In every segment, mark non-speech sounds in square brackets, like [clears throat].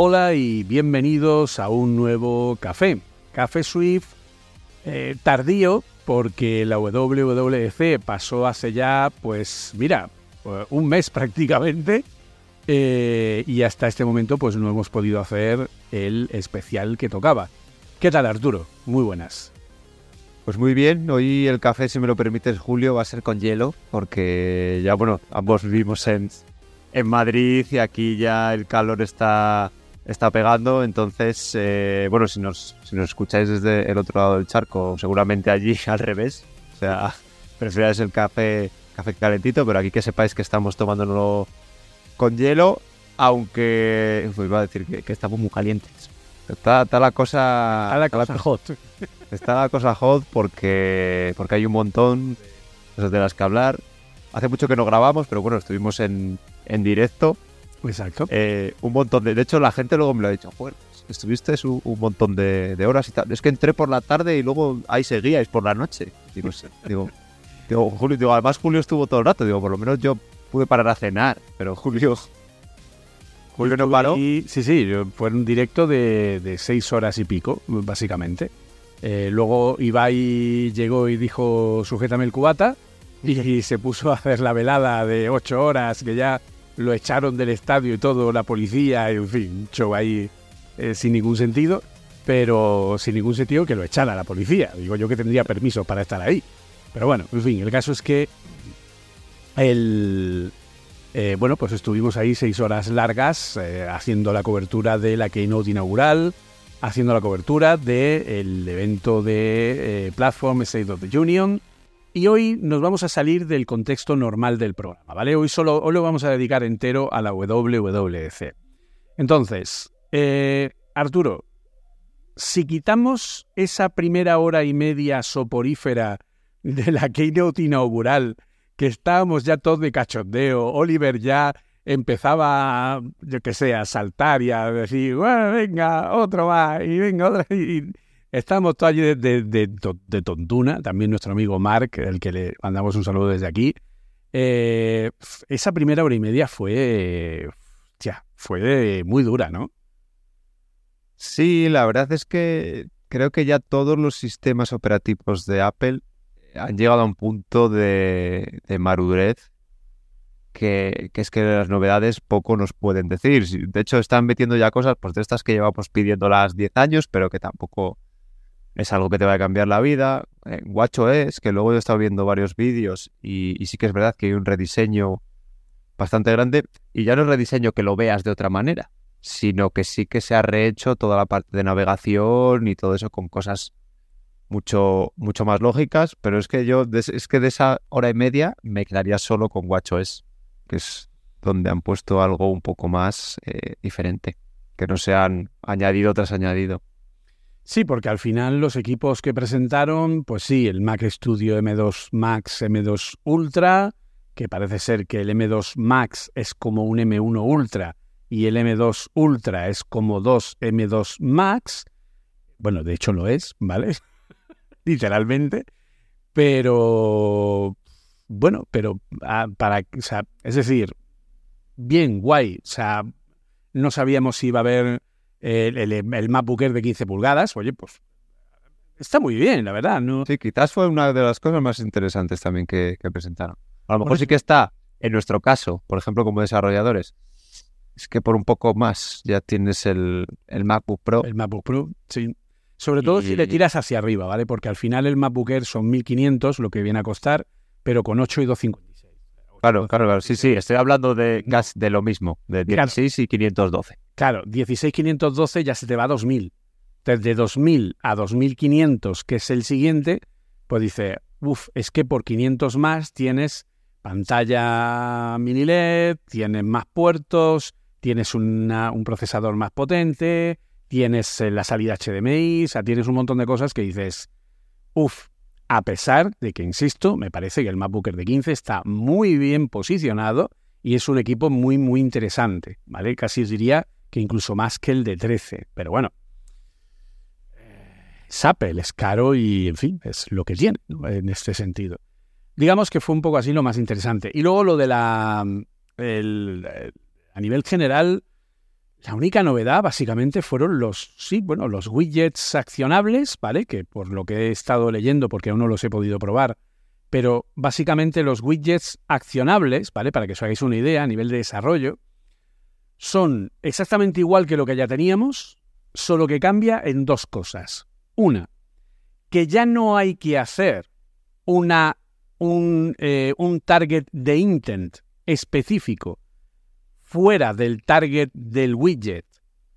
Hola y bienvenidos a un nuevo café. Café Swift eh, tardío porque la WWDC pasó hace ya, pues mira, eh, un mes [laughs] prácticamente eh, y hasta este momento pues no hemos podido hacer el especial que tocaba. ¿Qué tal Arturo? Muy buenas. Pues muy bien, hoy el café, si me lo permites, Julio, va a ser con hielo, porque ya, bueno, ambos vivimos en, en Madrid y aquí ya el calor está, está pegando, entonces, eh, bueno, si nos, si nos escucháis desde el otro lado del charco, seguramente allí [laughs] al revés, o sea, prefierais el café, café calentito, pero aquí que sepáis que estamos tomándonos con hielo, aunque, pues iba a decir que, que estamos muy calientes. Está, está la cosa... A la está cosa hot. [laughs] Está la cosa hot porque, porque hay un montón de cosas de las que hablar. Hace mucho que no grabamos, pero bueno, estuvimos en, en directo. Exacto. Eh, un montón de... De hecho, la gente luego me lo ha dicho, joder, estuviste un, un montón de, de horas y tal. Es que entré por la tarde y luego ahí seguíais por la noche. Digo, digo, digo, Julio, digo, además Julio estuvo todo el rato. Digo, por lo menos yo pude parar a cenar, pero Julio... Julio no paró. Y, sí, sí, fue un directo de, de seis horas y pico, básicamente. Eh, luego Ibai llegó y dijo, sujétame el cubata, [laughs] y, se puso a hacer la velada de ocho horas, que ya lo echaron del estadio y todo, la policía, en fin, show ahí eh, sin ningún sentido, pero sin ningún sentido que lo echara la policía. Digo yo que tendría permiso para estar ahí. Pero bueno, en fin, el caso es que el, eh, bueno, pues estuvimos ahí seis horas largas eh, haciendo la cobertura de la keynote inaugural, haciendo la cobertura del evento de Platform State of the Union. Y hoy nos vamos a salir del contexto normal del programa, ¿vale? Hoy solo hoy lo vamos a dedicar entero a la WWDC. Entonces, eh, Arturo, si quitamos esa primera hora y media soporífera de la keynote inaugural, que estábamos ya todos de cachondeo, Oliver ya empezaba, yo que sé, a saltar y a decir, bueno, venga, otro más, y venga, otra, y, todos allí de, de, de, to- de tontuna, también nuestro amigo Mark, el que le mandamos un saludo desde aquí. Eh, esa primera hora y media fue, ya, fue muy dura, ¿no? Sí, la verdad es que creo que ya todos los sistemas operativos de Apple han llegado a un punto de, de que, que es que las novedades poco nos pueden decir. De hecho, están metiendo ya cosas pues, de estas que llevamos pidiendo las 10 años, pero que tampoco es algo que te va a cambiar la vida. En WatchOS, que luego yo he estado viendo varios vídeos y, sí que es verdad que hay un rediseño bastante grande y ya no es rediseño que lo veas de otra manera sino que sí que se ha rehecho toda la parte de navegación y todo eso con cosas mucho, mucho más lógicas, pero es que yo, es que de esa hora y media me quedaría solo con WatchOS, que es donde han puesto algo un poco más eh, diferente, que no se han añadido tras añadido. Sí, porque al final los equipos que presentaron, pues sí, el Mac Studio M2 Max, M2 Ultra, que parece ser que el M2 Max es como un M1 Ultra y el M2 Ultra es como dos M2 Max. Bueno, de hecho lo es, ¿vale? [laughs] Literalmente. Pero, bueno, pero ah, para, o sea, es decir, bien, guay. O sea, no sabíamos si iba a haber el, el, el MacBook Air de 15 pulgadas. Oye, pues está muy bien, la verdad. ¿no? Sí, quizás fue una de las cosas más interesantes también que, que presentaron. A lo mejor sí que está, en nuestro caso, por ejemplo, como desarrolladores, es que por un poco más ya tienes el, el MacBook Pro. El MacBook Pro, sí. Sobre todo si le tiras hacia arriba, ¿vale? Porque al final el MacBook Air son 1500, lo que viene a costar, pero con 8 y 256. Claro, claro, claro. Sí, sí, estoy hablando de gas de lo mismo, de Claro. 16 y 512. Claro, 16512 ya se te va a 2000. Desde 2000 a 2500, que es el siguiente, pues dice, uff, es que por 500 más tienes pantalla mini LED, tienes más puertos, tienes una- un procesador más potente, tienes eh, la salida HDMI, o sea, tienes un montón de cosas que dices, uff, a pesar de que, insisto, me parece que el MacBook Air de 15 está muy bien posicionado y es un equipo muy, muy interesante, ¿vale? Casi diría que incluso más que el de 13, pero bueno. Es Apple, es caro y, en fin, es lo que tiene ¿no? en este sentido. Digamos que fue un poco así lo más interesante. Y luego lo de la... el- eh, a nivel general, la única novedad básicamente fueron los, sí, bueno, los widgets accionables, ¿vale? Que por lo que he estado leyendo, porque aún no los he podido probar, pero básicamente los widgets accionables, ¿vale? Para que os hagáis una idea a nivel de desarrollo, son exactamente igual que lo que ya teníamos, solo que cambia en dos cosas. Una, que ya no hay que hacer una, un, eh, un target de intent específico fuera del target del widget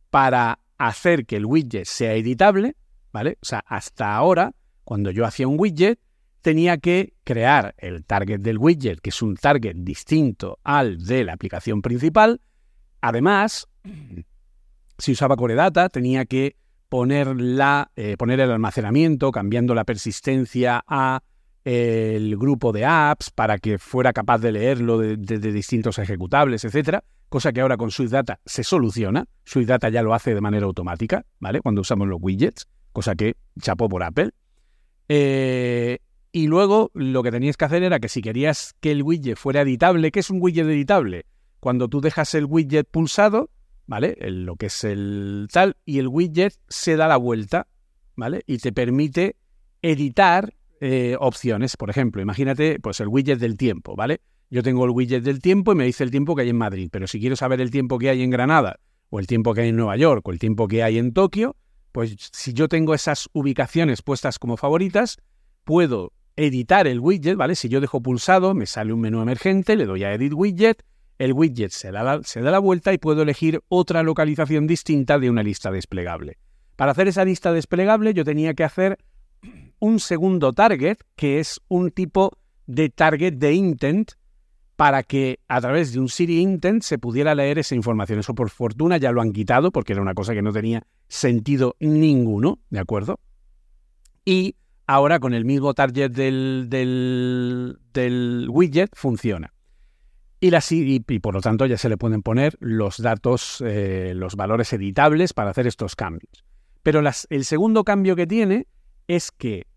para hacer que el widget sea editable, ¿vale? O sea, hasta ahora, cuando yo hacía un widget, tenía que crear el target del widget, que es un target distinto al de la aplicación principal. Además, si usaba Core Data, tenía que poner, la, eh, poner el almacenamiento, cambiando la persistencia a eh, el grupo de apps para que fuera capaz de leerlo de, distintos ejecutables, etcétera, cosa que ahora con Swift Data se soluciona. Swift Data ya lo hace de manera automática, ¿vale? Cuando usamos los widgets, cosa que chapó por Apple. Eh, y luego lo que tenías que hacer era que si querías que el widget fuera editable, ¿qué es un widget editable? Cuando tú dejas el widget pulsado, ¿vale? El- lo que es el tal, y el widget se da la vuelta, ¿vale? Y te permite editar eh, opciones. Por ejemplo, imagínate pues el widget del tiempo, ¿vale? Yo tengo el widget del tiempo y me dice el tiempo que hay en Madrid, pero si quiero saber el tiempo que hay en Granada, o el tiempo que hay en Nueva York, o el tiempo que hay en Tokio, pues si yo tengo esas ubicaciones puestas como favoritas, puedo editar el widget, ¿vale? Si yo dejo pulsado, me sale un menú emergente, le doy a Edit Widget, el widget se da, la, vuelta y puedo elegir otra localización distinta de una lista desplegable. Para hacer esa lista desplegable yo tenía que hacer un segundo target, que es un tipo de target de intent, para que a través de un Siri Intent se pudiera leer esa información. Eso por fortuna ya lo han quitado porque era una cosa que no tenía sentido ninguno, ¿de acuerdo? Y ahora con el mismo target del, del widget funciona. Y, y por lo tanto ya se le pueden poner los datos, eh, los valores editables para hacer estos cambios. Pero el segundo cambio que tiene es que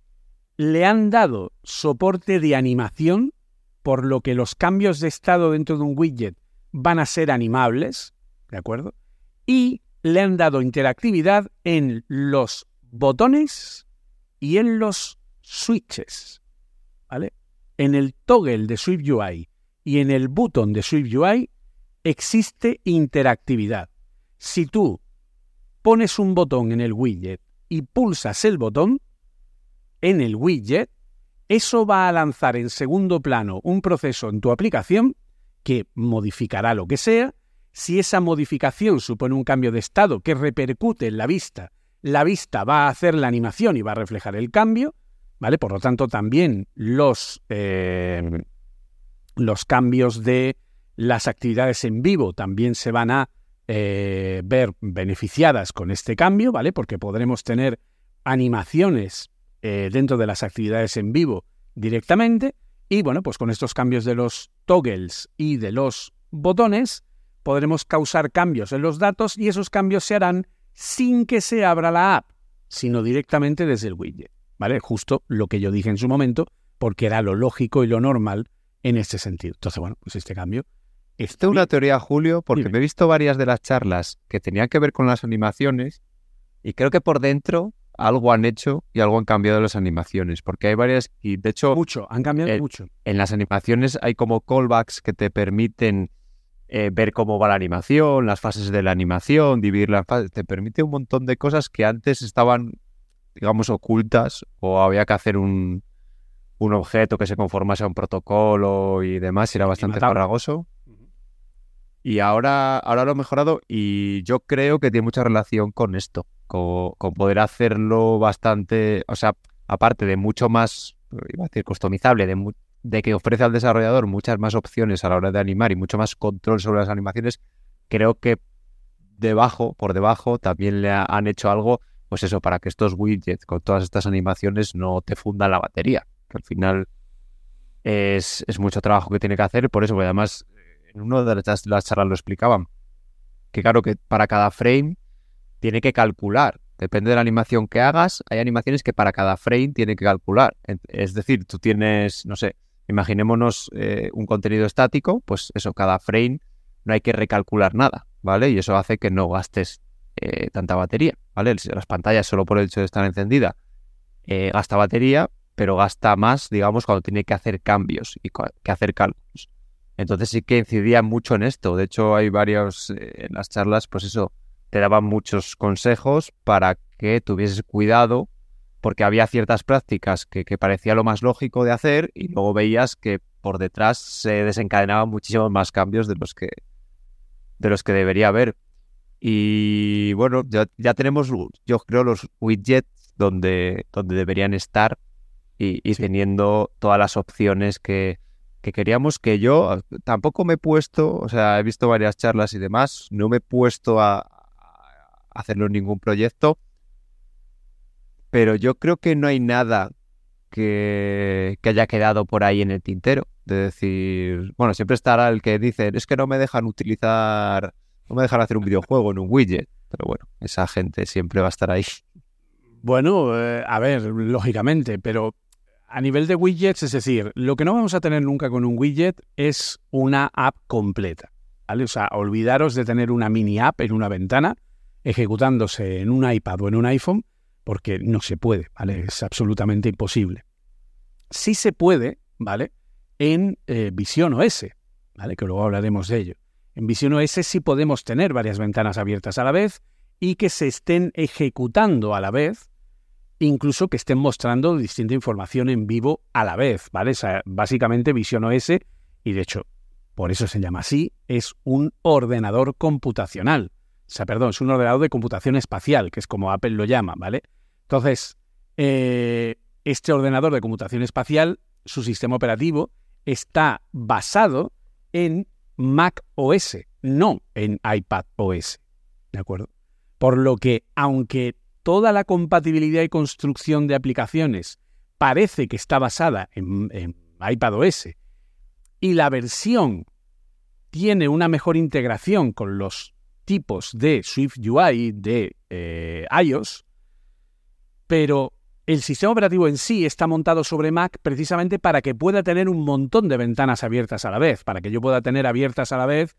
le han dado soporte de animación, por lo que los cambios de estado dentro de un widget van a ser animables, ¿de acuerdo? Y le han dado interactividad en los botones y en los switches, ¿vale? En el toggle de Swift UI y en el button de Swift UI existe interactividad. Si tú pones un botón en el widget y pulsas el botón en el widget, eso va a lanzar en segundo plano un proceso en tu aplicación que modificará lo que sea. Si esa modificación supone un cambio de estado que repercute en la vista, la vista va a hacer la animación y va a reflejar el cambio, ¿vale? Por lo tanto, también los, eh, los cambios de las actividades en vivo también se van a eh, ver beneficiadas con este cambio, ¿vale? Porque podremos tener animaciones eh, dentro de las actividades en vivo directamente. Y bueno, pues con estos cambios de los toggles y de los botones, podremos causar cambios en los datos y esos cambios se harán sin que se abra la app, sino directamente desde el widget. ¿Vale? Justo lo que yo dije en su momento, porque era lo lógico y lo normal en este sentido. Entonces, bueno, pues este cambio está Tengo una teoría, Julio, porque Dime. me he visto varias de las charlas que tenían que ver con las animaciones y creo que por dentro algo han hecho y algo han cambiado las animaciones, porque hay varias y de hecho mucho, han cambiado eh, mucho. En las animaciones hay como callbacks que te permiten eh, ver cómo va la animación, las fases de la animación, dividir las fases, te permite un montón de cosas que antes estaban, digamos, ocultas o había que hacer un, un objeto que se conformase a un protocolo y demás, era bastante farragoso. Y ahora, ahora lo he mejorado y yo creo que tiene mucha relación con esto, con, poder hacerlo bastante, o sea, aparte de mucho más, iba a decir, customizable, de, de que ofrece al desarrollador muchas más opciones a la hora de animar y mucho más control sobre las animaciones, creo que debajo, por debajo, también le han hecho algo, pues eso, para que estos widgets con todas estas animaciones no te fundan la batería, al final es, es mucho trabajo que tiene que hacer, por eso, porque además en una de las, charlas lo explicaban, que claro que para cada frame tiene que calcular. Depende de la animación que hagas, hay animaciones que para cada frame tiene que calcular. Es decir, tú tienes, no sé, imaginémonos eh, un contenido estático, pues eso, cada frame no hay que recalcular nada, ¿vale? Y eso hace que no gastes eh, tanta batería, ¿vale? Las pantallas solo por el hecho de estar encendida eh, gasta batería, pero gasta más, digamos, cuando tiene que hacer cambios y que hacer cálculos. Entonces sí que incidía mucho en esto. De hecho, hay varios eh, en las charlas, pues eso, te daban muchos consejos para que tuvieses cuidado, porque había ciertas prácticas que, parecía lo más lógico de hacer y luego veías que por detrás se desencadenaban muchísimos más cambios de los que, de los que debería haber. Y bueno, ya, ya tenemos, yo creo, los widgets donde, donde deberían estar y, teniendo todas las opciones que, que queríamos que yo tampoco me he puesto, o sea, he visto varias charlas y demás, no me he puesto a, hacerlo en ningún proyecto, pero yo creo que no hay nada que, que, haya quedado por ahí en el tintero. De decir, bueno, siempre estará el que dice, es que no me dejan utilizar, no me dejan hacer un videojuego en un widget. Pero bueno, esa gente siempre va a estar ahí. Bueno, eh, a ver, lógicamente, pero a nivel de widgets, es decir, lo que no vamos a tener nunca con un widget es una app completa. ¿vale? O sea, olvidaros de tener una mini app en una ventana ejecutándose en un iPad o en un iPhone, porque no se puede, ¿vale? Es absolutamente imposible. Sí se puede, ¿vale? En eh, Vision OS, ¿vale? Que luego hablaremos de ello. En Vision OS sí podemos tener varias ventanas abiertas a la vez y que se estén ejecutando a la vez incluso que estén mostrando distinta información en vivo a la vez, ¿vale? O sea, básicamente Vision OS, y de hecho, por eso se llama así, es un ordenador computacional. O sea, perdón, es un ordenador de computación espacial, que es como Apple lo llama, ¿vale? Entonces, eh, este ordenador de computación espacial, su sistema operativo, está basado en Mac OS, no en iPad OS. ¿De acuerdo? Por lo que, aunque toda la compatibilidad y construcción de aplicaciones. Parece que está basada en, iPadOS. Y la versión tiene una mejor integración con los tipos de Swift UI de eh, iOS, pero el sistema operativo en sí está montado sobre Mac precisamente para que pueda tener un montón de ventanas abiertas a la vez, para que yo pueda tener abiertas a la vez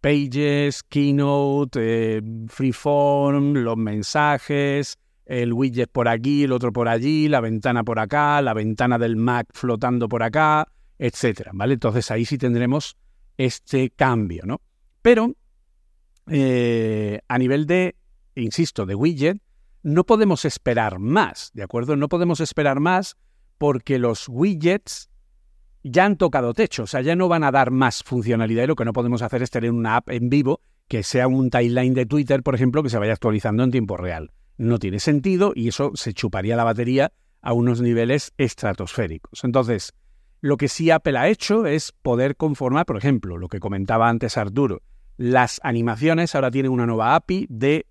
Pages, Keynote, eh, Freeform, los mensajes, el widget por aquí, el otro por allí, la ventana por acá, la ventana del Mac flotando por acá, etcétera, ¿vale? Entonces ahí sí tendremos este cambio, ¿no? Pero eh, a nivel de, insisto, de widget, no podemos esperar más, ¿de acuerdo? No podemos esperar más porque los widgets ya han tocado techo, o sea, ya no van a dar más funcionalidad y lo que no podemos hacer es tener una app en vivo que sea un timeline de Twitter, por ejemplo, que se vaya actualizando en tiempo real. No tiene sentido y eso se chuparía la batería a unos niveles estratosféricos. Entonces, lo que sí Apple ha hecho es poder conformar, por ejemplo, lo que comentaba antes Arturo, las animaciones ahora tienen una nueva API de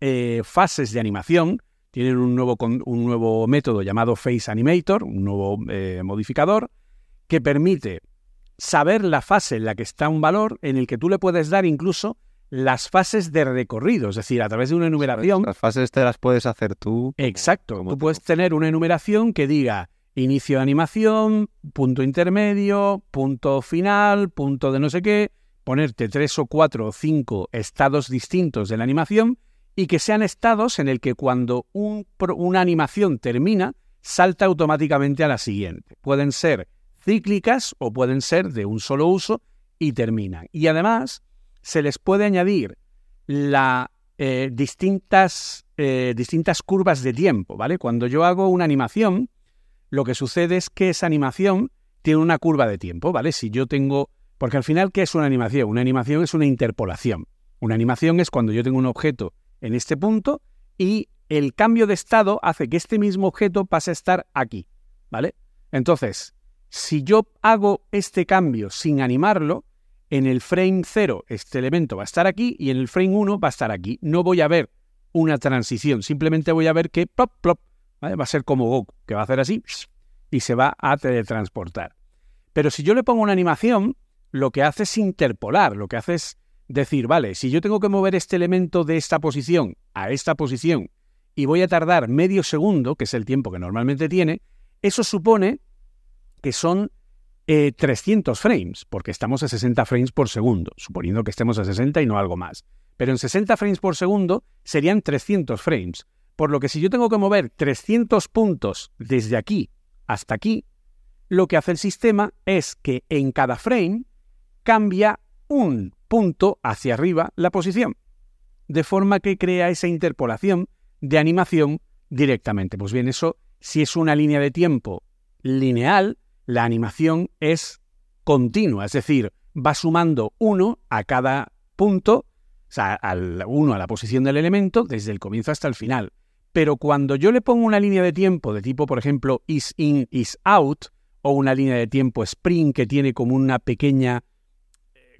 eh, fases de animación, tienen un nuevo, un nuevo método llamado Face Animator, un nuevo eh, modificador, que permite saber la fase en la que está un valor, en el que tú le puedes dar incluso las fases de recorrido, es decir, a través de una enumeración. Las fases te las puedes hacer tú. Exacto. tú puedes tener una enumeración que diga inicio de animación, punto intermedio, punto final, punto de no sé qué, ponerte tres o cuatro o cinco estados distintos de la animación y que sean estados en el que cuando una animación termina, salta automáticamente a la siguiente. Pueden ser cíclicas o pueden ser de un solo uso y terminan. Y además se les puede añadir la, eh, distintas, eh, distintas curvas de tiempo, ¿vale? Cuando yo hago una animación, lo que sucede es que esa animación tiene una curva de tiempo, ¿vale? Si yo tengo... Porque al final, ¿qué es una animación? Una animación es una interpolación. Una animación es cuando yo tengo un objeto en este punto y el cambio de estado hace que este mismo objeto pase a estar aquí, ¿vale? Entonces, si yo hago este cambio sin animarlo, en el frame 0 este elemento va a estar aquí y en el frame 1 va a estar aquí. No voy a ver una transición, simplemente voy a ver que plop, plop, va a ser como Goku, que va a hacer así y se va a teletransportar. Pero si yo le pongo una animación, lo que hace es interpolar, lo que hace es decir, vale, si yo tengo que mover este elemento de esta posición a esta posición y voy a tardar medio segundo, que es el tiempo que normalmente tiene, eso supone que son 300 eh, frames, porque estamos a 60 frames por segundo, suponiendo que estemos a 60 y no algo más. Pero en 60 frames por segundo serían 300 frames, por lo que si yo tengo que mover 300 puntos desde aquí hasta aquí, lo que hace el sistema es que en cada frame cambia un punto hacia arriba la posición, de forma que crea esa interpolación de animación directamente. Pues bien, eso si es una línea de tiempo lineal, la animación es continua, es decir, va sumando uno a cada punto, o sea, al uno a la posición del elemento desde el comienzo hasta el final. Pero cuando yo le pongo una línea de tiempo de tipo, por ejemplo, is in, is out, o una línea de tiempo sprint que tiene como una pequeña,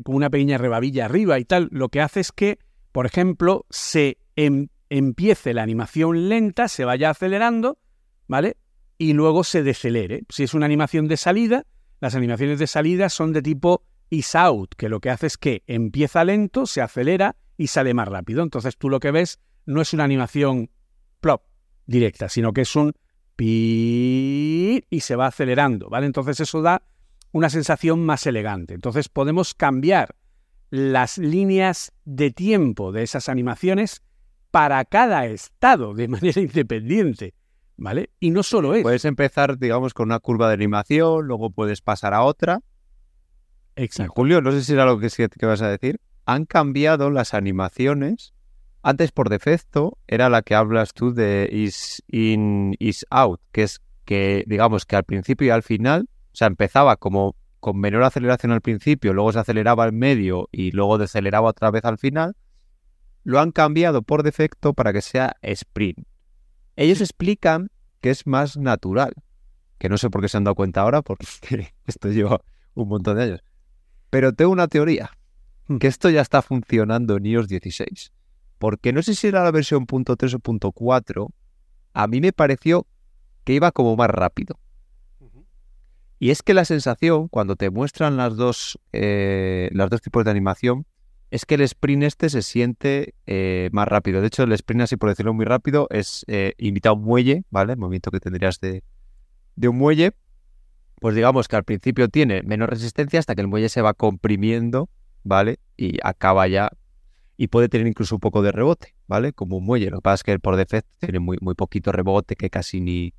como una pequeña rebabilla arriba y tal, lo que hace es que, por ejemplo, se em, empiece la animación lenta, se vaya acelerando, ¿vale? Y luego se decelere. Si es una animación de salida, las animaciones de salida son de tipo is out, que lo que hace es que empieza lento, se acelera y sale más rápido. Entonces tú lo que ves no es una animación plop directa, sino que es un pi y se va acelerando, ¿vale? Entonces eso da una sensación más elegante. Entonces podemos cambiar las líneas de tiempo de esas animaciones para cada estado de [laughs] manera independiente. ¿Vale? Y no solo es. Puedes empezar, digamos, con una curva de animación, luego puedes pasar a otra. Exacto. Julio, no sé si era lo que, que vas a decir. Han cambiado las animaciones. Antes, por defecto, era la que hablas tú de is in, is out, que es que, digamos, que al principio y al final, o sea, empezaba como con menor aceleración al principio, luego se aceleraba al medio y luego deceleraba otra vez al final. Lo han cambiado por defecto para que sea sprint. Ellos explican que es más natural, que no sé por qué se han dado cuenta ahora, porque [laughs] esto lleva un montón de años. Pero tengo una teoría, hmm. que esto ya está funcionando en iOS 16. Porque no sé si era la versión .3 o .4, a mí me pareció que iba como más rápido. Y es que la sensación, cuando te muestran las dos, eh, los dos tipos de animación, es que el sprint este se siente eh, más rápido. De hecho, el sprint, así por decirlo muy rápido, es eh, un muelle, ¿vale? El movimiento que tendrías de, de un muelle. Pues digamos que al principio tiene menos resistencia hasta que el muelle se va comprimiendo, ¿vale? Y acaba ya. Y puede tener incluso un poco de rebote, ¿vale? Como un muelle. Lo que pasa es que por defecto tiene muy, muy poquito rebote que casi ni,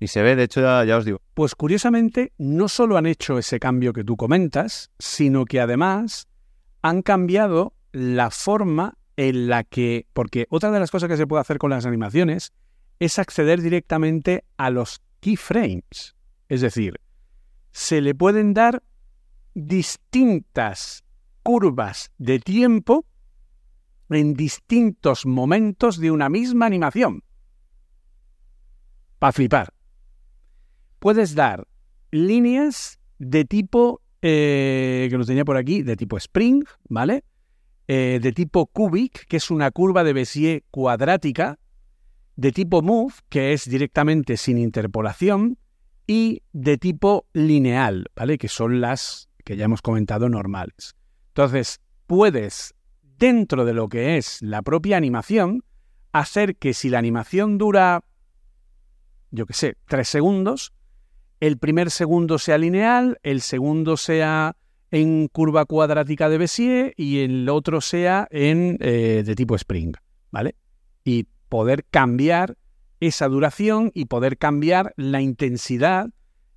ni se ve. De hecho, ya, ya os digo. Pues curiosamente, no solo han hecho ese cambio que tú comentas, sino que además han cambiado la forma en la que, porque otra de las cosas que se puede hacer con las animaciones es acceder directamente a los keyframes. Es decir, se le pueden dar distintas curvas de tiempo en distintos momentos de una misma animación. Para flipar. Puedes dar líneas de tipo eh, que lo tenía por aquí, de tipo Spring, ¿vale? Eh, de tipo Cubic, que es una curva de Bézier cuadrática, de tipo Move, que es directamente sin interpolación, y de tipo lineal, ¿vale? Que son las que ya hemos comentado normales. Entonces, puedes, dentro de lo que es la propia animación, hacer que si la animación dura, yo qué sé, tres segundos, el primer segundo sea lineal, el segundo sea en curva cuadrática de Bézier y el otro sea en eh, de tipo Spring. ¿vale? Y poder cambiar esa duración y poder cambiar la intensidad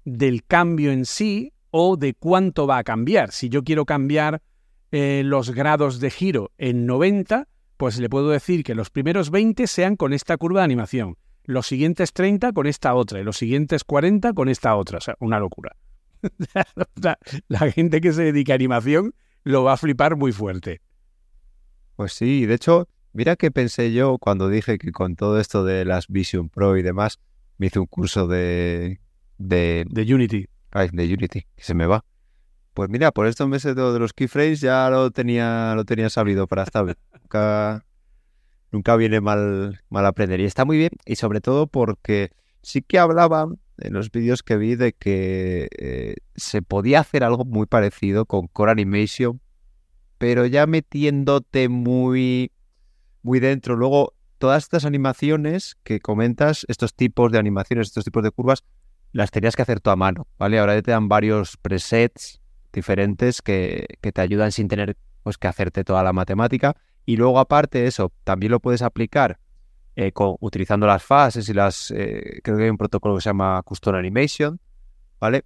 del cambio en sí o de cuánto va a cambiar. Si yo quiero cambiar eh, los grados de giro en 90, pues le puedo decir que los primeros 20 sean con esta curva de animación, los siguientes 30 con esta otra y los siguientes 40 con esta otra. O sea, una locura. [laughs] la gente que se dedica a animación lo va a flipar muy fuerte. Pues sí, de hecho, mira que pensé yo cuando dije que con todo esto de las Vision Pro y demás, me hice un curso de... De, de Unity. Ay, de Unity, que se me va. Pues mira, por estos meses de, los keyframes ya lo tenía, lo tenía sabido para estar. nunca, nunca viene mal, mal aprender. Y está muy bien, y sobre todo porque sí que hablaban en los vídeos que vi de que eh, se podía hacer algo muy parecido con Core Animation, pero ya metiéndote muy, muy dentro. Luego, todas estas animaciones que comentas, estos tipos de animaciones, estos tipos de curvas, las tenías que hacer tú a mano, ¿vale? Ahora te dan varios presets diferentes que, que te ayudan sin tener pues, que hacerte toda la matemática. Y luego, aparte de eso, también lo puedes aplicar eh, utilizando las fases y las... Eh, creo que hay un protocolo que se llama Custom Animation, ¿vale?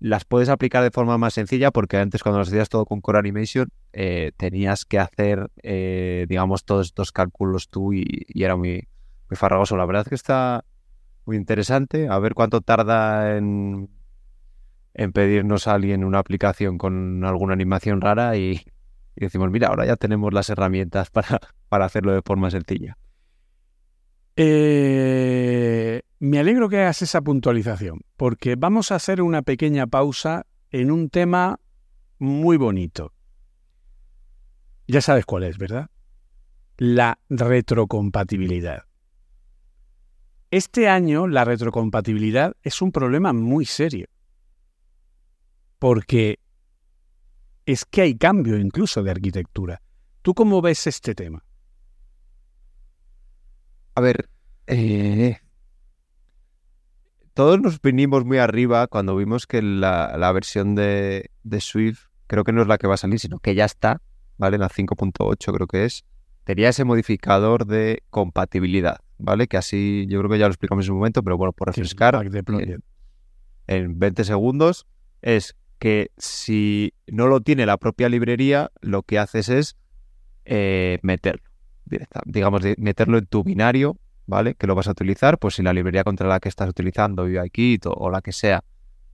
Las puedes aplicar de forma más sencilla porque antes cuando las hacías todo con Core Animation eh, tenías que hacer, digamos, todos estos cálculos tú y, era muy, muy farragoso. La verdad es que está muy interesante. A ver cuánto tarda en, en pedirnos a alguien una aplicación con alguna animación rara y, y decimos, mira, ahora ya tenemos las herramientas [laughs] para, para hacerlo de forma sencilla. Eh, me alegro que hagas esa puntualización, porque vamos a hacer una pequeña pausa en un tema muy bonito. Ya sabes cuál es, ¿verdad? La retrocompatibilidad. Este año la retrocompatibilidad es un problema muy serio, porque es que hay cambio incluso de arquitectura. ¿Tú cómo ves este tema? A ver, eh, todos nos vinimos muy arriba cuando vimos que la, versión de, Swift, creo que no es la que va a salir, sino que ya está, ¿vale? La 5.8 creo que es, tenía ese modificador de compatibilidad, ¿vale? Que así, yo creo que ya lo explicamos en un momento, pero bueno, por refrescar, en, en 20 segundos, es que si no lo tiene la propia librería, lo que haces es eh, meterlo digamos, meterlo en tu binario, ¿vale? Que lo vas a utilizar, pues si la librería contra la que estás utilizando, UIKit o, o la que sea,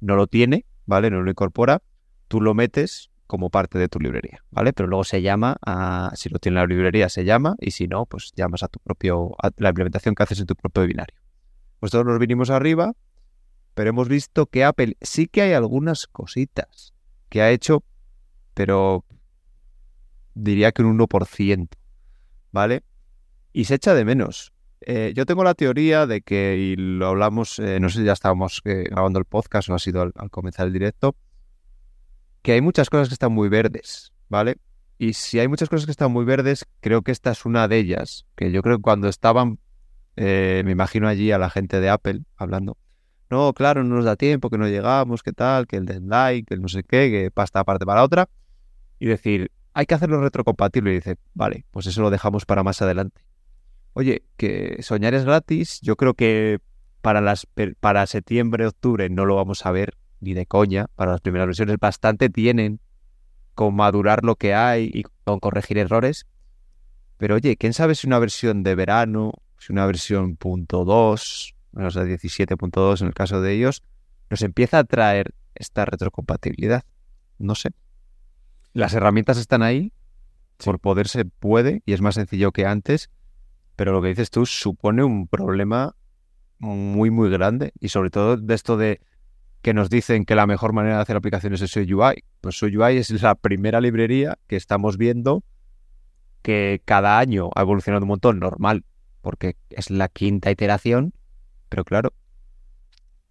no lo tiene, ¿vale? No lo incorpora, tú lo metes como parte de tu librería, ¿vale? Pero luego se llama a, si lo tiene la librería se llama y si no, pues llamas a tu propio, la implementación que haces en tu propio binario. Pues todos nos vinimos arriba, pero hemos visto que Apple sí que hay algunas cositas que ha hecho, pero diría que un 1%, ¿vale? Y se echa de menos. Eh, yo tengo la teoría de que, y lo hablamos, eh, no sé si ya estábamos eh, grabando el podcast o ha sido al, comenzar el directo, que hay muchas cosas que están muy verdes, ¿vale? Y si hay muchas cosas que están muy verdes, creo que esta es una de ellas, que yo creo que cuando estaban, me imagino allí a la gente de Apple hablando, no, claro, no nos da tiempo, que no llegamos, que tal, que el deadline, que el no sé qué, que pasta aparte para otra, y decir, hay que hacerlo retrocompatible. Y dice, vale, pues eso lo dejamos para más adelante. Oye, que soñar es gratis. Yo creo que para, septiembre, octubre no lo vamos a ver ni de coña. Para las primeras versiones bastante tienen con madurar lo que hay y con corregir errores. Pero oye, ¿quién sabe si una versión de verano, si una versión punto .2, o sea, 17.2 en el caso de ellos, nos empieza a traer esta retrocompatibilidad? No sé. Las herramientas están ahí, por poder se puede y es más sencillo que antes, pero lo que dices tú supone un problema muy, muy grande y sobre todo de esto de que nos dicen que la mejor manera de hacer aplicaciones es UI. Pues UI es la primera librería que estamos viendo que cada año ha evolucionado un montón, normal, porque es la quinta iteración, pero claro,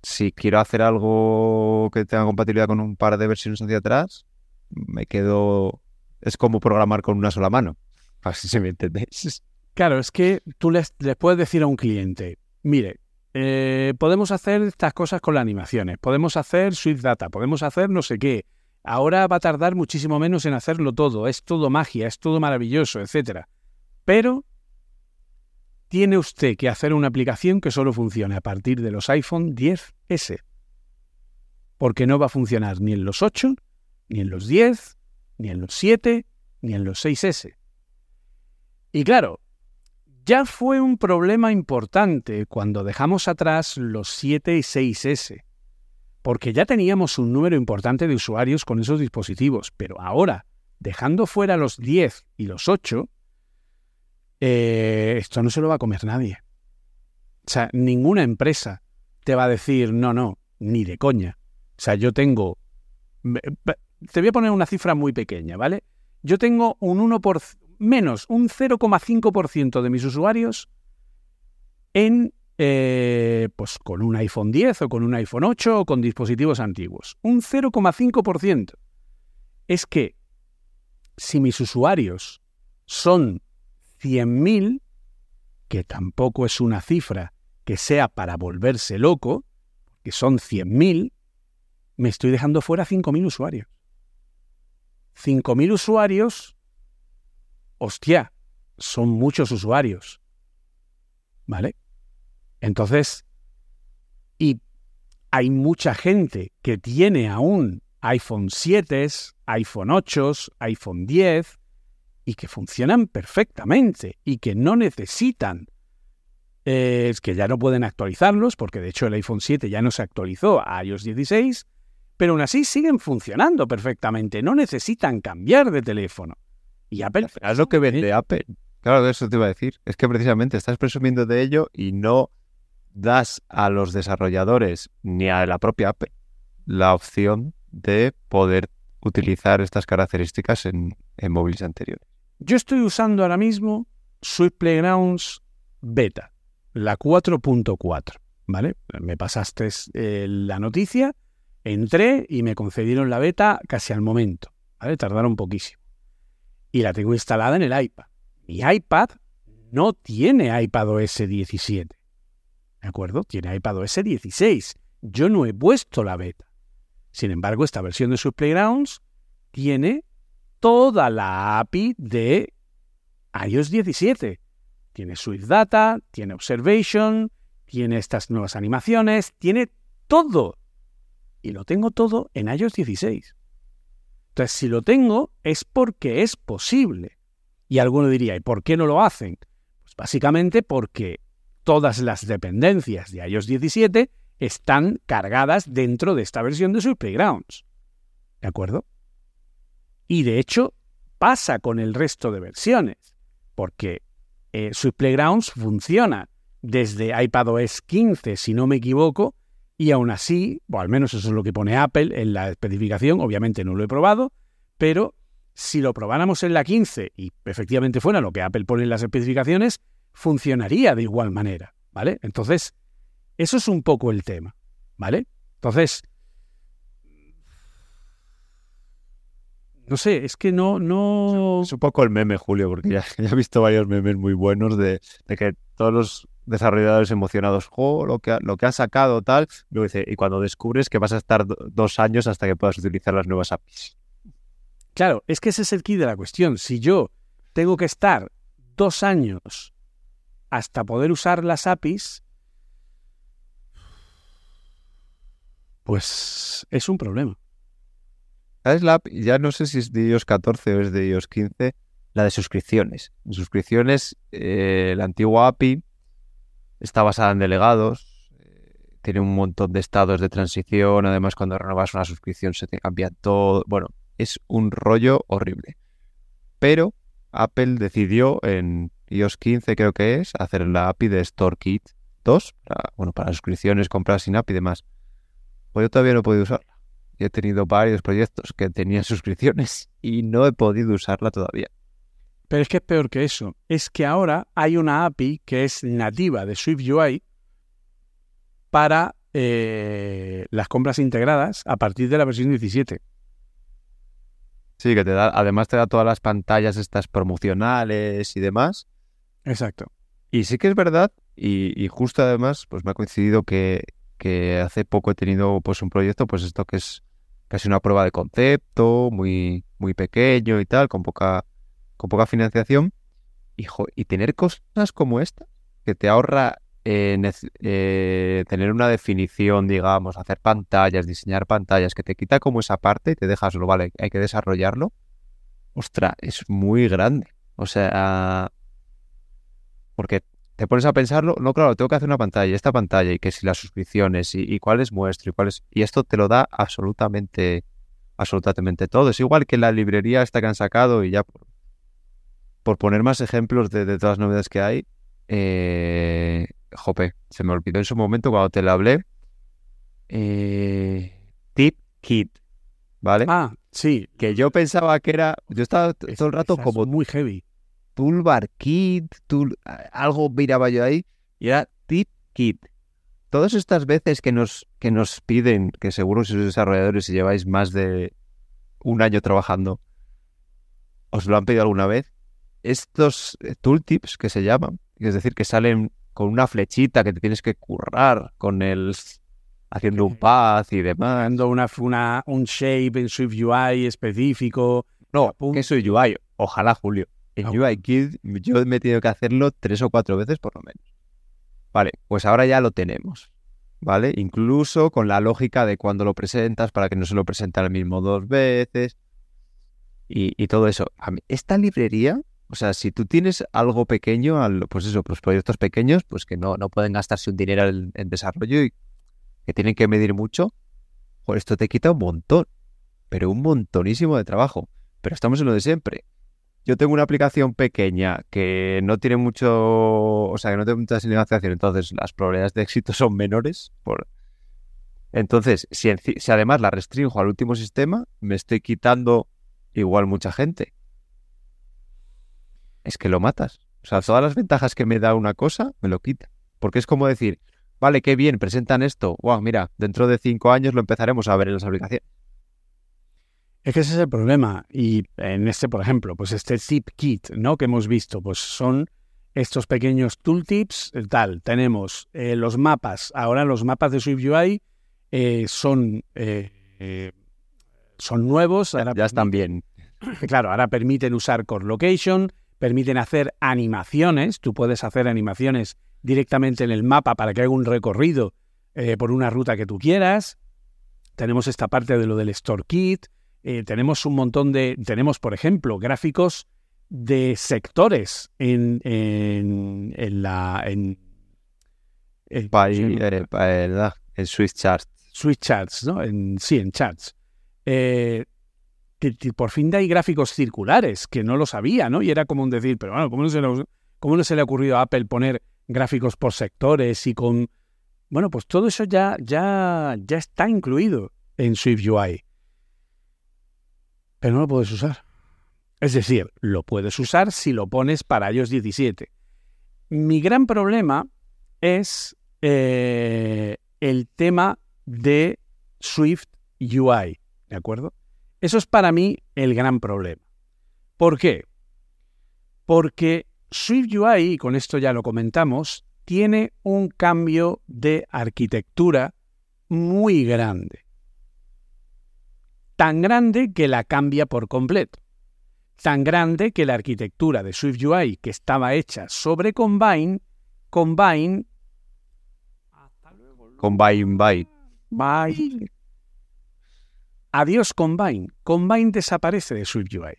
si quiero hacer algo que tenga compatibilidad con un par de versiones hacia atrás, me quedo... Es como programar con una sola mano. [laughs] Así se me entendéis. Claro, es que tú les, puedes decir a un cliente, mire, eh, podemos hacer estas cosas con las animaciones, podemos hacer Swift Data, podemos hacer no sé qué. Ahora va a tardar muchísimo menos en hacerlo todo, es todo magia, es todo maravilloso, etcétera. Pero tiene usted que hacer una aplicación que solo funcione a partir de los iPhone 10S. Porque no va a funcionar ni en los 8, ni en los 10, ni en los 7, ni en los 6S. Y claro, ya fue un problema importante cuando dejamos atrás los 7 y 6S, porque ya teníamos un número importante de usuarios con esos dispositivos, pero ahora, dejando fuera los 10 y los 8, eh, esto no se lo va a comer nadie. O sea, ninguna empresa te va a decir, no, no, ni de coña. O sea, yo tengo... Te voy a poner una cifra muy pequeña, ¿vale? Yo tengo un 1 por menos, un 0,5% de mis usuarios en, eh, pues con un iPhone 10 o con un iPhone 8 o con dispositivos antiguos. Un 0,5%. Es que si mis usuarios son 100.000, que tampoco es una cifra que sea para volverse loco, que son 100.000, me estoy dejando fuera 5.000 usuarios. 5.000 usuarios, hostia, son muchos usuarios. ¿Vale? Entonces, y hay mucha gente que tiene aún iPhone 7, iPhone 8, iPhone 10, y que funcionan perfectamente y que no necesitan, eh, es que ya no pueden actualizarlos, porque de hecho el iPhone 7 ya no se actualizó a iOS 16, pero aún así siguen funcionando perfectamente, no necesitan cambiar de teléfono. Y Apple... Es lo que vende Apple. Claro, eso te iba a decir. Es que precisamente estás presumiendo de ello y no das a los desarrolladores ni a la propia Apple la opción de poder utilizar estas características en, en móviles anteriores. Yo estoy usando ahora mismo Swift Playgrounds Beta, la 4.4, ¿vale? Me pasaste eh, la noticia, entré y me concedieron la beta casi al momento, ¿vale? Tardaron poquísimo. Y la tengo instalada en el iPad. Mi iPad no tiene iPadOS 17, ¿de acuerdo? Tiene iPadOS 16. Yo no he puesto la beta. Sin embargo, esta versión de Swift Playgrounds tiene toda la API de iOS 17. Tiene Swift Data, tiene Observation, tiene estas nuevas animaciones, tiene todo. Y lo tengo todo en iOS 16. Entonces, si lo tengo es porque es posible. Y alguno diría, ¿y por qué no lo hacen? Pues básicamente porque todas las dependencias de iOS 17 están cargadas dentro de esta versión de Swift Playgrounds. ¿De acuerdo? Y de hecho pasa con el resto de versiones, porque eh, Swift Playgrounds funciona desde iPadOS 15, si no me equivoco, y aún así, o al menos eso es lo que pone Apple en la especificación, obviamente no lo he probado, pero si lo probáramos en la 15 y efectivamente fuera lo que Apple pone en las especificaciones, funcionaría de igual manera, ¿vale? Entonces, eso es un poco el tema, ¿vale? Entonces, no sé, es que no, no. Es un poco el meme, Julio, porque ya, [laughs] he visto varios memes muy buenos de, que todos los desarrolladores emocionados, jo, lo que, ha, lo que ha sacado, tal, luego dice, y cuando descubres que vas a estar dos años hasta que puedas utilizar las nuevas APIs. Claro, es que ese es el key de la cuestión. Si yo tengo que estar dos años hasta poder usar las APIs, pues es un problema. ¿Sabes la Ya no sé si es de iOS 14 o es de iOS 15, la de suscripciones. En suscripciones, eh, la antigua API está basada en delegados, eh, tiene un montón de estados de transición, además cuando renovas una suscripción se te cambia todo. Bueno, es un rollo horrible. Pero Apple decidió en iOS 15 creo que es, hacer la API de StoreKit 2, bueno, para suscripciones, compras sin API y demás. Pues yo todavía no he podido usarla he tenido varios proyectos que tenían [laughs] suscripciones y no he podido usarla todavía. Pero es que es peor que eso. Es que ahora hay una API que es nativa de Swift UI para eh, las compras integradas a partir de la versión 17. Sí, que te da, además te da todas las pantallas estas promocionales y demás. Exacto. Y sí que es verdad, y, y justo además, pues me ha coincidido que, que hace poco he tenido pues un proyecto, pues esto que es casi una prueba de concepto, muy, muy pequeño y tal, con poca, con poca financiación. Y, y tener cosas como esta, que te ahorra eh, eh, tener una definición, digamos, hacer pantallas, diseñar pantallas, que te quita como esa parte y te dejas, lo vale, hay que desarrollarlo. Ostras, es muy grande. O sea, porque te pones a pensarlo, no, claro, tengo que hacer una pantalla, esta pantalla, y que si las suscripciones, y, y cuáles muestro, y cuáles. Y esto te lo da absolutamente, absolutamente todo. Es igual que la librería esta que han sacado, y ya por, por poner más ejemplos de, de todas las novedades que hay, eh, jope, se me olvidó en su momento cuando te la hablé. Eh, Tip Kit, ¿vale? Ah, sí. Que yo pensaba que era. Yo estaba Es- todo el rato como muy heavy. Toolbar Kit, tool- algo miraba yo ahí, y era Tip Kit. Todas estas veces que nos, que nos piden, que seguro si sois desarrolladores y lleváis más de un año trabajando, os lo han pedido alguna vez, estos eh, tooltips que se llaman, es decir, que salen con una flechita que te tienes que currar con el haciendo un path y demás. Una, una, un shape en Swift UI específico. No, que soy UI. Ojalá, Julio. En UI Kit yo me he tenido que hacerlo tres o cuatro veces por lo menos. Vale, pues ahora ya lo tenemos. ¿Vale? Incluso con la lógica de cuando lo presentas para que no se lo presente al mismo dos veces. Y, y todo eso. A mí- esta librería, o sea, si tú tienes algo pequeño, al- pues eso, pues proyectos pequeños, pues que no, no pueden gastarse un dinero en, en desarrollo y que tienen que medir mucho, pues esto te quita un montón, pero un montonísimo de trabajo. Pero estamos en lo de siempre. Yo tengo una aplicación pequeña que no tiene mucho, o sea, que no tiene mucha significación, entonces las probabilidades de éxito [laughs] son menores. Por... Entonces, si además la restringo al último sistema, me estoy quitando igual mucha gente. Es que lo matas. O sea, todas las ventajas que me da una cosa, me lo quita. Porque es como decir, vale, qué bien, presentan esto. Wow, mira, dentro de cinco años lo empezaremos a ver en las aplicaciones. Es que ese es el problema. Y en este, por ejemplo, pues este tip kit, ¿no? Que hemos visto, pues son estos pequeños tooltips, eh, tal. Tenemos eh, los mapas. Ahora los mapas de SwiftUI eh, son, eh, son nuevos. Ahora Ya están bien. [clears throat] Claro, ahora permiten usar core location, permiten hacer animaciones. Tú puedes hacer animaciones directamente en el mapa para que haga un recorrido por una ruta que tú quieras. Tenemos esta parte de lo del Store Kit. Eh, tenemos un montón de. Tenemos, por ejemplo, gráficos de sectores en, en, en la. En, en- eh, pa- ¿verdad? En Swiss Chart. Switch Charts, ¿no? En, sí, en Charts. Eh, que, que por fin hay gráficos circulares, que no lo sabía, ¿no? Y era como un decir, pero bueno, ¿cómo no se le, cómo no se le ha ocurrido a Apple poner gráficos por sectores y con... Bueno, pues todo eso ya, ya, ya está incluido en Swift UI. Pero no lo puedes usar. Es decir, lo puedes usar si lo pones para iOS 17. Mi gran problema es eh, el tema de Swift UI, ¿de acuerdo? Eso es para mí el gran problema. ¿Por qué? Porque Swift UI, y con esto ya lo comentamos, tiene un cambio de arquitectura muy grande. Tan grande que la cambia por completo. Tan grande que la arquitectura de Swift UI, que estaba hecha sobre Combine, Combine Combine by. Bye. Adiós Combine. Combine desaparece de SwiftUI.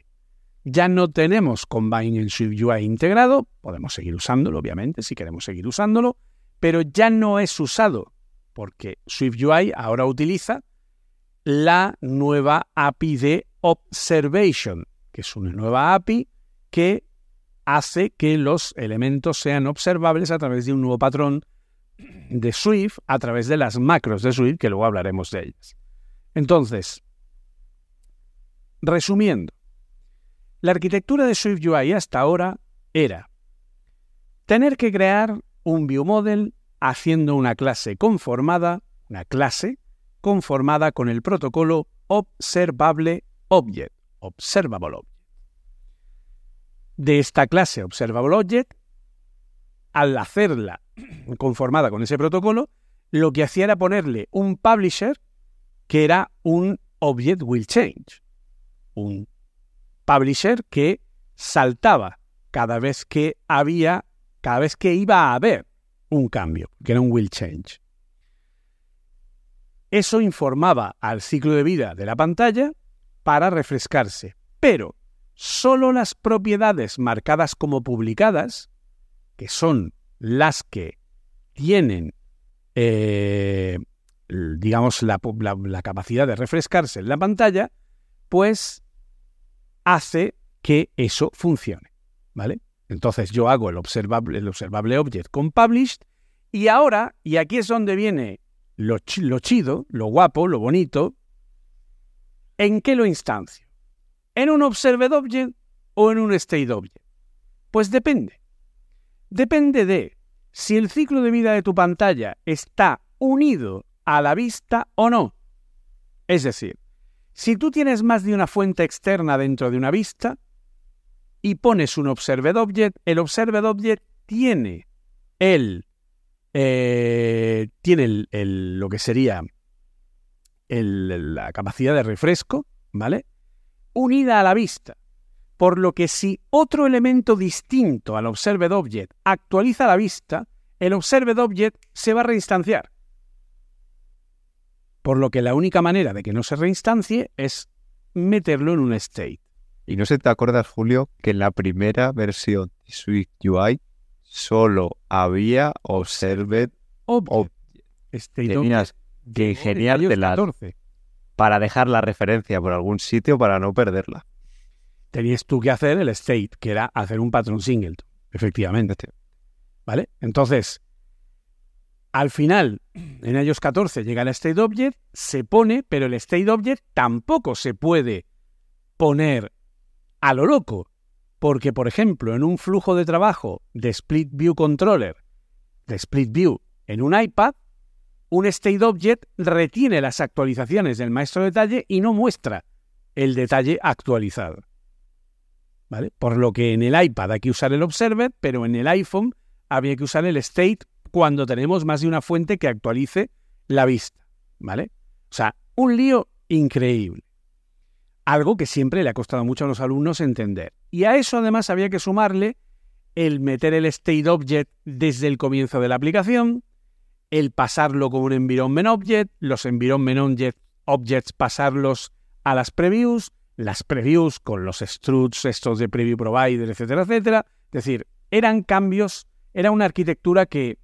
Ya no tenemos Combine en SwiftUI integrado. Podemos seguir usándolo, obviamente, si queremos seguir usándolo, pero ya no es usado porque SwiftUI ahora utiliza la nueva API de Observation, que es una nueva API que hace que los elementos sean observables a través de un nuevo patrón de Swift a través de las macros de Swift, que luego hablaremos de ellas. Entonces, resumiendo, la arquitectura de Swift UI hasta ahora era tener que crear un viewModel haciendo una clase conformada, una clase conformada con el protocolo Observable Object, Observable Object. De esta clase Observable Object, al hacerla [clears throat] conformada con ese protocolo, lo que hacía era ponerle un publisher que era un object will change. Un publisher que saltaba cada vez que había cada vez que iba a haber un cambio, que era un will change. Eso informaba al ciclo de vida de la pantalla para refrescarse, pero solo las propiedades marcadas como publicadas, que son las que tienen, eh, digamos, la, capacidad de refrescarse en la pantalla, pues hace que eso funcione, ¿vale? Entonces yo hago el observable, el observable object con published y ahora, y aquí es donde viene lo, chido, lo guapo, lo bonito, ¿en qué lo instancio? ¿En un observed object o en un state object? Pues depende. Depende de si el ciclo de vida de tu pantalla está unido a la vista o no. Es decir, si tú tienes más de una fuente externa dentro de una vista y pones un observed object, el observed object tiene el eh, tiene el, lo que sería la capacidad de refresco, ¿vale? Unida a la vista. Por lo que si otro elemento distinto al observed object actualiza la vista, el observed object se va a reinstanciar. Por lo que la única manera de que no se reinstancie es meterlo en un state. Y no sé, ¿te acuerdas, Julio, que en la primera versión de Swift UI solo había Observed Object? Tenías que ingeniarte la para dejar la referencia por algún sitio para no perderla. Tenías tú que hacer el state, que era hacer un patrón singleton, efectivamente. ¿Vale? Entonces, al final, en iOS 14 llega el state object, se pone, pero el state object tampoco se puede poner a lo loco. Porque, por ejemplo, en un flujo de trabajo de Split View Controller, de Split View en un iPad, un state object retiene las actualizaciones del maestro detalle y no muestra el detalle actualizado. ¿Vale? Por lo que en el iPad hay que usar el observer, pero en el iPhone había que usar el state cuando tenemos más de una fuente que actualice la vista, ¿vale? O sea, un lío increíble. Algo que siempre le ha costado mucho a los alumnos entender. Y a eso además había que sumarle el meter el state object desde el comienzo de la aplicación, el pasarlo con un environment object, los environment objects pasarlos a las previews, las previews con los struts estos de preview provider, etcétera, etcétera. Es decir, eran cambios, era una arquitectura que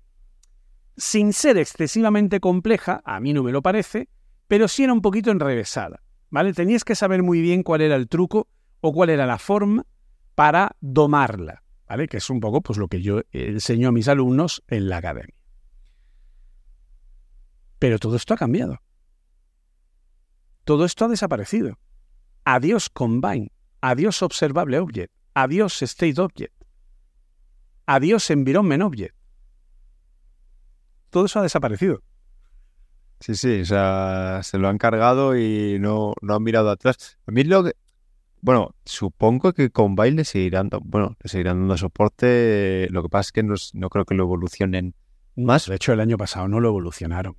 sin ser excesivamente compleja, a mí no me lo parece, pero sí era un poquito enrevesada, ¿vale? Tenías que saber muy bien cuál era el truco o cuál era la forma para domarla. Que es un poco pues lo que yo enseño a mis alumnos en la academia. Pero todo esto ha cambiado. Todo esto ha desaparecido. Adiós Combine, adiós Observable Object, adiós State Object, adiós Environment Object todo eso ha desaparecido. Sí, sí, o sea, se lo han cargado y no, no han mirado atrás. A mí lo que... Bueno, supongo que con baile seguirán, bueno, seguirán dando soporte. Lo que pasa es que no, no creo que lo evolucionen más. De hecho, el año pasado no lo evolucionaron.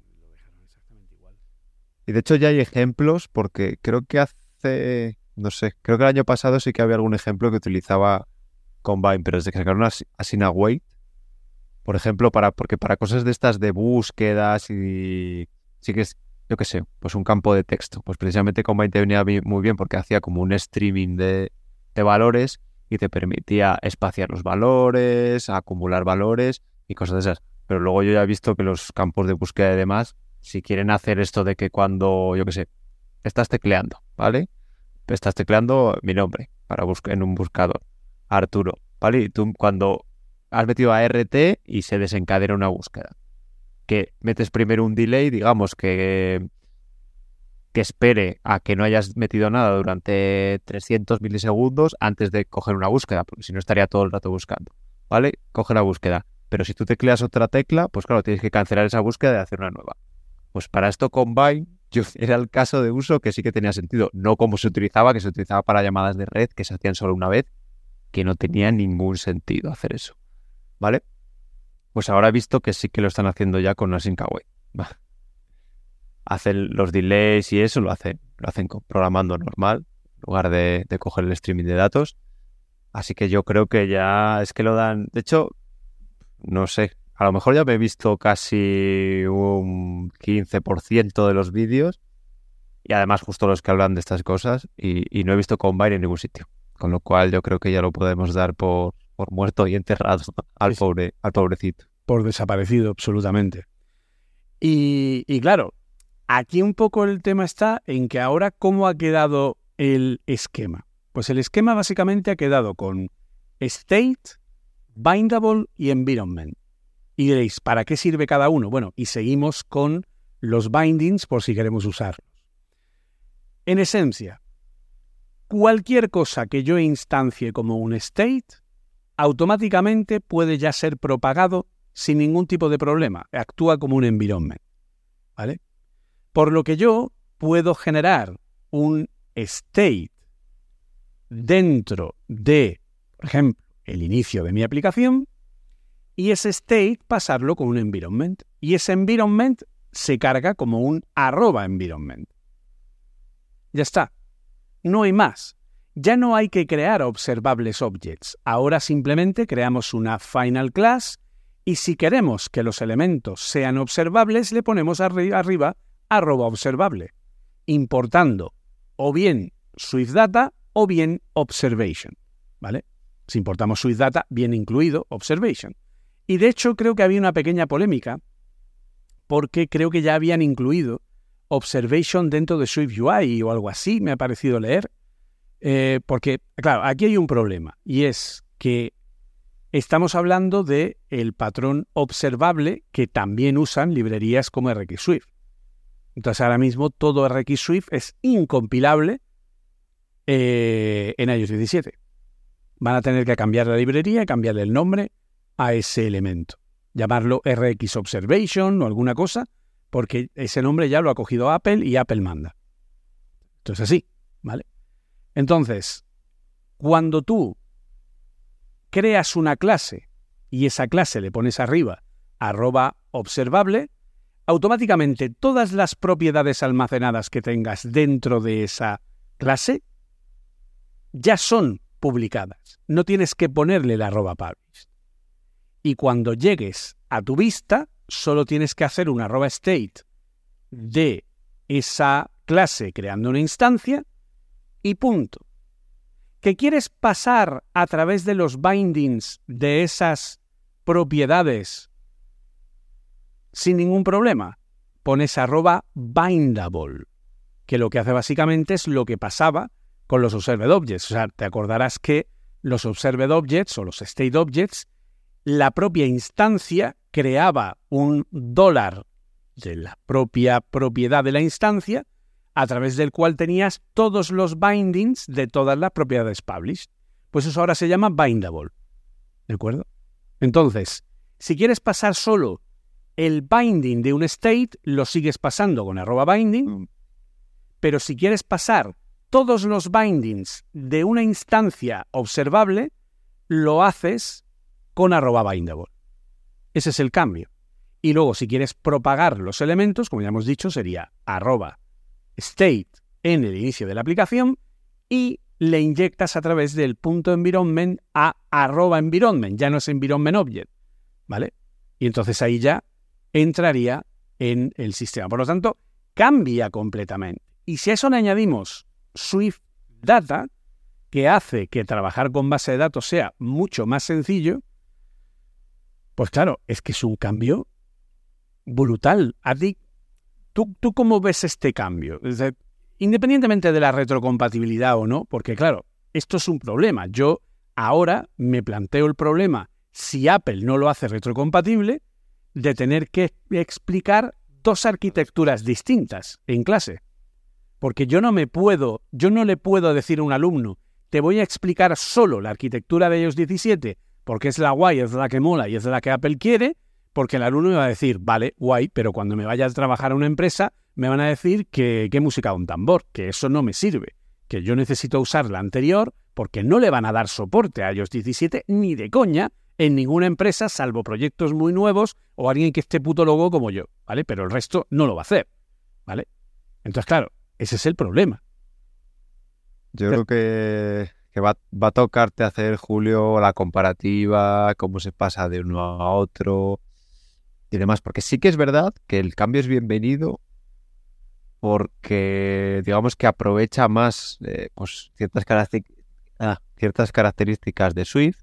Y de hecho ya hay ejemplos porque creo que hace, no sé, creo que el año pasado sí que había algún ejemplo que utilizaba Combine, pero desde que sacaron a Asina Wait por ejemplo, para, porque para cosas de estas de búsquedas y sí que es, yo qué sé, pues un campo de texto. Pues precisamente Combine te venía muy bien porque hacía como un streaming de, valores y te permitía espaciar los valores, acumular valores y cosas de esas. Pero luego yo ya he visto que los campos de búsqueda y demás, si quieren hacer esto de que cuando, yo qué sé, estás tecleando, ¿vale? Estás tecleando mi nombre para buscar en un buscador, Arturo, ¿vale? Y tú cuando has metido a RT y se desencadena una búsqueda. Que metes primero un delay, digamos, que, que espere a que no hayas metido nada durante 300 milisegundos antes de coger una búsqueda, porque si no estaría todo el rato buscando. ¿Vale? Coge la búsqueda. Pero si tú tecleas otra tecla, pues claro, tienes que cancelar esa búsqueda y hacer una nueva. Pues para esto Combine [laughs] yo, era el caso de uso que sí que tenía sentido. No como se utilizaba, que se utilizaba para llamadas de red que se hacían solo una vez, que no tenía ningún sentido hacer eso. ¿vale? Pues ahora he visto que sí que lo están haciendo ya con Async Await. Hacen los delays y eso, lo hacen, lo hacen programando normal, en lugar de, coger el streaming de datos. Así que yo creo que ya es que lo dan. De hecho, no sé, a lo mejor ya me he visto casi un 15% de los vídeos y además justo los que hablan de estas cosas y, no he visto Combine en ningún sitio. Con lo cual yo creo que ya lo podemos dar por, por muerto y enterrado al, pobre, al pobrecito. Por desaparecido, absolutamente. Y, y claro, aquí un poco el tema está en que ahora cómo ha quedado el esquema. Pues el esquema básicamente ha quedado con state, bindable y environment. Y diréis, ¿para qué sirve cada uno? Bueno, y seguimos con los bindings por si queremos usarlos. En esencia, cualquier cosa que yo instancie como un state, automáticamente puede ya ser propagado sin ningún tipo de problema. Actúa como un environment. ¿Vale? Por lo que yo puedo generar un state dentro de, por ejemplo, el inicio de mi aplicación y ese state pasarlo con un environment. Y ese environment se carga como un arroba environment. Ya está. No hay más. Ya no hay que crear observables objects. Ahora simplemente creamos una final class y si queremos que los elementos sean observables, le ponemos arriba arroba observable, importando o bien SwiftData o bien Observation. ¿Vale? Si importamos SwiftData, bien incluido Observation. Y de hecho creo que había una pequeña polémica porque creo que ya habían incluido Observation dentro de SwiftUI o algo así, me ha parecido leer. Eh, porque, claro, aquí hay un problema y es que estamos hablando de el patrón observable que también usan librerías como RxSwift. Entonces ahora mismo todo RxSwift es incompilable eh, en iOS 17. Van a tener que cambiar la librería cambiarle el nombre a ese elemento. Llamarlo RX Observation o alguna cosa, porque ese nombre ya lo ha cogido Apple y Apple manda. Entonces así, ¿vale? Entonces, cuando tú creas una clase y esa clase le pones arriba arroba observable, automáticamente todas las propiedades almacenadas que tengas dentro de esa clase ya son publicadas. No tienes que ponerle la arroba published. Y cuando llegues a tu vista, solo tienes que hacer una arroba state de esa clase creando una instancia y punto. ¿Que quieres pasar a través de los bindings de esas propiedades sin ningún problema? Pones arroba bindable, que lo que hace básicamente es lo que pasaba con los Observed Objects. O sea, te acordarás que los Observed Objects o los State Objects, la propia instancia creaba un dólar de la propia propiedad de la instancia a través del cual tenías todos los bindings de todas las propiedades published. Pues eso ahora se llama bindable. ¿De acuerdo? Entonces, si quieres pasar solo el binding de un state, lo sigues pasando con arroba binding, mm. pero si quieres pasar todos los bindings de una instancia observable, lo haces con arroba bindable. Ese es el cambio. Y luego, si quieres propagar los elementos, como ya hemos dicho, sería arroba state en el inicio de la aplicación y le inyectas a través del punto environment a arroba environment, ya no es environment object, ¿vale? Y entonces ahí ya entraría en el sistema. Por lo tanto, cambia completamente. Y si a eso le añadimos Swift Data, que hace que trabajar con base de datos sea mucho más sencillo, pues claro, es que es un cambio brutal. ¿Tú, ¿tú cómo ves este cambio? independientemente de la retrocompatibilidad o no, porque claro, esto es un problema. Yo ahora me planteo el problema, si Apple no lo hace retrocompatible, de tener que explicar dos arquitecturas distintas en clase. Porque yo no me puedo, yo no le puedo decir a un alumno, te voy a explicar solo la arquitectura de iOS 17, porque es la guay, es la que mola y es la que Apple quiere, porque el alumno me va a decir, vale, guay, pero cuando me vaya a trabajar a una empresa, me van a decir que qué música un tambor, que eso no me sirve, que yo necesito usar la anterior porque no le van a dar soporte a iOS 17 ni de coña en ninguna empresa, salvo proyectos muy nuevos o alguien que esté puto logo como yo, ¿vale? Pero el resto no lo va a hacer, ¿vale? Entonces, claro, ese es el problema. Yo creo que, va, va a tocarte hacer, Julio, la comparativa, cómo se pasa de uno a otro y demás, porque sí que es verdad que el cambio es bienvenido porque digamos que aprovecha más eh, pues, ciertas, ah, ciertas características de Swift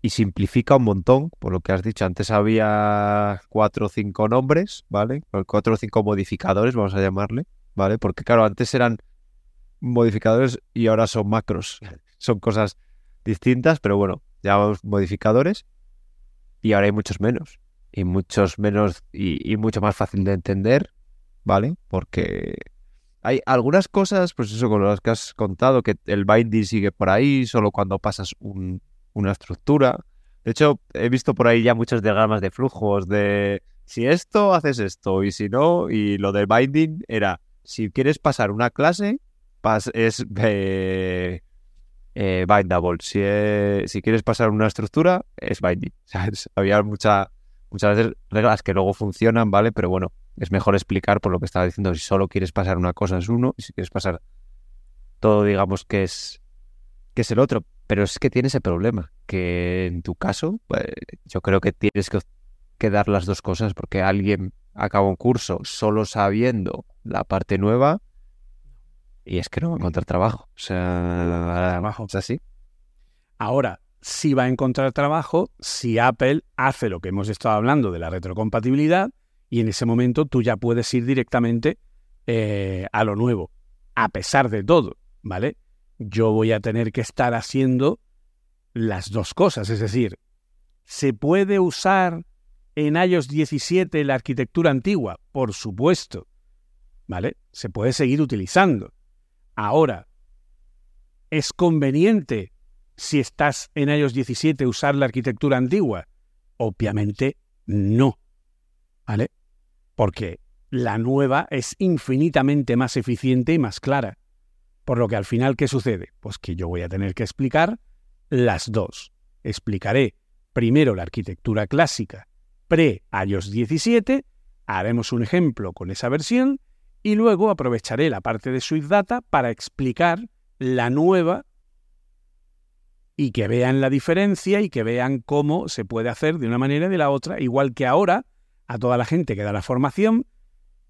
y simplifica un montón, por lo que has dicho. Antes había cuatro o cinco nombres, ¿vale? Cuatro o cinco modificadores, vamos a llamarle, ¿vale? Porque claro, antes eran modificadores y ahora son macros. [laughs] Son cosas distintas, pero bueno, llamamos modificadores y ahora hay muchos menos. Y muchos menos y, mucho más fácil de entender, ¿vale? Porque hay algunas cosas, pues eso, con las que has contado, que el binding sigue por ahí, solo cuando pasas un, una estructura. De hecho, he visto por ahí ya muchos diagramas de flujos de si esto, haces esto, y si no, y lo de binding era, si quieres pasar una clase, es eh, eh, bindable. Si, si quieres pasar una estructura, es binding. [laughs] Había mucha, muchas veces reglas que luego funcionan, ¿vale? Pero bueno, es mejor explicar por lo que estaba diciendo. Si solo quieres pasar una cosa es uno, y si quieres pasar todo, digamos que es, que es el otro. Pero es que tiene ese problema, que en tu caso, pues, yo creo que tienes que, dar las dos cosas, porque alguien acaba un curso solo sabiendo la parte nueva y es que no va a encontrar trabajo. O sea, trabajo. es así. Ahora, si va a encontrar trabajo si Apple hace lo que hemos estado hablando de la retrocompatibilidad y en ese momento tú ya puedes ir directamente eh, a lo nuevo, a pesar de todo, ¿vale? yo voy a tener que estar haciendo las dos cosas. Es decir, ¿se puede usar en iOS 17 la arquitectura antigua? Por supuesto. ¿Vale? Se puede seguir utilizando. Ahora, ¿es conveniente si estás en iOS 17 usar la arquitectura antigua? Obviamente no. ¿Vale? Porque la nueva es infinitamente más eficiente y más clara. Por lo que al final, ¿qué sucede? Pues que yo voy a tener que explicar las dos. Explicaré primero la arquitectura clásica pre-iOS 17, haremos un ejemplo con esa versión y luego aprovecharé la parte de Swift Data para explicar la nueva y que vean la diferencia y que vean cómo se puede hacer de una manera y de la otra, igual que ahora a toda la gente que da la formación,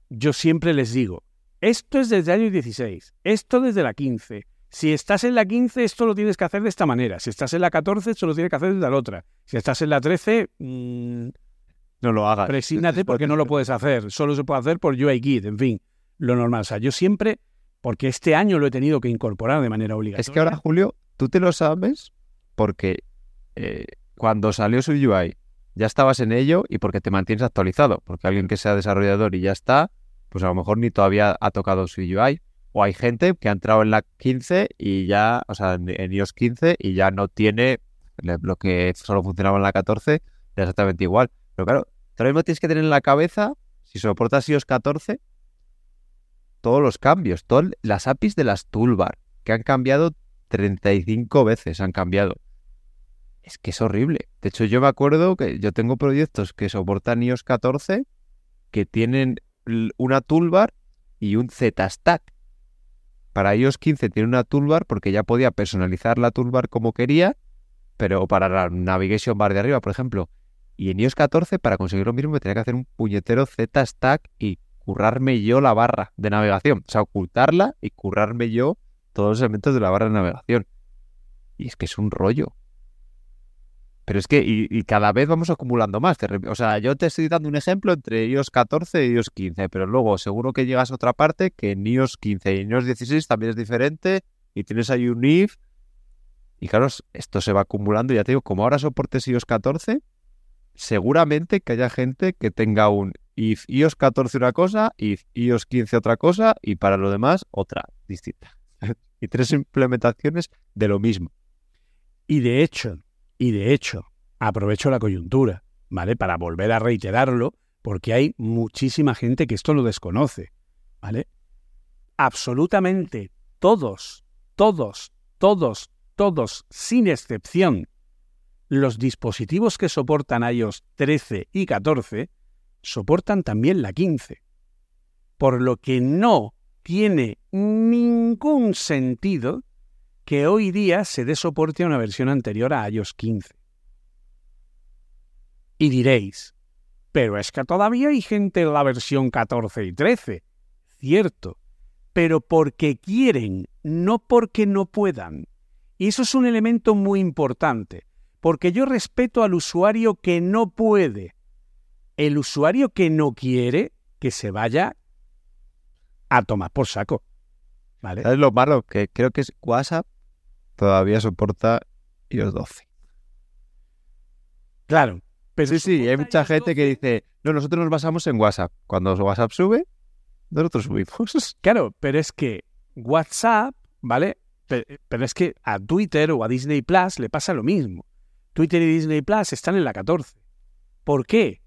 yo siempre les digo, esto es desde el año 16, esto desde la 15. Si estás en la 15, esto lo tienes que hacer de esta manera. Si estás en la 14, esto lo tienes que hacer de la otra. Si estás en la 13, mmm, no lo hagas. Presígnate [laughs] porque no lo puedes hacer. Solo se puede hacer por UIKit, en fin, lo normal. O sea, yo siempre, porque este año lo he tenido que incorporar de manera obligatoria. Es que ahora, Julio, tú te lo sabes porque eh, cuando salió su UI ya estabas en ello y porque te mantienes actualizado. Porque alguien que sea desarrollador y ya está, pues a lo mejor ni todavía ha tocado su UI. O hay gente que ha entrado en la 15 y ya, o sea, en, iOS 15 y ya no tiene lo que solo funcionaba en la 14, exactamente igual. Pero claro, tú mismo tienes que tener en la cabeza, si soportas iOS 14, todos los cambios, todas las APIs de las toolbar, que han cambiado 35 veces, han cambiado. Es que es horrible. De hecho, yo me acuerdo que yo tengo proyectos que soportan iOS 14 que tienen una toolbar y un Z-Stack. Para iOS 15 tiene una toolbar porque ya podía personalizar la toolbar como quería, pero para la navigation bar de arriba, por ejemplo. Y en iOS 14, para conseguir lo mismo, me tenía que hacer un puñetero Z-Stack y currarme yo la barra de navegación. O sea, ocultarla y currarme yo todos los elementos de la barra de navegación. Y es que es un rollo. Pero es que, y, cada vez vamos acumulando más. O sea, yo te estoy dando un ejemplo entre iOS 14 y iOS 15, pero luego seguro que llegas a otra parte que en iOS 15 y iOS 16 también es diferente y tienes ahí un if. Y claro, esto se va acumulando. Ya te digo, como ahora soportes iOS 14, seguramente que haya gente que tenga un if iOS 14 una cosa, if iOS 15 otra cosa y para lo demás otra distinta. [laughs] y tres implementaciones de lo mismo. Y de hecho, y de hecho, aprovecho la coyuntura, ¿vale? Para volver a reiterarlo, porque hay muchísima gente que esto lo desconoce, ¿vale? Absolutamente todos, todos, todos, todos, sin excepción, los dispositivos que soportan iOS 13 y 14 soportan también la 15. Por lo que no tiene ningún sentido que hoy día se dé soporte a una versión anterior a iOS 15. Y diréis, pero es que todavía hay gente en la versión 14 y 13. Cierto, pero porque quieren, no porque no puedan. Y eso es un elemento muy importante, porque yo respeto al usuario que no puede. El usuario que no quiere, que se vaya a tomar por saco. ¿Vale? ¿Sabes lo malo? Que creo que es WhatsApp todavía soporta iOS 12. Claro. Pero Sí, sí, hay mucha gente que dice, no, nosotros nos basamos en WhatsApp. Cuando WhatsApp sube, nosotros subimos. [laughs] Claro, pero es que WhatsApp, ¿vale? Pe- Pero es que a Twitter o a Disney Plus le pasa lo mismo. Twitter y Disney Plus están en la 14. ¿Por qué?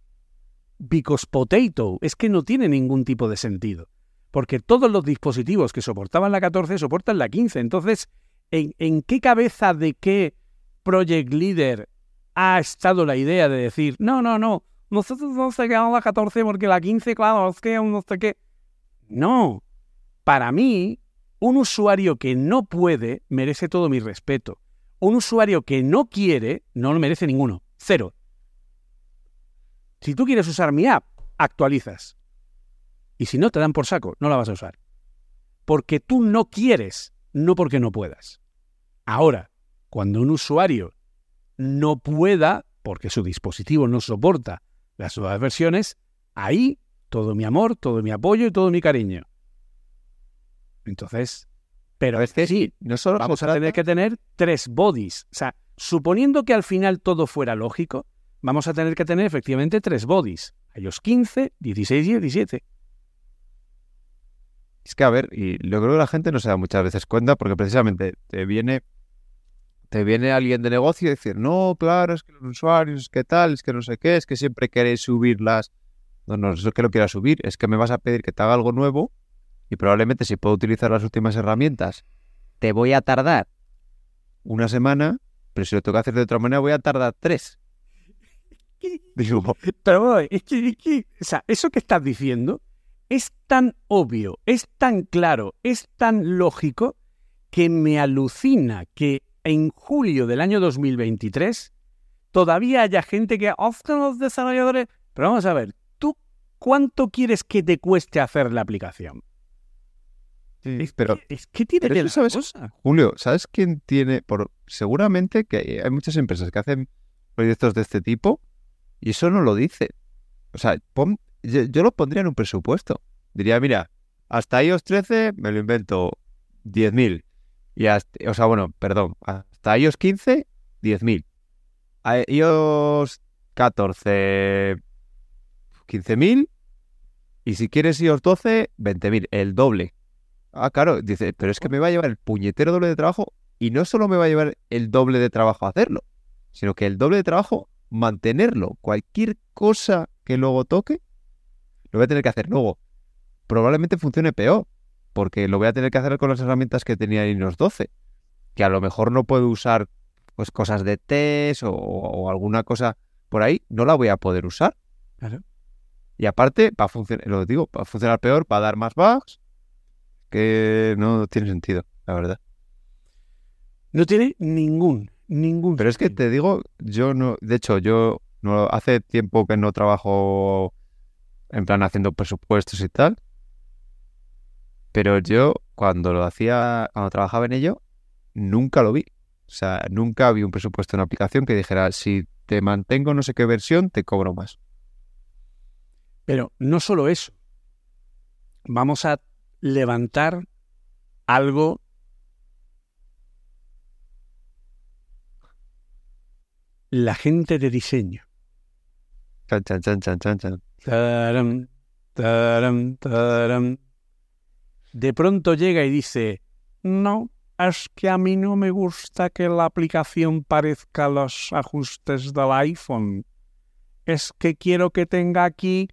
Because Potato es que no tiene ningún tipo de sentido. Porque todos los dispositivos que soportaban la 14 soportan la 15. Entonces, ¿en, en qué cabeza de qué Project Leader ha estado la idea de decir, no, no, no, nosotros no se quedamos la 14 porque la 15, claro, es que no sé qué. No. Para mí, un usuario que no puede merece todo mi respeto. Un usuario que no quiere no lo merece ninguno. Cero. Si tú quieres usar mi app, actualizas. Y si no, te dan por saco, no la vas a usar. Porque tú no quieres, no porque no puedas. Ahora, cuando un usuario no pueda, porque su dispositivo no soporta las nuevas versiones, ahí todo mi amor, todo mi apoyo y todo mi cariño. Entonces, pero A veces sí, no solo vamos a tener que tener tres bodies. O sea, suponiendo que al final todo fuera lógico, vamos a tener que tener efectivamente tres bodies. iOS 15, 16 y 17. Es que, a ver, y lo creo que la gente no se da muchas veces cuenta porque precisamente te viene, te viene alguien de negocio y decir, no, claro, es que los usuarios, ¿qué tal? Es que no sé qué, es que siempre queréis subirlas. No, no, es que lo quiera subir, es que me vas a pedir que te haga algo nuevo y probablemente si puedo utilizar las últimas herramientas, te voy a tardar una semana, pero si lo tengo que hacer de otra manera voy a tardar tres. Digo, Pero es que, es que- o sea, eso que estás diciendo es tan obvio, es tan claro, es tan lógico que me alucina que en julio del año 2023 todavía haya gente que ofrecen los desarrolladores. Pero vamos a ver, ¿tú cuánto quieres que te cueste hacer la aplicación? Es pero que- es que tiene pero sabes- cosa. Julio, ¿sabes quién tiene? Por, seguramente que hay muchas empresas que hacen proyectos de este tipo y eso no lo dice. O sea, pon- yo, yo lo pondría en un presupuesto. Diría, mira, hasta iOS 13 me lo invento 10.000. Y hasta, o sea, bueno, perdón, hasta iOS 15, 10.000. A iOS 14, 15.000. Y si quieres iOS 12, 20.000, el doble. Ah, claro, dice, pero es que me va a llevar el puñetero doble de trabajo y no solo me va a llevar el doble de trabajo hacerlo, sino que el doble de trabajo mantenerlo. Cualquier cosa que luego toque, lo voy a tener que hacer luego. Probablemente funcione peor, porque lo voy a tener que hacer con las herramientas que tenía en los 12, que a lo mejor no puedo usar pues cosas de test o, o alguna cosa por ahí, no la voy a poder usar. Claro. Y aparte, va a funcionar, lo digo, va a funcionar peor, va a dar más bugs, que no tiene sentido, la verdad. No tiene ningún, ningún. Pero es que te digo, yo no, de hecho, yo no hace tiempo que no trabajo en plan haciendo presupuestos y tal. Pero yo cuando lo hacía, cuando trabajaba en ello, nunca lo vi. O sea, nunca vi un presupuesto en una aplicación que dijera, si te mantengo no sé qué versión, te cobro más. Pero no solo eso. Vamos a levantar algo la gente de diseño. Taram, taram, taram. De pronto llega y dice, no, es que a mí no me gusta que la aplicación parezca los ajustes del iPhone. Es que quiero que tenga aquí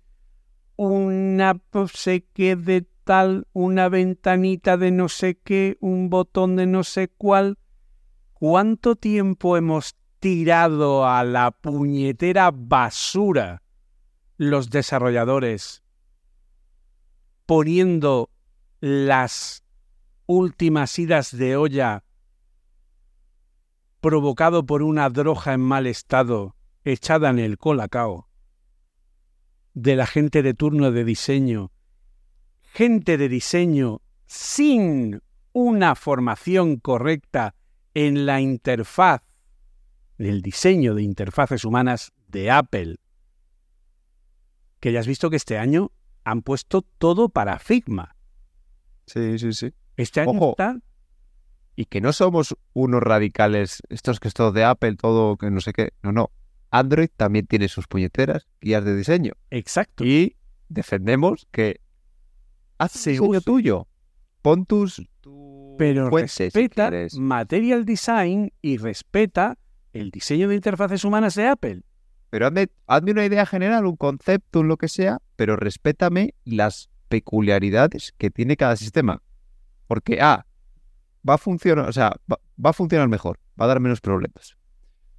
una sé qué de tal, una ventanita de no sé qué, un botón de no sé cuál. ¿Cuánto tiempo hemos tirado a la puñetera basura los desarrolladores poniendo las últimas idas de olla provocado por una droga en mal estado echada en el colacao, de la gente de turno de diseño, gente de diseño sin una formación correcta en la interfaz, en el diseño de interfaces humanas de Apple, que ya has visto que este año han puesto todo para Figma. Sí, sí, sí. Este año Ojo. está Y que no somos unos radicales, estos que es todo de Apple, todo que no sé qué. No, no. Android también tiene sus puñeteras guías de diseño. exacto. Y defendemos que haz diseño use. tuyo. Pon tus, pero fuentes, respeta. Material Design y respeta el diseño de interfaces humanas de Apple. Pero hazme, hazme una idea general, un concepto, un lo que sea, pero respétame las peculiaridades que tiene cada sistema. Porque A, va a funcionar, o sea, va a funcionar mejor, va a dar menos problemas.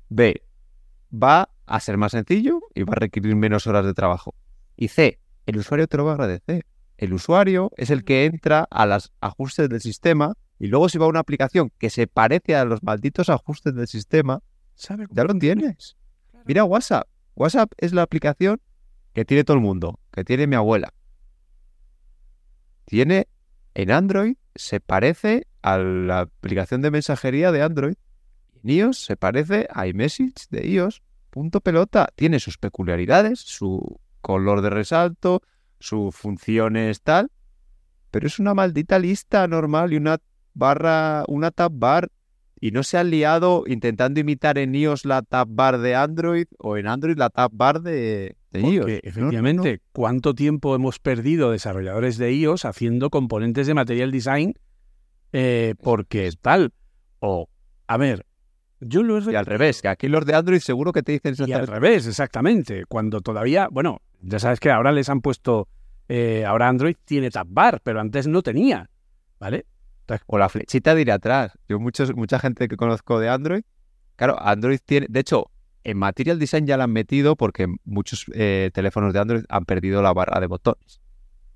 B, va a ser más sencillo y va a requerir menos horas de trabajo. Y C, el usuario te lo va a agradecer. El usuario es el que entra a los ajustes del sistema y luego si va a una aplicación que se parece a los malditos ajustes del sistema, ¿Sabe ya lo tienes. Mira WhatsApp. WhatsApp es la aplicación que tiene todo el mundo, que tiene mi abuela. Tiene en Android, se parece a la aplicación de mensajería de Android. En iOS se parece a iMessage de iOS. Punto pelota. Tiene sus peculiaridades, su color de resalto, sus funciones tal. Pero es una maldita lista normal y una barra, una tab bar y no se han liado intentando imitar en iOS la tab bar de Android o en Android la tab bar de, de iOS. Porque, No, no, efectivamente, ¿cuánto tiempo hemos perdido desarrolladores de iOS haciendo componentes de Material Design? Eh, porque tal. O, a ver, yo lo he. Y al revés, que aquí los de Android seguro que te dicen Y al revés, exactamente. Cuando todavía, bueno, ya sabes que ahora les han puesto, eh, ahora Android tiene Tab Bar, pero antes no tenía, ¿vale? O la flechita de ir atrás. Yo muchos, mucha gente que conozco de Android, claro, Android tiene, de hecho, en Material Design ya la han metido porque muchos eh, teléfonos de Android han perdido la barra de botones,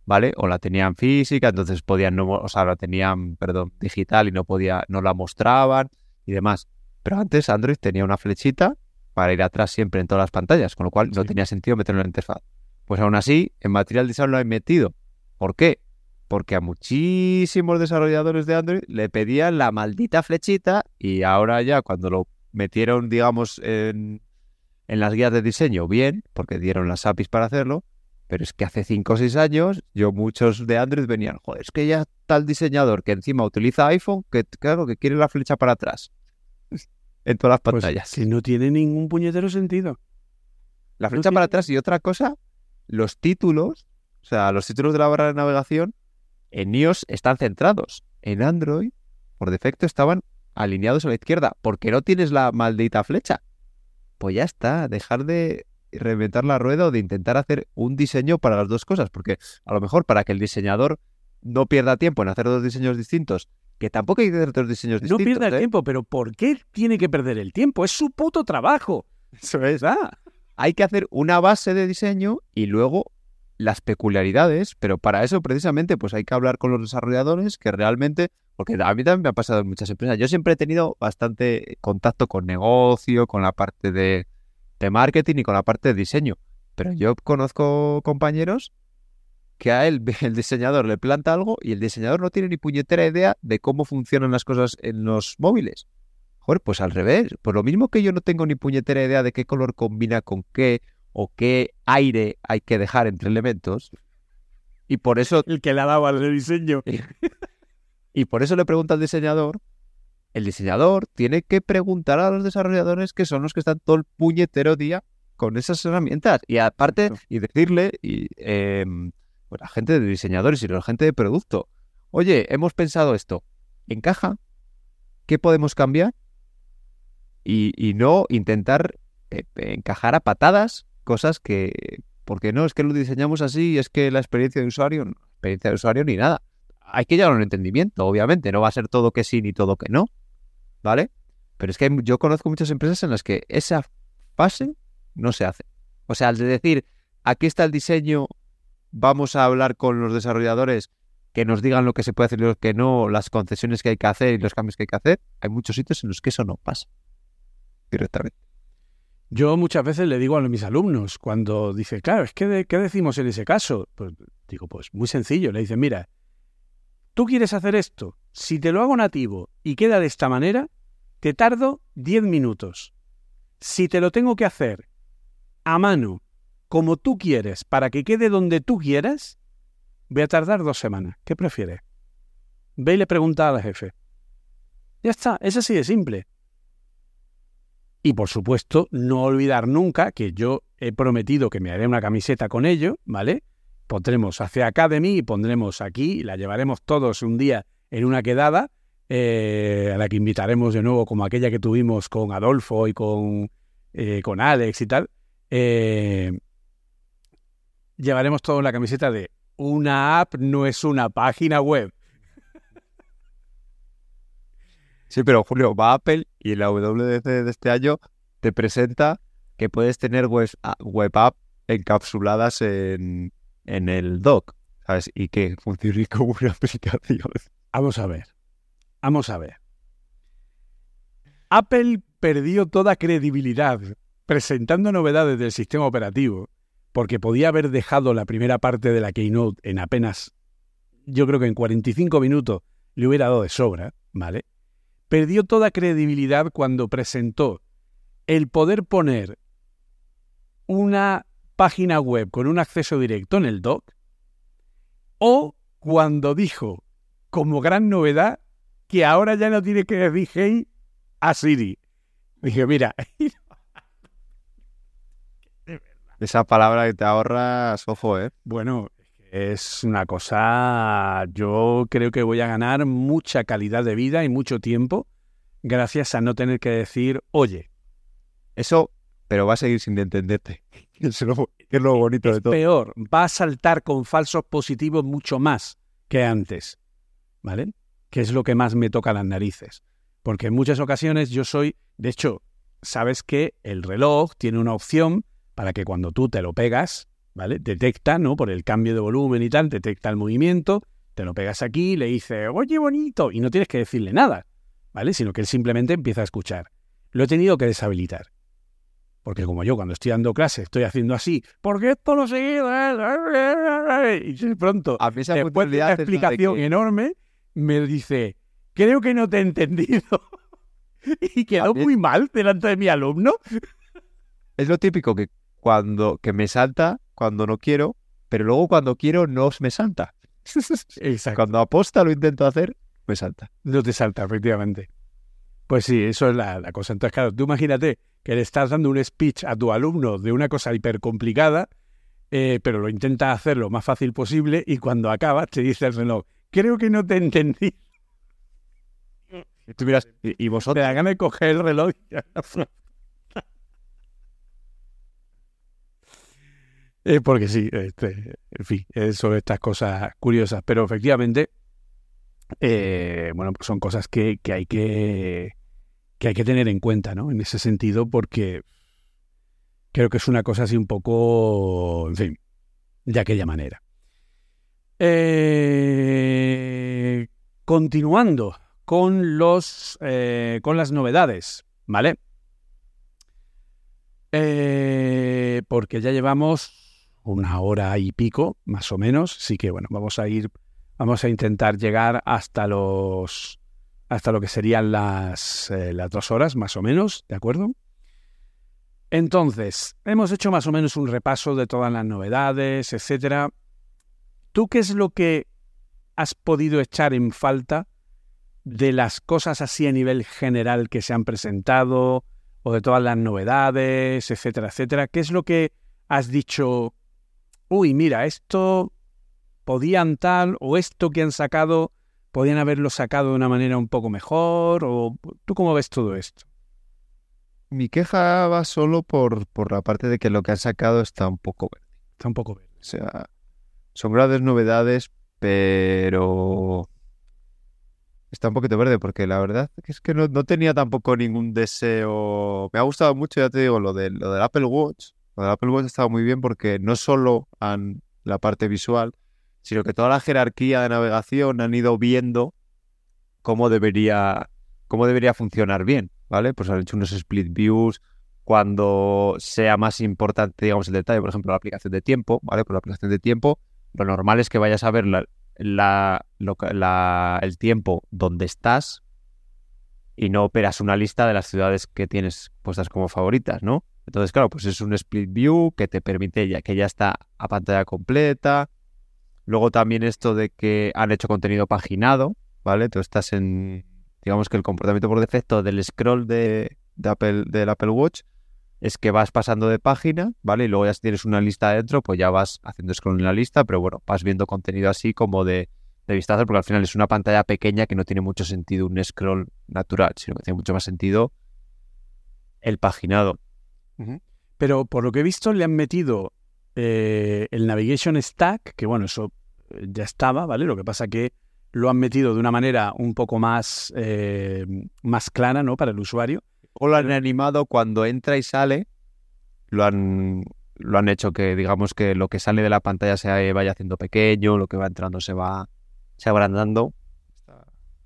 ¿vale? O la tenían física, entonces podían no, o sea, la tenían, perdón, digital y no podía, no la mostraban y demás. Pero antes Android tenía una flechita para ir atrás siempre en todas las pantallas, con lo cual no tenía sentido meterlo en la interfaz. Pues aún así, en Material Design lo han metido. ¿Por qué? Porque a muchísimos desarrolladores de Android le pedían la maldita flechita y ahora ya cuando lo metieron, digamos, en, en las guías de diseño, bien, porque dieron las APIs para hacerlo, pero es que hace 5 o 6 años yo muchos de Android venían, joder, es que ya el diseñador que encima utiliza iPhone, que claro, que quiere la flecha para atrás. [laughs] En todas las Pues pantallas. que no tiene ningún puñetero sentido. La No flecha tiene- para atrás y otra cosa, los títulos, o sea, los títulos de la barra de navegación en iOS están centrados. En Android, por defecto, estaban alineados a la izquierda, porque no tienes la maldita flecha. Pues ya está, dejar de reinventar la rueda o de intentar hacer un diseño para las dos cosas, porque a lo mejor para que el diseñador no pierda tiempo en hacer dos diseños distintos, que tampoco hay que hacer dos diseños No distintos. pierda el ¿eh? tiempo, pero ¿por qué tiene que perder el tiempo? Es su puto trabajo. Eso es. hay que hacer una base de diseño y luego las peculiaridades, pero para eso precisamente pues hay que hablar con los desarrolladores que realmente, porque a mí también me ha pasado en muchas empresas, yo siempre he tenido bastante contacto con negocio, con la parte de, marketing y con la parte de diseño, pero yo conozco compañeros que a él [laughs] el diseñador le planta algo y el diseñador no tiene ni puñetera idea de cómo funcionan las cosas en los móviles. Joder, pues al revés. Pues lo mismo que yo no tengo ni puñetera idea de qué color combina con qué o qué aire hay que dejar entre elementos. Y por eso, El que le dado al rediseño. [laughs] y por eso le pregunta al diseñador. El diseñador tiene que preguntar a los desarrolladores que son los que están todo el puñetero día con esas herramientas. Y aparte, y decirle, y eh, pues la gente de diseñadores y la gente de producto, oye, hemos pensado esto, ¿encaja? ¿Qué podemos cambiar? Y, y no intentar eh, encajar a patadas cosas que, porque no, es que lo diseñamos así, es que la experiencia de usuario, experiencia de usuario ni nada. Hay que llegar a un entendimiento, obviamente, no va a ser todo que sí ni todo que no, ¿vale? Pero es que yo conozco muchas empresas en las que esa fase no se hace. O sea, al de decir, aquí está el diseño, vamos a hablar con los desarrolladores que nos digan lo que se puede hacer y lo que no, las concesiones que hay que hacer y los cambios que hay que hacer, hay muchos sitios en los que eso no pasa. directamente. Yo muchas veces le digo a mis alumnos, cuando dice, claro, es que, ¿qué decimos en ese caso? Pues digo, pues muy sencillo, le dicen, mira, tú quieres hacer esto, si te lo hago nativo y queda de esta manera, te tardo 10 minutos. Si te lo tengo que hacer a mano, como tú quieres, para que quede donde tú quieras, voy a tardar dos semanas. ¿Qué prefieres? Ve y le pregunta al jefe. Ya está, es así de simple. Y por supuesto, no olvidar nunca que yo he prometido que me haré una camiseta con ello, ¿vale? Pondremos hacia Academy y pondremos aquí, la llevaremos todos un día en una quedada, eh, a la que invitaremos de nuevo como aquella que tuvimos con Adolfo y con, eh, con Alex y tal. Eh, llevaremos todo en la camiseta de una app no es una página web. Sí, pero Julio, va Apple y la WDC de este año te presenta que puedes tener web, web app encapsuladas en, en el dock, ¿sabes? Y que funcione [laughs] como una aplicación. Vamos a ver. Vamos a ver. Apple perdió toda credibilidad presentando novedades del sistema operativo porque podía haber dejado la primera parte de la Keynote en apenas, yo creo que en 45 minutos le hubiera dado de sobra, ¿vale? Perdió toda credibilidad cuando presentó el poder poner una página web con un acceso directo en el doc o cuando dijo como gran novedad que ahora ya no tiene que decir hey a Siri. Dije, mira. [laughs] Esa palabra que te ahorra ojo, ¿eh? Bueno, es una cosa, yo creo que voy a ganar mucha calidad de vida y mucho tiempo gracias a no tener que decir, oye. Eso, pero va a seguir sin entenderte. [laughs] es lo, es lo bonito de todo. Peor, va a saltar con falsos positivos mucho más que antes. ¿Vale? Que es lo que más me toca las narices. Porque en muchas ocasiones yo soy, de hecho, sabes que el reloj tiene una opción para que cuando tú te lo pegas, ¿vale? Detecta, ¿no? Por el cambio de volumen y tal, detecta el movimiento, te lo pegas aquí, le dice, oye, bonito, y no tienes que decirle nada, ¿vale? Sino que él simplemente empieza a escuchar. Lo he tenido que deshabilitar. Porque como yo cuando estoy dando clase estoy haciendo así, porque esto lo seguido, y de pronto, a esa después de una explicación enorme, me dice, creo que no te he entendido. [laughs] y quedó muy mal delante de mi alumno. Es lo típico que cuando que me salta cuando no quiero, pero luego cuando quiero no me salta. Exacto. Cuando aposta lo intento hacer, me salta. No te salta, efectivamente. Pues sí, eso es la, cosa. Entonces, claro, tú imagínate que le estás dando un speech a tu alumno de una cosa hiper complicada, eh, pero lo intenta hacer lo más fácil posible y cuando acabas te dice el reloj, creo que no te entendí. Y tú miras, y, vosotros... Te da ganas de coger el reloj Eh, porque sí, este, en fin, son estas cosas curiosas, pero efectivamente, eh, bueno, pues son cosas que, hay que, que hay que tener en cuenta, ¿no? En ese sentido, porque creo que es una cosa así un poco, en fin, de aquella manera. Eh, continuando con los con las novedades, ¿vale? porque ya llevamos una hora y pico, más o menos. Así que bueno, vamos a ir, vamos a intentar llegar hasta los, hasta lo que serían las, eh, las dos horas, más o menos, ¿de acuerdo? Entonces, hemos hecho más o menos un repaso de todas las novedades, etcétera. ¿Tú qué es lo que has podido echar en falta de las cosas así a nivel general que se han presentado o de todas las novedades, etcétera, etcétera? ¿Qué es lo que has dicho uy, mira, esto podían tal o esto que han sacado podían haberlo sacado de una manera un poco mejor o tú cómo ves todo esto? Mi queja va solo por, por la parte de que lo que han sacado está un poco verde. Está un poco verde. O sea, son grandes novedades, pero está un poquito verde porque la verdad es que no, no, tenía tampoco ningún deseo. Me ha gustado mucho, ya te digo, lo, de, lo del Apple Watch, lo Apple Watch ha estado muy bien porque no solo han la parte visual, sino que toda la jerarquía de navegación han ido viendo cómo debería, cómo debería funcionar bien. ¿vale? Pues han hecho unos split views cuando sea más importante, digamos, el detalle, por ejemplo, la aplicación de tiempo, ¿vale? Por la aplicación de tiempo, lo normal es que vayas a ver la, la, el tiempo donde estás y no operas una lista de las ciudades que tienes puestas como favoritas, ¿no? Entonces, claro, pues es un split view que te permite ya que ya está a pantalla completa. Luego también esto de que han hecho contenido paginado, ¿vale? Tú estás en, digamos que el comportamiento por defecto del scroll de, Apple, del Apple Watch es que vas pasando de página, ¿vale? Y luego ya si tienes una lista dentro, pues ya vas haciendo scroll en la lista, pero bueno, vas viendo contenido así como de, de vistazo, porque al final es una pantalla pequeña que no tiene mucho sentido un scroll natural, sino que tiene mucho más sentido el paginado. Pero por lo que he visto, le han metido eh, el Navigation Stack, que bueno, eso eh, ya estaba, ¿vale? Lo que pasa que lo han metido de una manera un poco más, eh, más clara, ¿no? Para el usuario o lo han animado cuando entra y sale, lo han, lo han hecho que digamos que lo que sale de la pantalla se vaya haciendo pequeño, lo que va entrando se va, se agrandando.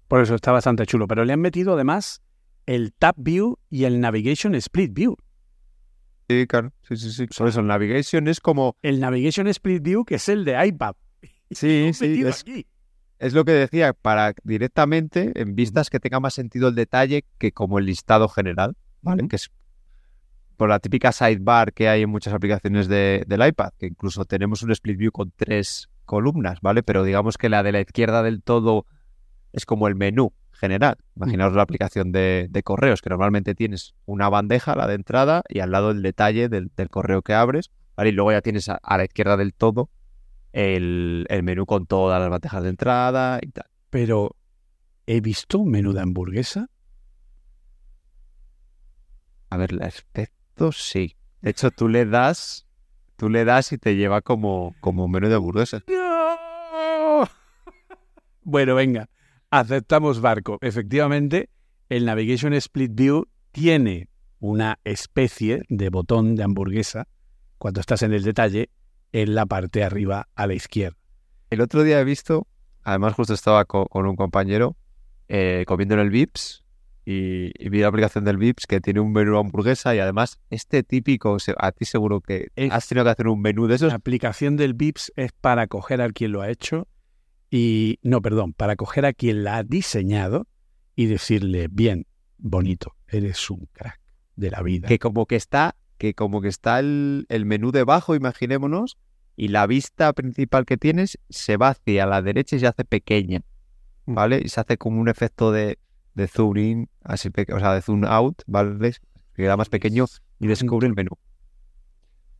Por eso está bastante chulo. Pero le han metido además el Tab View y el Navigation Split View. Sí, claro. Sí, sí, sí. Por eso el Navigation es como... El Navigation Split View que es el de iPad. Sí, [laughs] sí. Es, es lo que decía, para directamente en vistas que tenga más sentido el detalle que como el listado general, ¿vale? Que es por la típica sidebar que hay en muchas aplicaciones de, del iPad, que incluso tenemos un split view con tres columnas, ¿vale? Pero digamos que la de la izquierda del todo es como el menú general. Imaginaos la aplicación de, correos, que normalmente tienes una bandeja, la de entrada, y al lado el detalle del, correo que abres, ¿vale? Y luego ya tienes a la izquierda del todo el, menú con todas las bandejas de entrada y tal. Pero, ¿he visto un menú de hamburguesa? A ver, el aspecto sí. De hecho, tú le das, tú le das y te lleva como, como menú de hamburguesa. [laughs] bueno, venga, aceptamos barco. Efectivamente, el Navigation Split View tiene una especie de botón de hamburguesa cuando estás en el detalle en la parte arriba a la izquierda. El otro día he visto, además justo estaba con, un compañero eh, comiendo en el Vips y, vi la aplicación del Vips que tiene un menú hamburguesa y además este típico, a ti seguro que has tenido que hacer un menú de esos. La aplicación del Vips es para coger a quien lo ha hecho y, no, perdón, para coger a quien la ha diseñado y decirle, bien, bonito, eres un crack de la vida. Que como que está que como que está el, menú debajo, imaginémonos, y la vista principal que tienes se va hacia la derecha y se hace pequeña, mm. ¿vale? Y se hace como un efecto de, de zoom in, así o sea, de zoom out, ¿vale? Que queda más pequeño y descubre el menú.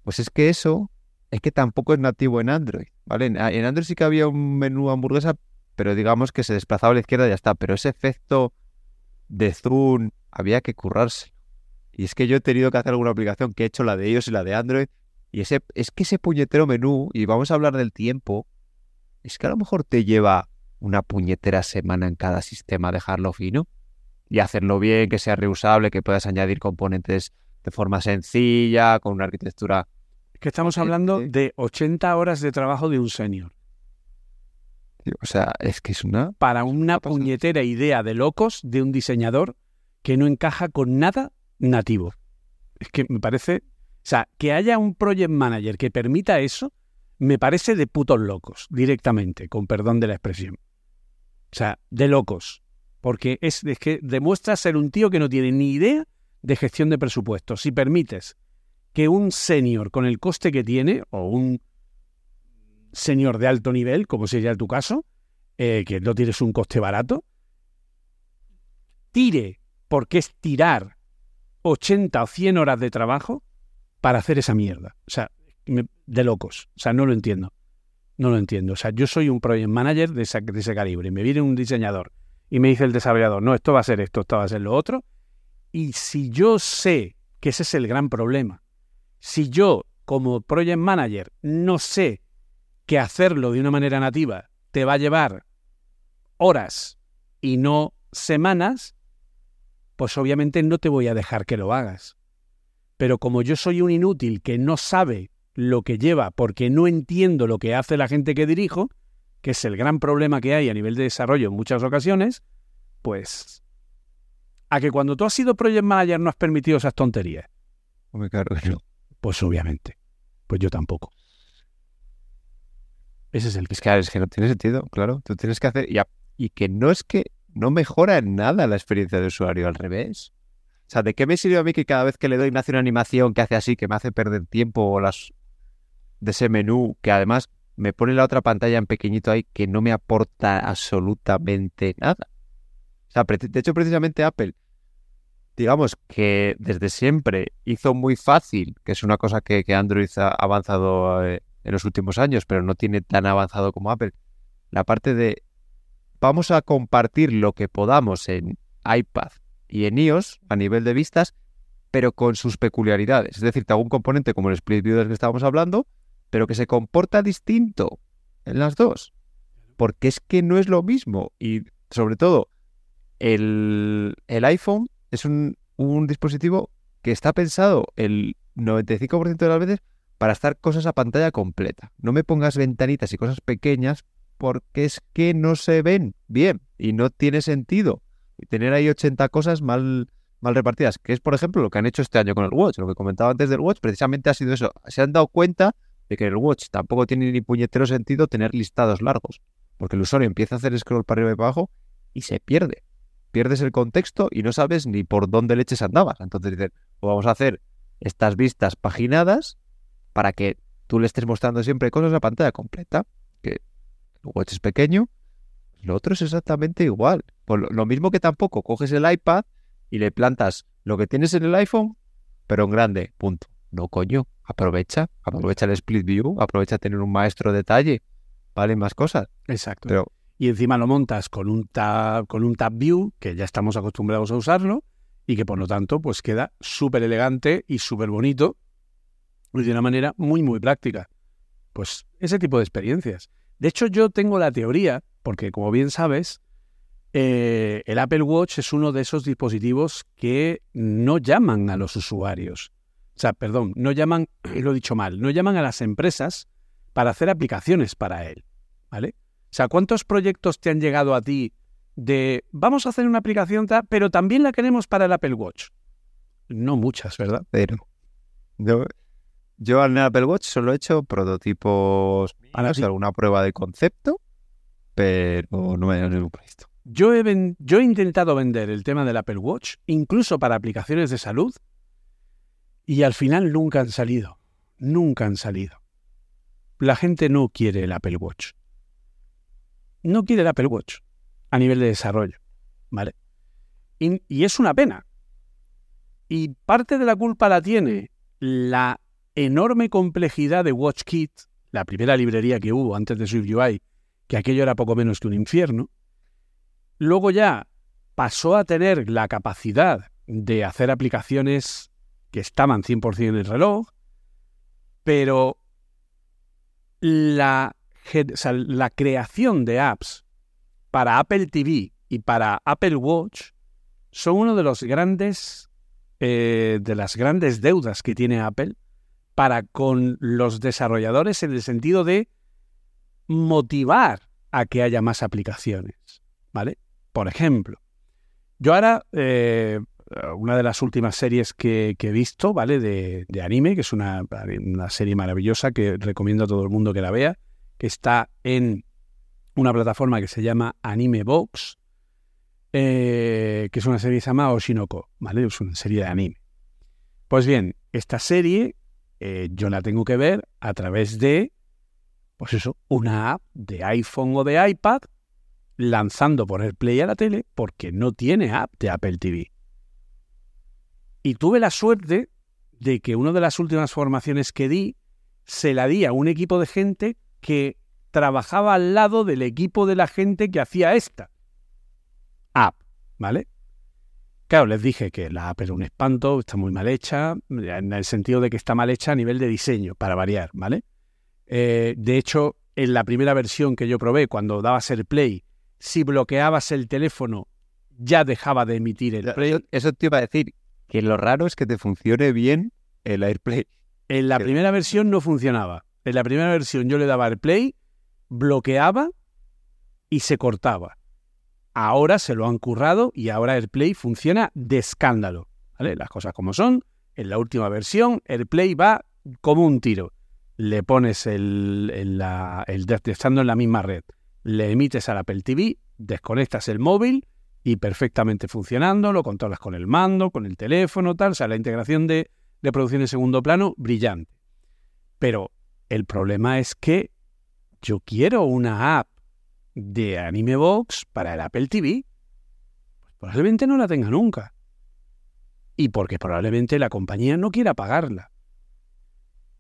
Pues es que eso es que tampoco es nativo en Android, ¿vale? En, Android sí que había un menú hamburguesa, pero digamos que se desplazaba a la izquierda y ya está. Pero ese efecto de zoom había que currarse. Y es que yo he tenido que hacer alguna aplicación que he hecho la de ellos y la de Android. Y ese, es que ese puñetero menú, y vamos a hablar del tiempo, es que a lo mejor te lleva una puñetera semana en cada sistema dejarlo fino y hacerlo bien, que sea reusable, que puedas añadir componentes de forma sencilla, con una arquitectura. Que estamos hablando de 80 horas de trabajo de un senior. O sea, es que es una. Para una puñetera idea de locos de un diseñador que no encaja con nada nativo. Es que me parece, o sea, que haya un project manager que permita eso, me parece de putos locos, directamente, con perdón de la expresión. O sea, de locos. Porque es, es que demuestra ser un tío que no tiene ni idea de gestión de presupuestos. Si permites que un senior con el coste que tiene, o un senior de alto nivel, como sería tu caso, eh, que no tienes un coste barato, tire, porque es tirar 80 o 100 horas de trabajo para hacer esa mierda. O sea, de locos. O sea, no lo entiendo. No lo entiendo. O sea, yo soy un project manager de, de ese calibre. Me viene un diseñador y me dice el desarrollador, no, esto va a ser esto, esto va a ser lo otro. Y si yo sé que ese es el gran problema, si yo como project manager no sé que hacerlo de una manera nativa te va a llevar horas y no semanas, pues obviamente no te voy a dejar que lo hagas. Pero como yo soy un inútil que no sabe lo que lleva porque no entiendo lo que hace la gente que dirijo, que es el gran problema que hay a nivel de desarrollo en muchas ocasiones, pues A que cuando tú has sido project manager no has permitido esas tonterías. Hombre, claro no. Pues obviamente. Pues yo tampoco. Ese es el que Es que, es que no tiene sentido, claro. Tú tienes que hacer. Y, a- y que no es que no mejora en nada la experiencia de usuario, al revés. O sea, ¿de qué me sirve a mí que cada vez que le doy me hace una animación que hace así, que me hace perder tiempo o las de ese menú, que además me pone la otra pantalla en pequeñito ahí, que no me aporta absolutamente nada? O sea, de hecho, precisamente Apple, digamos que desde siempre hizo muy fácil, que es una cosa que, que Android ha avanzado eh, en los últimos años, pero no tiene tan avanzado como Apple, la parte de vamos a compartir lo que podamos en iPad y en iOS a nivel de vistas, pero con sus peculiaridades. Es decir, te hago un componente como el Split View del que estábamos hablando, pero que se comporta distinto en las dos. Porque es que no es lo mismo. Y sobre todo, el, el iPhone es un, un dispositivo que está pensado el 95% de las veces para estar cosas a pantalla completa. No me pongas ventanitas y cosas pequeñas porque es que no se ven bien y no tiene sentido. Tener ahí 80 cosas mal, mal repartidas, que es por ejemplo lo que han hecho este año con el Watch. Lo que comentaba antes del Watch precisamente ha sido eso. Se han dado cuenta de que el Watch tampoco tiene ni puñetero sentido tener listados largos, porque el usuario empieza a hacer scroll para arriba y para abajo y se pierde. Pierdes el contexto y no sabes ni por dónde leches andabas. Entonces dicen, pues vamos a hacer estas vistas paginadas para que tú le estés mostrando siempre cosas a pantalla completa. Que el watch es pequeño, lo otro es exactamente igual. Lo, lo mismo que tampoco coges el iPad y le plantas lo que tienes en el iPhone, pero en grande, punto. No, coño, aprovecha, aprovecha el split view, aprovecha tener un maestro detalle, vale más cosas. Exacto. Pero y encima lo montas con un tab, con un tab view, que ya estamos acostumbrados a usarlo, y que por lo tanto pues queda súper elegante y súper bonito, y de una manera muy, muy práctica. Pues ese tipo de experiencias. De hecho, yo tengo la teoría, porque como bien sabes, eh, el Apple Watch es uno de esos dispositivos que no llaman a los usuarios. O sea, perdón, no llaman, [clears throat] lo he dicho mal, no llaman a las empresas para hacer aplicaciones para él. ¿Vale? O sea, ¿cuántos proyectos te han llegado a ti de vamos a hacer una aplicación, pero también la queremos para el Apple Watch? No muchas, ¿verdad? Pero yo, yo en el Apple Watch solo he hecho prototipos alguna prueba de concepto, pero no me he dado ningún proyecto. Yo he, ven- yo he intentado vender el tema del Apple Watch, incluso para aplicaciones de salud, y al final nunca han salido. Nunca han salido. La gente no quiere el Apple Watch. No quiere el Apple Watch a nivel de desarrollo. ¿Vale? Y, y es una pena. Y parte de la culpa la tiene la enorme complejidad de WatchKit, la primera librería que hubo antes de SwiftUI, que aquello era poco menos que un infierno. Luego ya pasó a tener la capacidad de hacer aplicaciones que estaban 100% en el reloj, pero la, la creación de apps para Apple TV y para Apple Watch son uno de los grandes eh, de las grandes deudas que tiene Apple para con los desarrolladores en el sentido de motivar a que haya más aplicaciones, ¿vale? Por ejemplo, yo ahora, eh, una de las últimas series que, que he visto, ¿vale? De, de anime, que es una, una serie maravillosa que recomiendo a todo el mundo que la vea, que está en una plataforma que se llama Anime Box, eh, que es una serie que se llama Oshinoko, ¿vale? Es una serie de anime. Pues bien, esta serie eh, yo la tengo que ver a través de, pues eso, una app de iPhone o de iPad lanzando por el Play a la tele porque no tiene app de Apple TV. Y tuve la suerte de que una de las últimas formaciones que di se la di a un equipo de gente que trabajaba al lado del equipo de la gente que hacía esta app, ¿vale? Claro, les dije que la app era un espanto, está muy mal hecha, en el sentido de que está mal hecha a nivel de diseño, para variar, ¿vale? Eh, de hecho, en la primera versión que yo probé, cuando dabas el play, si bloqueabas el teléfono, ya dejaba de emitir el play. Eso, eso te iba a decir, que lo raro es que te funcione bien el AirPlay. En la primera versión no funcionaba. En la primera versión yo le daba el play, bloqueaba y se cortaba. ahora se lo han currado y ahora AirPlay funciona de escándalo. ¿vale? Las cosas como son. En la última versión, AirPlay va como un tiro. Le pones el, el, la, el estando en la misma red, le emites al Apple TV, desconectas el móvil y perfectamente funcionando, lo controlas con el mando, con el teléfono, tal. O sea, la integración de, de producción en segundo plano, brillante. Pero el problema es que yo quiero una app de Anime Box para el Apple TV. Pues probablemente no la tenga nunca. Y porque probablemente la compañía no quiera pagarla.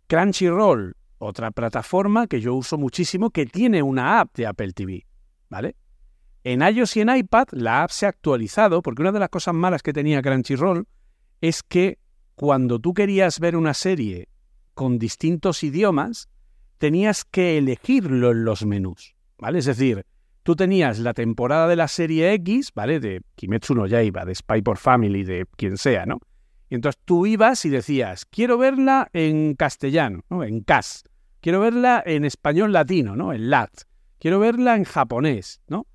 Crunchyroll, otra plataforma que yo uso muchísimo que tiene una app de Apple TV, ¿vale? En iOS y en iPad la app se ha actualizado porque una de las cosas malas que tenía Crunchyroll es que cuando tú querías ver una serie con distintos idiomas, tenías que elegirlo en los menús, ¿vale? Es decir, tú tenías la temporada de la serie X, ¿vale? De Kimetsu no Yaiba, de Spy por Family, de quien sea, ¿no? Y entonces tú ibas y decías, quiero verla en castellano, ¿no? En CAS. Quiero verla en español latino, ¿no? En LAT. Quiero verla en japonés, ¿no?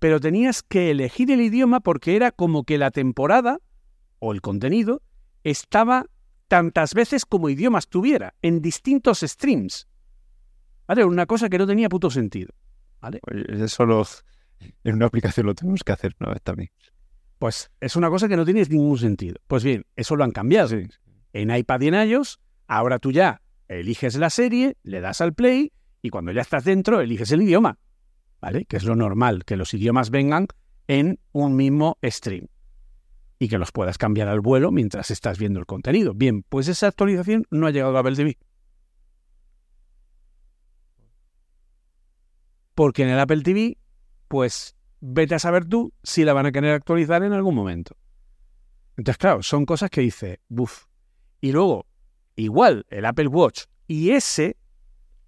Pero tenías que elegir el idioma porque era como que la temporada o el contenido estaba tantas veces como idiomas tuviera, en distintos streams. ¿Vale? Una cosa que no tenía puto sentido. ¿Vale? Eso en una aplicación lo tenemos que hacer una vez también. Pues es una cosa que no tiene ningún sentido. Pues bien, eso lo han cambiado. En iPad y en iOS, ahora tú ya eliges la serie, le das al play y cuando ya estás dentro eliges el idioma. ¿Vale? Que es lo normal, que los idiomas vengan en un mismo stream y que los puedas cambiar al vuelo mientras estás viendo el contenido. Bien, pues esa actualización no ha llegado a Apple TV. Porque en el Apple TV, pues vete a saber tú si la van a querer actualizar en algún momento. Entonces, claro, son cosas que dice, buf. Y luego, igual, el Apple Watch. Y ese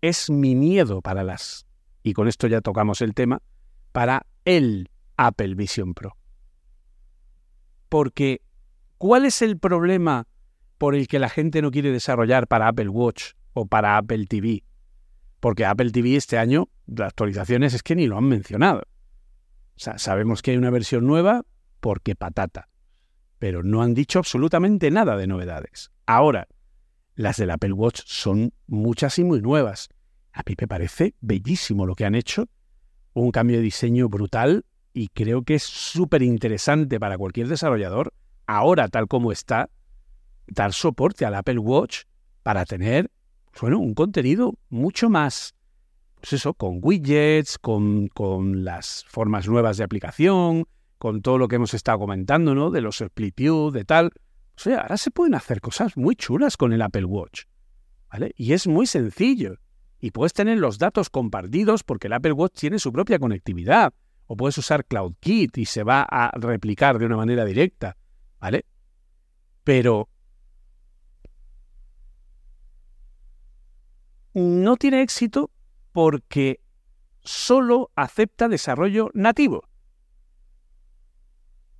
es mi miedo para las, y con esto ya tocamos el tema, para el Apple Vision Pro. Porque, ¿cuál es el problema por el que la gente no quiere desarrollar para Apple Watch o para Apple TV? Porque Apple TV este año, las actualizaciones es que ni lo han mencionado. O sea, sabemos que hay una versión nueva porque patata. Pero no han dicho absolutamente nada de novedades. Ahora, las del Apple Watch son muchas y muy nuevas. A mí me parece bellísimo lo que han hecho. Un cambio de diseño brutal y creo que es súper interesante para cualquier desarrollador, ahora tal como está, dar soporte al Apple Watch para tener, bueno, un contenido mucho más, pues eso, con widgets, con, con las formas nuevas de aplicación, con todo lo que hemos estado comentando, ¿no? De los split view, de tal. O sea, ahora se pueden hacer cosas muy chulas con el Apple Watch, ¿vale? Y es muy sencillo. Y puedes tener los datos compartidos porque el Apple Watch tiene su propia conectividad o puedes usar CloudKit y se va a replicar de una manera directa, ¿vale? Pero no tiene éxito porque solo acepta desarrollo nativo.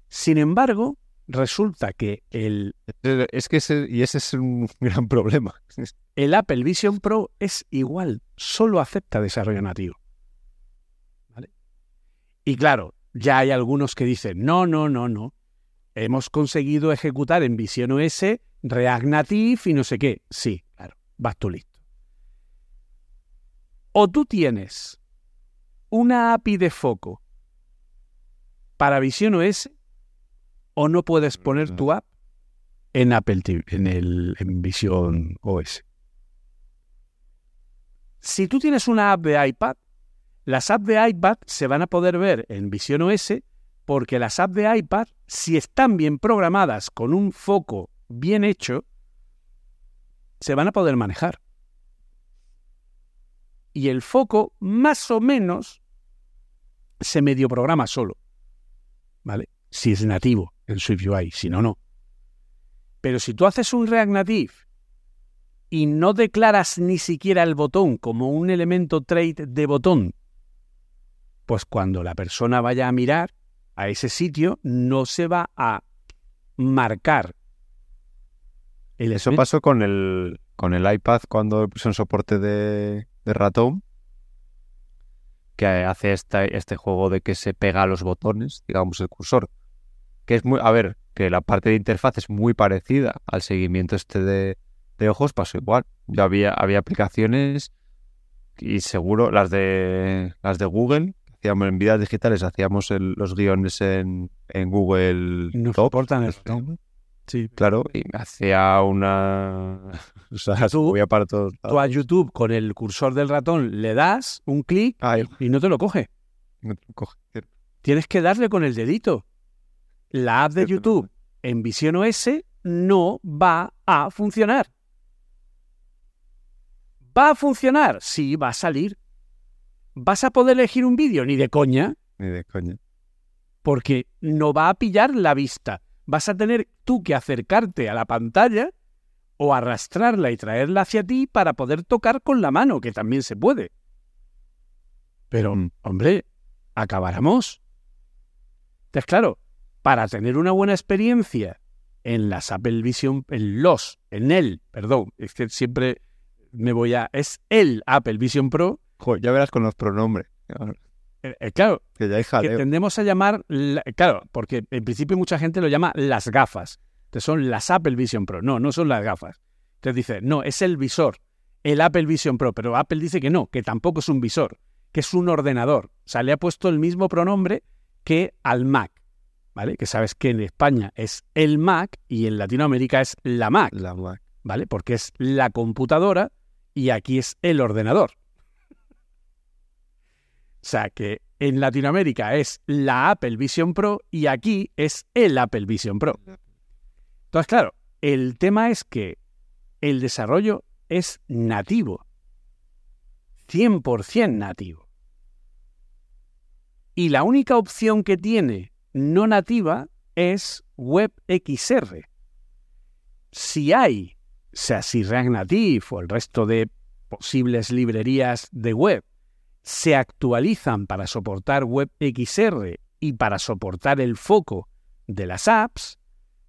Sin embargo, resulta que el... Es que ese, y ese es un [laughs] gran problema. El Apple Vision Pro es igual, solo acepta desarrollo nativo. Y claro, ya hay algunos que dicen, no, no, no, no. Hemos conseguido ejecutar en Vision OS React Native y no sé qué. Sí, claro, vas tú listo. O tú tienes una API de foco para Vision OS o no puedes poner tu app en Apple TV, en, el, en Vision OS. Si tú tienes una app de iPad, las apps de iPad se van a poder ver en Vision OS porque las apps de iPad, si están bien programadas con un foco bien hecho, se van a poder manejar. Y el foco, más o menos, se medio programa solo. ¿Vale? Si es nativo en SwiftUI, si no, no. Pero si tú haces un React Native y no declaras ni siquiera el botón como un elemento trait de botón, pues cuando la persona vaya a mirar a ese sitio no se va a marcar. El Eso pasó con el, con el iPad cuando pusieron soporte de, ratón, que hace este, este juego de que se pega a los botones, digamos, el cursor. Que es muy, a ver, que la parte de interfaz es muy parecida al seguimiento este de, de ojos, pasó igual. Yo había, había aplicaciones y seguro las de las de Google, hacíamos en vidas digitales, hacíamos el- los guiones en, en Google No Docs, soportan el. Sí. Claro, y me hacía una... [laughs] O sea, Tú- subía para todos Tú a. YouTube con el cursor del ratón le das un clic Ay, y no te lo coge. me coge. Tienes que darle con el dedito. La app de Cierto, YouTube en Vision OS no va a funcionar. ¿Va a funcionar? Sí, va a salir. ¿Vas a poder elegir un vídeo? Ni de coña, Ni de coña. porque no va a pillar la vista. Vas a tener tú que acercarte a la pantalla o arrastrarla y traerla hacia ti para poder tocar con la mano, que también se puede. Pero, Mm. hombre, acabáramos. Entonces, claro, para tener una buena experiencia en las Apple Vision, en los, en el, perdón, es que siempre me voy a, es el Apple Vision Pro, Joder, ya verás con los pronombres. eh, eh, claro, Que ya hay que tendemos a llamar, la- claro, porque en principio mucha gente lo llama las gafas, que son las Apple Vision Pro. No, no son las gafas. Entonces dice, no, es el visor, el Apple Vision Pro, pero Apple dice que no, que tampoco es un visor, que es un ordenador. O sea, le ha puesto el mismo pronombre que al Mac, ¿vale? Que sabes que en España es el Mac y en Latinoamérica es la Mac, La Mac. ¿vale? Porque es la computadora y aquí es el ordenador. O sea que en Latinoamérica es la Apple Vision Pro y aquí es el Apple Vision Pro. Entonces, claro, el tema es que el desarrollo es nativo. 100% nativo. Y la única opción que tiene no nativa es WebXR. Si hay, o sea, si React Native o el resto de posibles librerías de web se actualizan para soportar WebXR y para soportar el foco de las apps,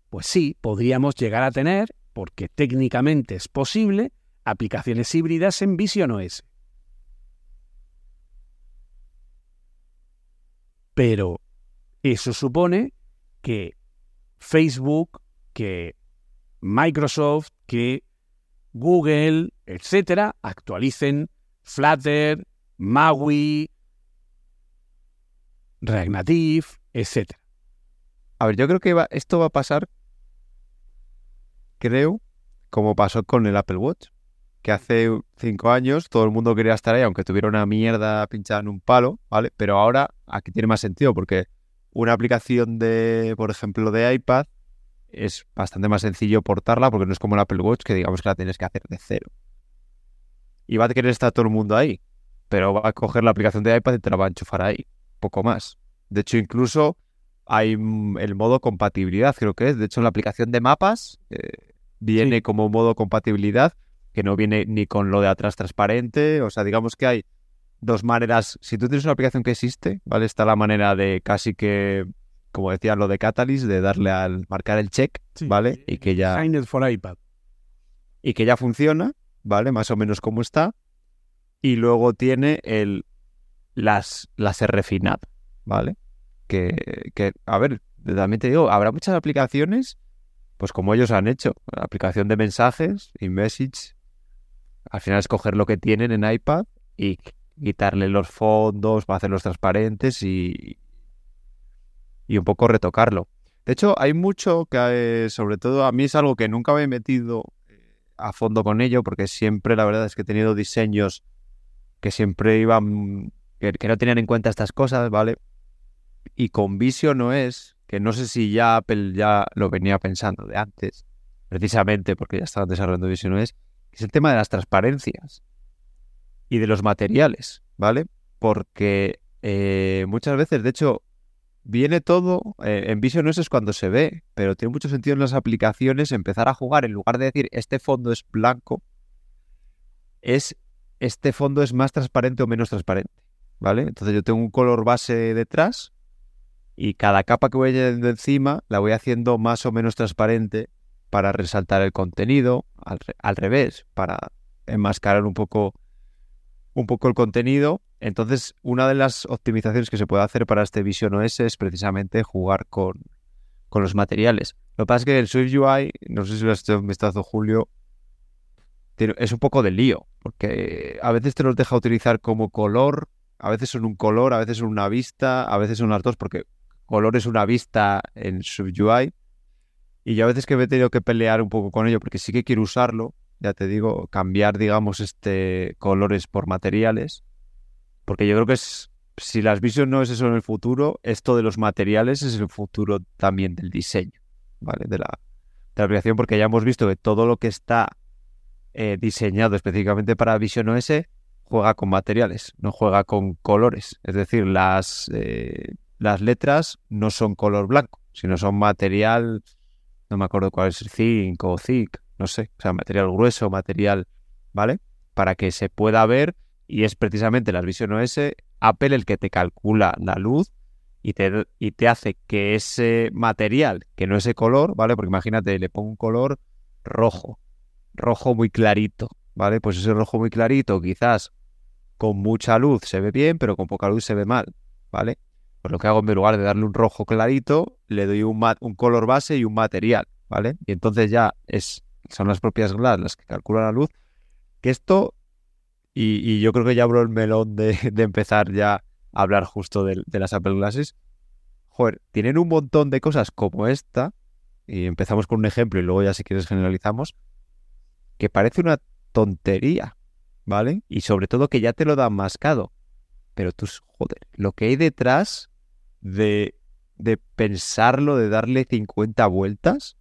pues sí, podríamos llegar a tener, porque técnicamente es posible, aplicaciones híbridas en Vision OS. Pero eso supone que Facebook, que Microsoft, que Google, etcétera, actualicen Flutter, MAUI, React Native, etcétera. A ver, yo creo que esto va a pasar, creo, como pasó con el Apple Watch, que hace cinco años todo el mundo quería estar ahí, aunque tuviera una mierda pinchada en un palo, ¿vale? Pero ahora aquí tiene más sentido, porque una aplicación de, por ejemplo, de iPad es bastante más sencillo portarla, porque no es como el Apple Watch, que digamos que la tienes que hacer de cero. Y va a querer estar todo el mundo ahí, pero va a coger la aplicación de iPad y te la va a enchufar ahí, poco más. De hecho, incluso hay mm, el modo compatibilidad, creo que es. De hecho, en la aplicación de mapas eh, viene Sí. como modo compatibilidad, que no viene ni con lo de atrás transparente. O sea, digamos que hay dos maneras. Si tú tienes una aplicación que existe, ¿vale? Está la manera de casi que, como decía lo de Catalyst, de darle al marcar el check, ¿vale? Y que ya Signed for iPad. y que ya funciona, ¿vale? Más o menos como está. Y luego tiene el las, las refinad, ¿vale? Que, que, a ver, también te digo, habrá muchas aplicaciones, pues como ellos han hecho. La aplicación de mensajes y message, al final es coger lo que tienen en iPad y quitarle los fondos hacerlos transparentes y, y un poco retocarlo. De hecho, hay mucho que, eh, sobre todo, a mí es algo que nunca me he metido a fondo con ello, porque siempre la verdad es que he tenido diseños que siempre iban, que, no tenían en cuenta estas cosas, ¿vale? Y con Vision no es, que no sé si ya Apple ya lo venía pensando de antes, precisamente porque ya estaban desarrollando Vision OS, es el tema de las transparencias y de los materiales, ¿vale? Porque eh, muchas veces, de hecho, viene todo, eh, en Vision OS es cuando se ve, pero tiene mucho sentido en las aplicaciones empezar a jugar, en lugar de decir este fondo es blanco, es este fondo es más transparente o menos transparente, ¿vale? Entonces yo tengo un color base detrás y cada capa que voy añadiendo encima la voy haciendo más o menos transparente para resaltar el contenido, al, re- al revés, para enmascarar un poco, un poco el contenido Entonces, una de las optimizaciones que se puede hacer para este Vision OS es precisamente jugar con, con los materiales. Lo que pasa es que el Swift UI, no sé si lo has hecho un vistazo, Julio, es un poco de lío, porque a veces te los deja utilizar como color, a veces son un color, a veces son una vista, a veces son las dos, porque color es una vista en Swift UI. Y yo a veces que me he tenido que pelear un poco con ello, porque sí que quiero usarlo, ya te digo, cambiar, digamos, este colores por materiales, porque yo creo que es, si las Vision no es eso en el futuro, esto de los materiales es el futuro también del diseño, ¿vale? De la, de la aplicación, porque ya hemos visto que todo lo que está eh, diseñado específicamente para Vision OS juega con materiales, no juega con colores. Es decir, las, eh, las letras no son color blanco, sino son material, no me acuerdo cuál es, zinc o thick, no sé, o sea, material grueso, material, ¿vale? Para que se pueda ver y es precisamente las Vision OS Apple el que te calcula la luz y te, y te hace que ese material, que no ese color, ¿vale? Porque imagínate, le pongo un color rojo, rojo muy clarito, ¿vale? Pues ese rojo muy clarito quizás con mucha luz se ve bien, pero con poca luz se ve mal, ¿vale? Pues lo que hago en lugar de darle un rojo clarito, le doy un, un color base y un material, ¿vale? Y entonces ya es, son las propias GLAS las que calculan la luz. Que esto, y, yo creo que ya abro el melón de, [laughs] empezar ya a hablar justo de, de, las Apple Glasses. Joder, tienen un montón de cosas como esta, y empezamos con un ejemplo y luego ya si quieres generalizamos, que parece una tontería, ¿vale? Y sobre todo que ya te lo dan mascado. Pero tú, joder, lo que hay detrás de, de pensarlo, de darle 50 vueltas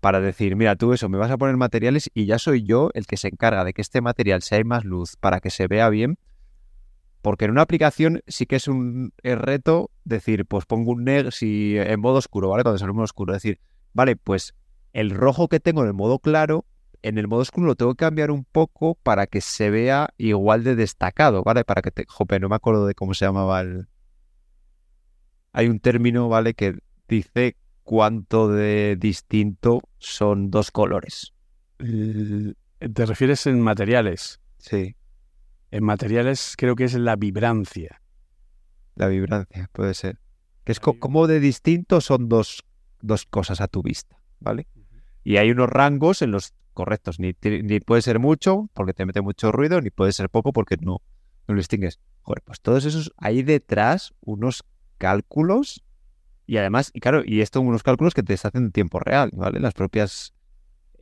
para decir, mira, tú eso, me vas a poner materiales y ya soy yo el que se encarga de que este material sea más luz para que se vea bien. Porque en una aplicación sí que es un reto decir, pues pongo un negro si en modo oscuro, ¿vale? Cuando sale en oscuro, decir, vale, pues el rojo que tengo en el modo claro en el modo oscuro lo tengo que cambiar un poco para que se vea igual de destacado, ¿vale? Para que te... Jope, no me acuerdo de cómo se llamaba el... Hay un término, ¿vale? Que dice cuánto de distinto son dos colores. ¿Te refieres en materiales? Sí. En materiales creo que es la vibrancia. La vibrancia, puede ser. Que es como de distinto son dos, dos cosas a tu vista, ¿vale? Y hay unos rangos en los correctos. Ni, ni puede ser mucho porque te mete mucho ruido, ni puede ser poco porque no, no lo distingues. Joder, pues todos esos, hay detrás unos cálculos y además, y claro, y esto unos cálculos que te hacen en tiempo real, ¿vale? Las propias,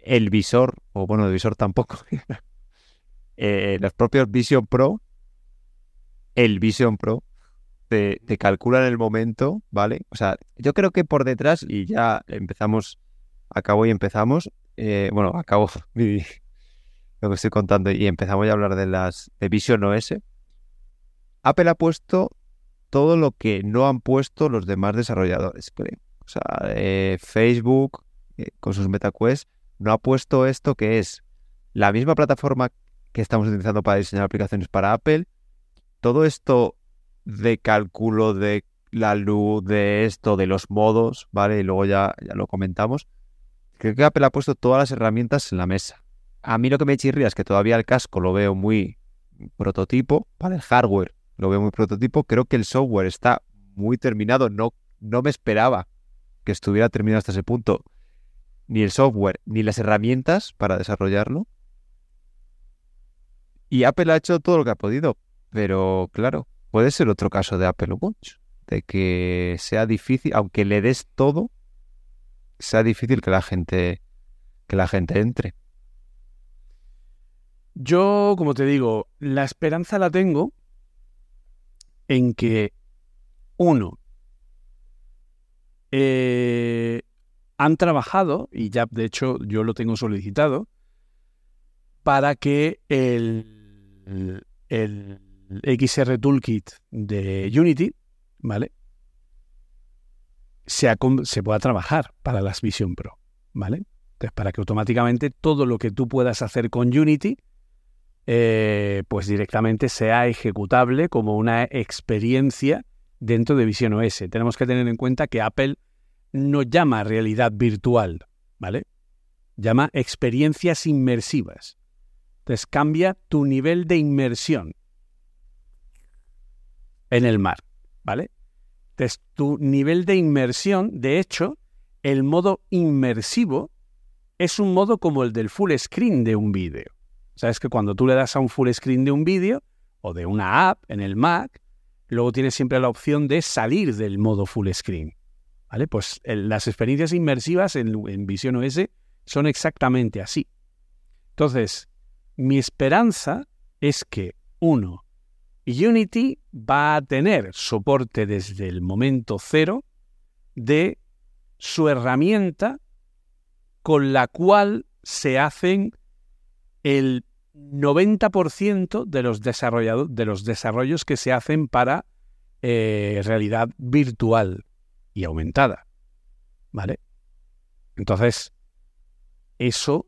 el visor, o bueno, el visor tampoco, [laughs] eh, los propios Vision Pro, el Vision Pro, te, te calculan el momento, ¿vale? O sea, yo creo que por detrás, y ya empezamos, acabo y empezamos, eh, bueno, acabo [laughs] lo que estoy contando y empezamos ya a hablar de las de Vision OS. Apple ha puesto todo lo que no han puesto los demás desarrolladores. O sea, eh, Facebook eh, con sus MetaQuest no ha puesto esto que es la misma plataforma que estamos utilizando para diseñar aplicaciones para Apple. Todo esto de cálculo de la luz, de esto, de los modos, ¿vale? Y luego ya, ya lo comentamos Creo que Apple ha puesto todas las herramientas en la mesa. A mí lo que me chirría es que todavía el casco lo veo muy prototipo, para el hardware lo veo muy prototipo. Creo que el software está muy terminado. No, no me esperaba que estuviera terminado hasta ese punto. Ni el software, ni las herramientas para desarrollarlo. Y Apple ha hecho todo lo que ha podido. Pero claro, puede ser otro caso de Apple Watch. De que sea difícil, aunque le des todo, sea difícil que la gente que la gente entre. Yo, como te digo, la esperanza la tengo en que uno eh, han trabajado y ya de hecho yo lo tengo solicitado para que el, el XR Toolkit de Unity, ¿vale? Se pueda trabajar para las Vision Pro, ¿vale? Entonces, para que automáticamente todo lo que tú puedas hacer con Unity, eh, pues directamente sea ejecutable como una experiencia dentro de Vision OS. Tenemos que tener en cuenta que Apple no llama realidad virtual, ¿vale? Llama experiencias inmersivas. Entonces cambia tu nivel de inmersión. en el mar, ¿vale? Tu nivel de inmersión, de hecho, el modo inmersivo es un modo como el del full screen de un vídeo. Sabes que cuando tú le das a un full screen de un vídeo o de una app en el Mac, luego tienes siempre la opción de salir del modo full screen. ¿Vale? Pues las experiencias inmersivas en, en Vision OS son exactamente así. Entonces, mi esperanza es que, uno, Unity va a tener soporte desde el momento cero de su herramienta con la cual se hacen el 90% de los, de los desarrollos que se hacen para eh, realidad virtual y aumentada. ¿Vale? Entonces, eso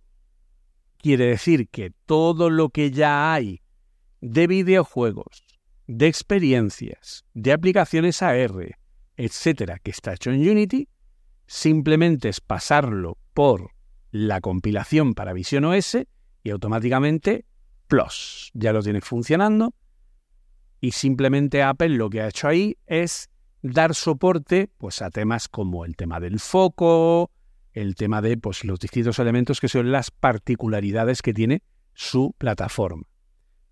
quiere decir que todo lo que ya hay de videojuegos, de experiencias, de aplicaciones AR, etcétera, que está hecho en Unity, simplemente es pasarlo por la compilación para Vision OS y automáticamente plus, ya lo tiene funcionando y simplemente Apple lo que ha hecho ahí es dar soporte pues a temas como el tema del foco, el tema de pues, los distintos elementos que son las particularidades que tiene su plataforma.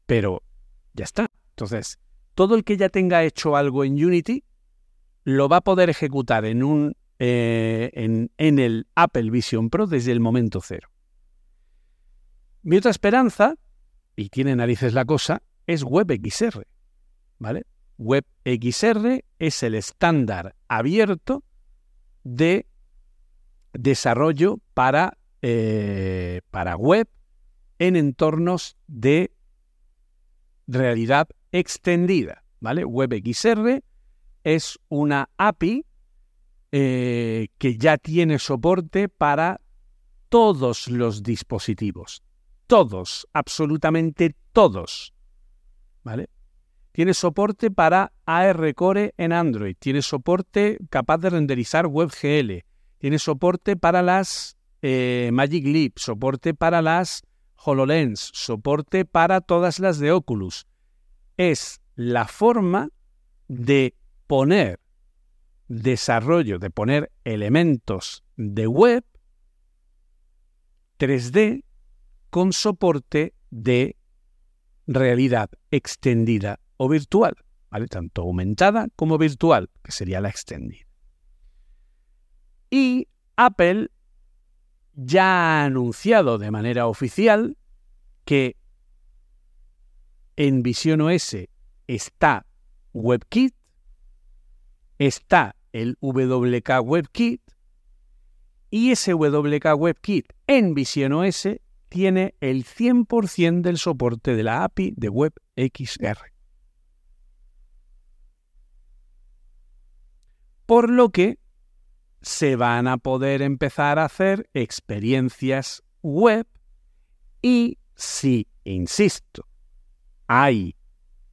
Pero ya está. Entonces, todo el que ya tenga hecho algo en Unity lo va a poder ejecutar en un eh, en, el Apple Vision Pro desde el momento cero. Mi otra esperanza, y tiene narices la cosa, es WebXR. ¿Vale? WebXR es el estándar abierto de desarrollo para, eh, para web en entornos de realidad extendida. ¿Vale? WebXR es una API eh, que ya tiene soporte para todos los dispositivos. Todos, absolutamente todos. ¿Vale? Tiene soporte para AR Core en Android. Tiene soporte capaz de renderizar WebGL. Tiene soporte para las eh, Magic Leap. Soporte para las HoloLens. Soporte para todas las de Oculus. Es la forma de poner desarrollo de poner elementos de web 3D con soporte de realidad extendida o virtual, ¿vale? Tanto aumentada como virtual, que sería la extendida. Y Apple ya ha anunciado de manera oficial que en Vision OS está WebKit, está el WK WebKit y ese WK WebKit en Vision OS tiene el 100% del soporte de la API de WebXR. Por lo que se van a poder empezar a hacer experiencias web y si, insisto, hay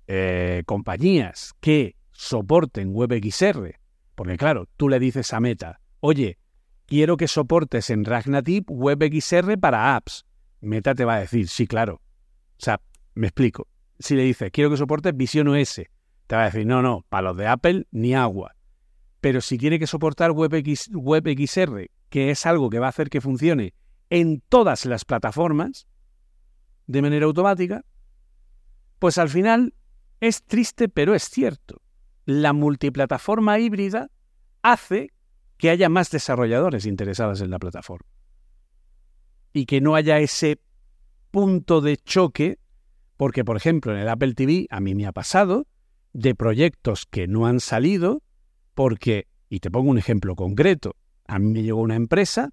eh, compañías que soporten WebXR porque claro, tú le dices a Meta, oye, quiero que soportes en Ragnatip WebXR para apps. Meta te va a decir, sí, claro. O sea, me explico. Si le dices, quiero que soportes Vision OS, te va a decir, no, no, para los de Apple ni agua. Pero si quiere que soportar WebX, WebXR, que es algo que va a hacer que funcione en todas las plataformas de manera automática, pues al final es triste, pero es cierto la multiplataforma híbrida hace que haya más desarrolladores interesados en la plataforma. Y que no haya ese punto de choque, porque por ejemplo en el Apple TV a mí me ha pasado de proyectos que no han salido porque, y te pongo un ejemplo concreto, a mí me llegó una empresa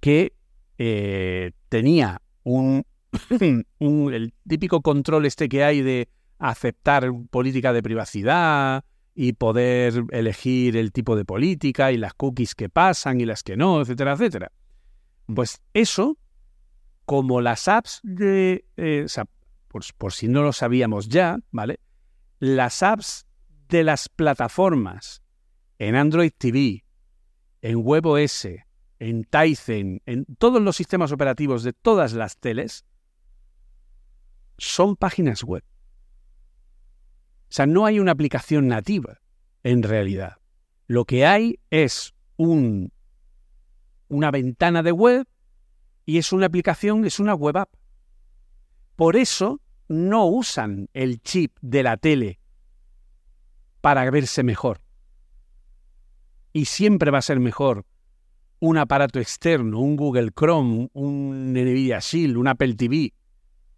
que eh, tenía un, [laughs] el típico control este que hay de aceptar política de privacidad, y poder elegir el tipo de política y las cookies que pasan y las que no, etcétera, etcétera. Pues eso, como las apps de... Eh, por, si no lo sabíamos ya, ¿vale? Las apps de las plataformas en Android TV, en WebOS, en Tizen, en todos los sistemas operativos de todas las teles, son páginas web sea, no hay una aplicación nativa en realidad. Lo que hay es un, una ventana de web y es una aplicación, es una web app. Por eso no usan el chip de la tele para verse mejor. Y siempre va a ser mejor un aparato externo, un Google Chrome, un Nvidia Shield, un Apple TV,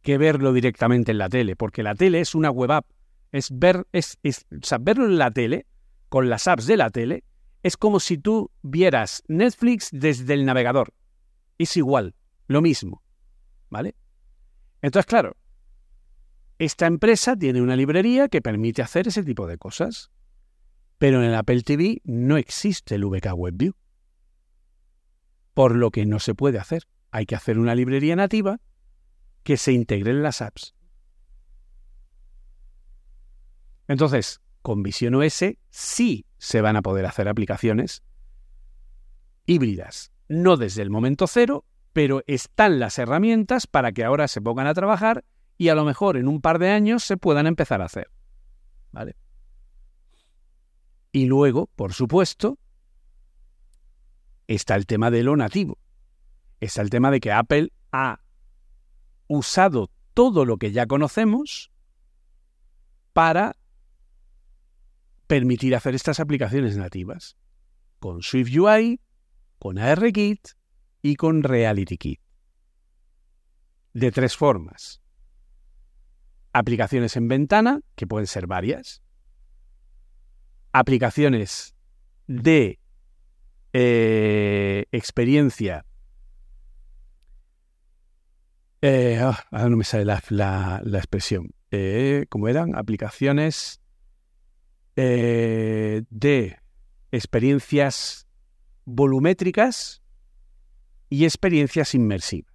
que verlo directamente en la tele, porque la tele es una web app. Es ver, es, es verlo en la tele, con las apps de la tele, es como si tú vieras Netflix desde el navegador. Es igual, lo mismo. ¿Vale? Entonces, claro, esta empresa tiene una librería que permite hacer ese tipo de cosas. Pero en el Apple TV no existe el VK WebView. Por lo que no se puede hacer. Hay que hacer una librería nativa que se integre en las apps. Entonces, con Vision OS sí se van a poder hacer aplicaciones híbridas. No desde el momento cero, pero están las herramientas para que ahora se pongan a trabajar y a lo mejor en un par de años se puedan empezar a hacer. ¿Vale? Y luego, por supuesto, está el tema de lo nativo. Está el tema de que Apple ha usado todo lo que ya conocemos para permitir hacer estas aplicaciones nativas con SwiftUI, con ARKit y con RealityKit. De tres formas. Aplicaciones en ventana, que pueden ser varias. Aplicaciones de eh, experiencia. Eh, ah, ahora no me sale la, expresión. Eh, ¿Cómo eran? Aplicaciones eh, de experiencias volumétricas y experiencias inmersivas.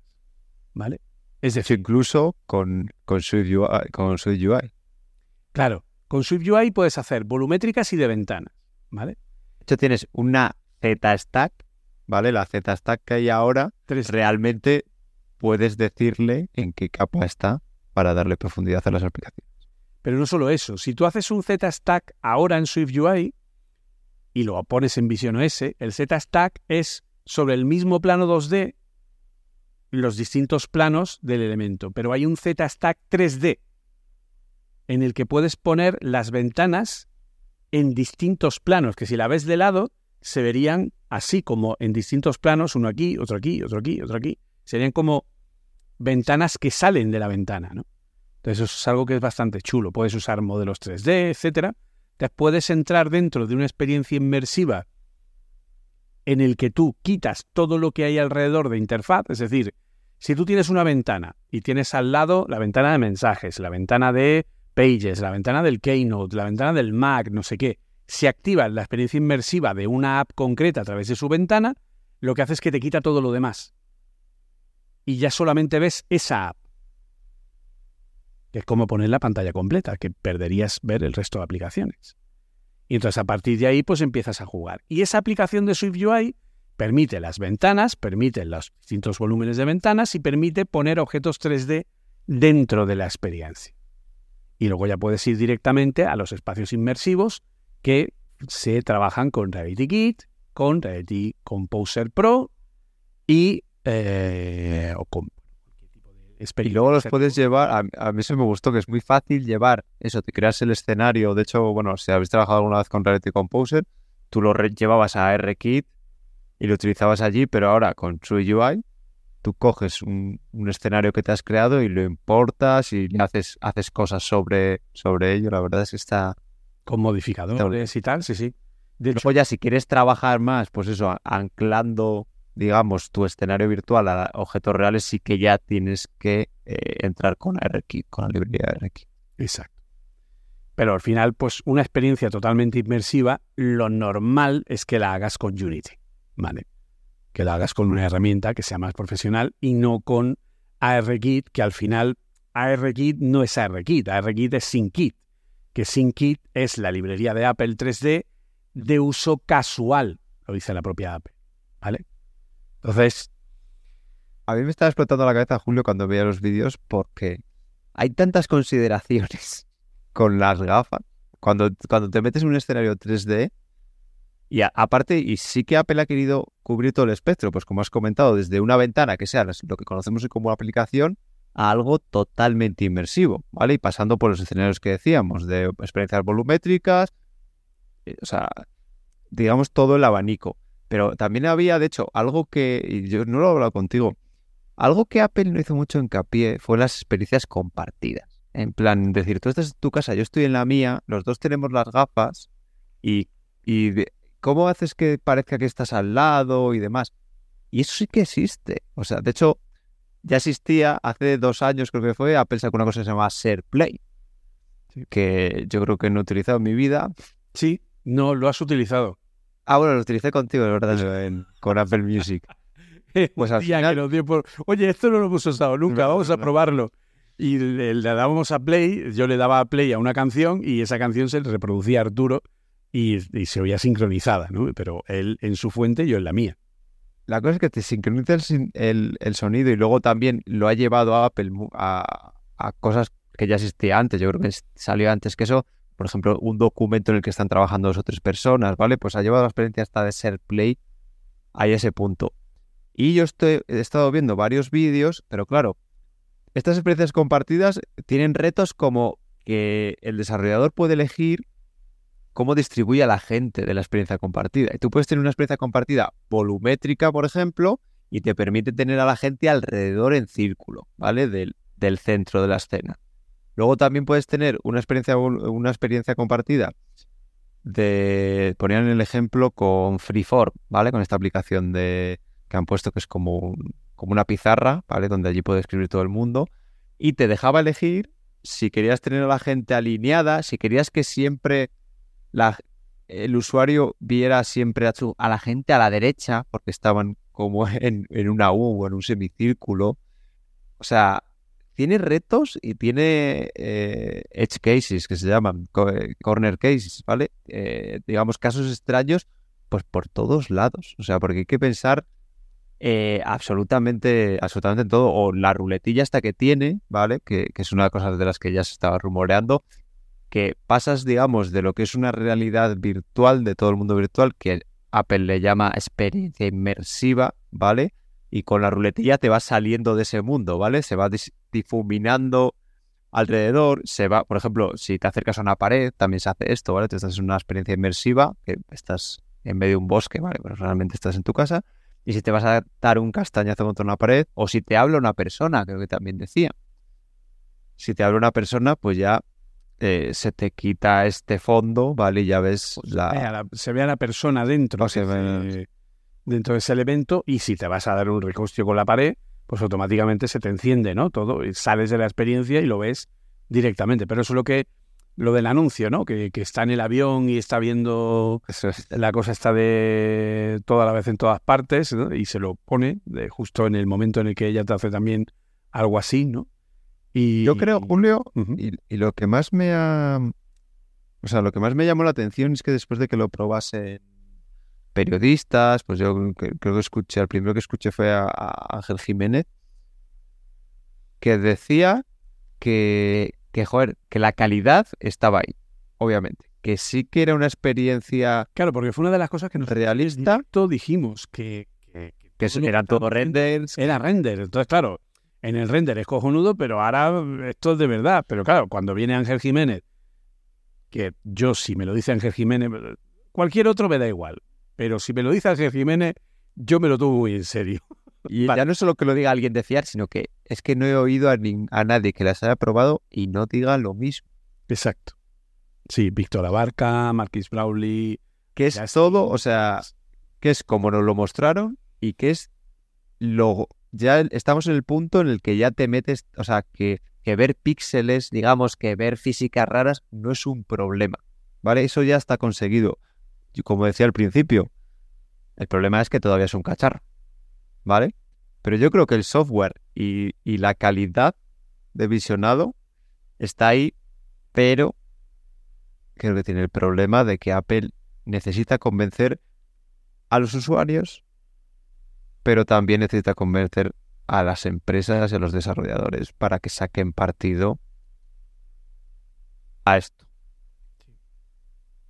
¿Vale? Es decir, incluso con, con SwiftUI. Con SwiftUI. Claro, con SwiftUI puedes hacer volumétricas y de ventanas. ¿Vale? De hecho, tienes una Z-Stack, ¿vale? La Z-Stack que hay ahora, realmente puedes decirle en qué capa está para darle profundidad a las aplicaciones. Pero no solo eso, si tú haces un Z-Stack ahora en SwiftUI y lo pones en Vision OS, el Z-Stack es sobre el mismo plano 2D los distintos planos del elemento, pero hay un Z-Stack 3D en el que puedes poner las ventanas en distintos planos, que si la ves de lado se verían así como en distintos planos, uno aquí, otro aquí, otro aquí, otro aquí. Serían como ventanas que salen de la ventana, ¿no? Entonces eso es algo que es bastante chulo. Puedes usar modelos 3D, etcétera. Te puedes entrar dentro de una experiencia inmersiva en el que tú quitas todo lo que hay alrededor de interfaz, es decir, si tú tienes una ventana y tienes al lado la ventana de mensajes, la ventana de Pages, la ventana del Keynote, la ventana del Mac, no sé qué, si activas la experiencia inmersiva de una app concreta a través de su ventana, lo que hace es que te quita todo lo demás. Y ya solamente ves esa app que es como poner la pantalla completa, que perderías ver el resto de aplicaciones. Y entonces a partir de ahí pues empiezas a jugar. Y esa aplicación de SwiftUI permite las ventanas, permite los distintos volúmenes de ventanas y permite poner objetos 3D dentro de la experiencia. Y luego ya puedes ir directamente a los espacios inmersivos que se trabajan con RealityKit, con Reality Composer Pro y eh, o con y luego los puedes llevar, a, mí eso me gustó, que es muy fácil llevar eso, te creas el escenario, de hecho, bueno, si habéis trabajado alguna vez con Reality Composer, tú lo llevabas a RKit y lo utilizabas allí, pero ahora con UI tú coges un, escenario que te has creado y lo importas y haces, haces cosas sobre, sobre ello, la verdad es que está... Con modificadores y tal, sí, sí. De hecho, ya si quieres trabajar más, pues eso, anclando digamos, tu escenario virtual a objetos reales, sí que ya tienes que eh, entrar con ARKit, con la librería ARKit. Exacto. Pero al final, pues una experiencia totalmente inmersiva, lo normal es que la hagas con Unity, ¿vale? Que la hagas con una herramienta que sea más profesional y no con ARKit, que al final ARKit no es ARKit, ARKit es SyncKit, que SyncKit es la librería de Apple 3D de uso casual, lo dice la propia Apple, ¿vale? Entonces... A mí me estaba explotando la cabeza, Julio, cuando veía los vídeos porque hay tantas consideraciones [laughs] con las gafas cuando, cuando te metes en un escenario 3D, y aparte, y sí que Apple ha querido cubrir todo el espectro, pues como has comentado, desde una ventana que sea lo que conocemos como aplicación, a algo totalmente inmersivo, ¿vale? Y pasando por los escenarios que decíamos, de experiencias volumétricas, eh, o sea, digamos todo el abanico. Pero también había, de hecho, algo que, y yo no lo he hablado contigo, algo que Apple no hizo mucho hincapié fue las experiencias compartidas. En plan, decir, tú estás en tu casa, yo estoy en la mía, los dos tenemos las gafas y, y ¿cómo haces que parezca que estás al lado y demás? Y eso sí que existe. O sea, de hecho, ya existía hace dos años, creo que fue, Apple sacó una cosa que se llama SharePlay, que yo creo que no he utilizado en mi vida. Sí, no lo has utilizado. Ah, bueno, lo utilicé contigo, de verdad, con Apple Music. [laughs] Pues al final... Oye, esto no lo hemos usado nunca, vamos a probarlo. Y le, dábamos a play, yo le daba a play a una canción y esa canción se reproducía a Arturo y, se oía sincronizada, ¿no? Pero él en su fuente, yo en la mía. La cosa es que te sincroniza el, sonido y luego también lo ha llevado a Apple a, a cosas que ya existía antes. Yo creo que salió antes que eso, por ejemplo, un documento en el que están trabajando dos o tres personas, ¿vale? Pues ha llevado la experiencia hasta de ser play a ese punto. Y yo he estado viendo varios vídeos, pero claro, estas experiencias compartidas tienen retos como que el desarrollador puede elegir cómo distribuye a la gente de la experiencia compartida. Y tú puedes tener una experiencia compartida volumétrica, por ejemplo, y te permite tener a la gente alrededor en círculo, ¿vale? Del centro de la escena. Luego también puedes tener una experiencia, una experiencia compartida de, ponían el ejemplo con Freeform, ¿vale? Con esta aplicación de, que han puesto que es como, como una pizarra, ¿vale? Donde allí puede escribir todo el mundo. Y te dejaba elegir si querías tener a la gente alineada, si querías que siempre el usuario viera siempre a, a, la gente a la derecha, porque estaban como en, en una U o en un semicírculo. O sea, tiene retos y tiene eh, edge cases que se llaman, eh, corner cases, ¿vale? Eh, digamos, casos extraños, pues por todos lados. O sea, porque hay que pensar absolutamente, absolutamente en todo. O la ruletilla hasta que tiene, ¿vale? Que, que, es una de las cosas de las que ya se estaba rumoreando. Que pasas, digamos, de lo que es una realidad virtual, de todo el mundo virtual, que Apple le llama experiencia inmersiva, ¿vale? y con la ruletilla te vas saliendo de ese mundo, ¿vale? Se va difuminando alrededor, se va, por ejemplo, si te acercas a una pared, también se hace esto, ¿vale? Te estás en una experiencia inmersiva, que estás en medio de un bosque, ¿vale? Pero realmente estás en tu casa. Y si te vas a dar un castañazo contra una pared, o si te habla una persona, creo que también decía. Si te habla una persona, pues ya eh, se te quita este fondo, ¿vale? Y ya ves pues la... Se ve a la persona dentro. se ve dentro de ese elemento y si te vas a dar un recostio con la pared, pues automáticamente se te enciende, ¿no? Todo, y sales de la experiencia y lo ves directamente. Pero eso es lo que, lo del anuncio, ¿no? Que, está en el avión y está viendo, la cosa está de toda la vez en todas partes, Y se lo pone de, justo en el momento en el que ella te hace también algo así, ¿no? Y, Yo creo, Julio, y, y, lo que más me ha... O sea, lo que más me llamó la atención es que después de que lo probase periodistas, pues yo creo que escuché, el primero que escuché fue a, Ángel Jiménez, que decía que, que, joder, que la calidad estaba ahí, obviamente. Que sí que era una experiencia. Claro, porque fue una de las cosas que nos realista. dijimos que, que, que eran todo renders. Era render. Entonces, claro, en el render es cojonudo, pero ahora esto es de verdad. Pero claro, cuando viene Ángel Jiménez, que yo si me lo dice Ángel Jiménez, cualquier otro me da igual. Pero si me lo dice Ángel Jiménez, yo me lo tomo muy en serio. [laughs] Y ya no solo que lo diga alguien de fiar, sino que es que no he oído a, a nadie que las haya probado y no diga lo mismo. Exacto. Sí, Víctor Abarca, Marquis Brawley. Que es todo, o sea, que es como nos lo mostraron y que es lo. Ya estamos en el punto en el que ya te metes, o sea, que, que ver píxeles, digamos, que ver físicas raras no es un problema. ¿Vale? Eso ya está conseguido como decía al principio, el problema es que todavía es un cacharro, ¿vale? Pero yo creo que el software y, la calidad de visionado está ahí, pero creo que tiene el problema de que Apple necesita convencer a los usuarios, pero también necesita convencer a las empresas y a los desarrolladores para que saquen partido a esto.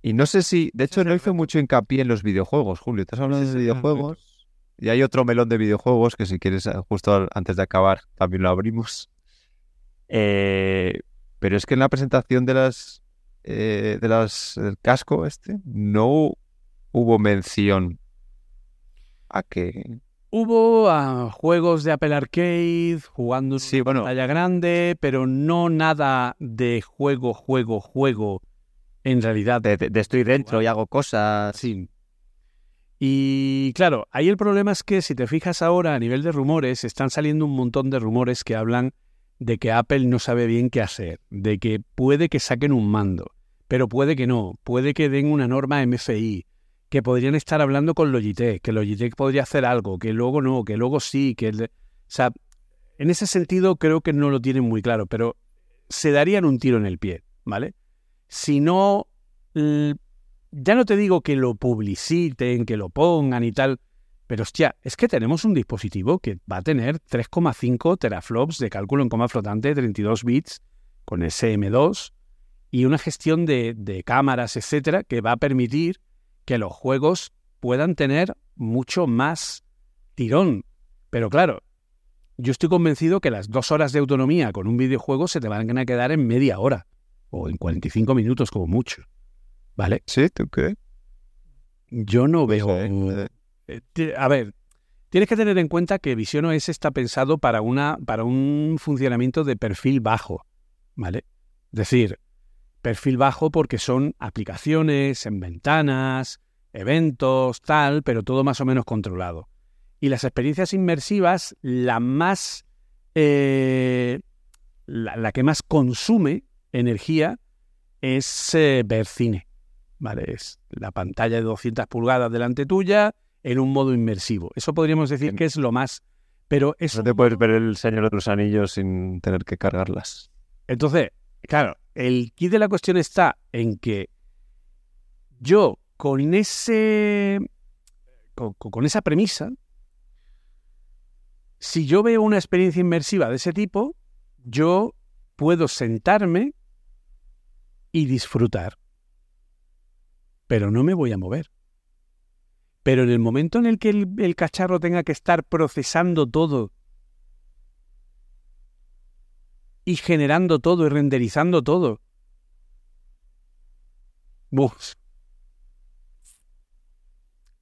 Y no sé si, de hecho, no hizo mucho hincapié en los videojuegos, Julio. Estás hablando de videojuegos y hay otro melón de videojuegos que si quieres, eh, justo antes de acabar, también lo abrimos. Eh, pero es que en la presentación de las eh, de las del casco este no hubo mención a que Hubo ah, juegos de Apple Arcade jugando Sí, bueno. pantalla grande, pero no nada de juego, juego, juego. En realidad, De, de- de estoy dentro y hago cosas. Sí. Y claro, ahí el problema es que si te fijas ahora a nivel de rumores, están saliendo un montón de rumores que hablan de que Apple no sabe bien qué hacer, de que puede que saquen un mando, pero puede que no, puede que den una norma MFI, que podrían estar hablando con Logitech, que Logitech podría hacer algo, que luego no, que luego sí, que... el- O sea, en ese sentido creo que no lo tienen muy claro, pero se darían un tiro en el pie, ¿vale? Si no l- ya no te digo que lo publiciten, que lo pongan y tal, pero hostia, es que tenemos un dispositivo que va a tener 3,5 teraflops de cálculo en coma flotante de 32 bits con SM2 y una gestión de, de cámaras, etcétera, que va a permitir que los juegos puedan tener mucho más tirón. Pero claro, yo estoy convencido que las dos horas de autonomía con un videojuego se te van a quedar en media hora o en 45 minutos como mucho. ¿Vale? sí, ¿tú crees? Yo no veo. eh. A ver, tienes que tener en cuenta que Vision OS está pensado para, una, para un funcionamiento de perfil bajo, ¿vale? Es decir, perfil bajo porque son aplicaciones en ventanas, eventos, tal, pero todo más o menos controlado. Y las experiencias inmersivas, la más. eh, la, la que más consume energía es eh, ver cine. ¿vale? Es la pantalla de 200 pulgadas delante tuya en un modo inmersivo. Eso podríamos decir que es lo más... Pero es No te puedes ver el Señor de los Anillos sin tener que cargarlas. Entonces, claro, el kit de la cuestión está en que yo con ese... con esa premisa, si yo veo una experiencia inmersiva de ese tipo, yo puedo sentarme y disfrutar. Pero no me voy a mover. Pero en el momento en el que el, el cacharro tenga que estar procesando todo y generando todo y renderizando todo.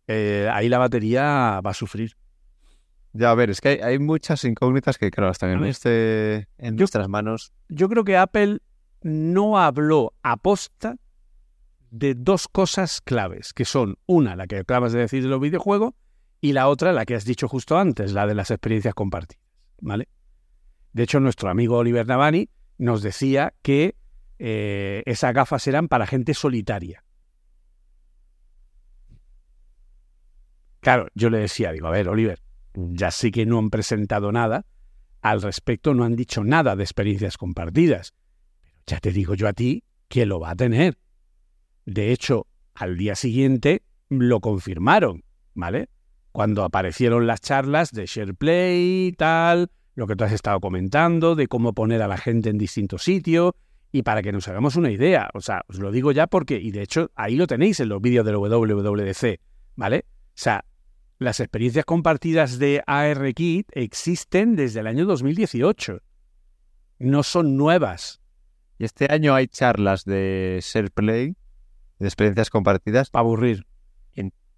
Eh, ahí la batería va a sufrir. Ya, a ver, es que hay, hay muchas incógnitas que, claro, están en, este, en Yo- nuestras manos. yo creo que Apple no habló aposta de dos cosas claves, que son una, la que acabas de decir de los videojuegos, y la otra, la que has dicho justo antes, la de las experiencias compartidas. ¿Vale? De hecho, nuestro amigo Oliver Navani nos decía que eh, esas gafas eran para gente solitaria. Claro, yo le decía, digo, a ver, Oliver, ya sé que no han presentado nada, al respecto no han dicho nada de experiencias compartidas. Ya te digo yo a ti que lo va a tener. De hecho, al día siguiente lo confirmaron, ¿vale? Cuando aparecieron las charlas de SharePlay y tal, lo que tú has estado comentando, de cómo poner a la gente en distintos sitios, y para que nos hagamos una idea, o sea, os lo digo ya porque, y de hecho ahí lo tenéis en los vídeos del WWDC, ¿vale? O sea, las experiencias compartidas de ARKit existen desde el año 2018. No son nuevas. Y este año hay charlas de SharePlay, de experiencias compartidas, Para aburrir.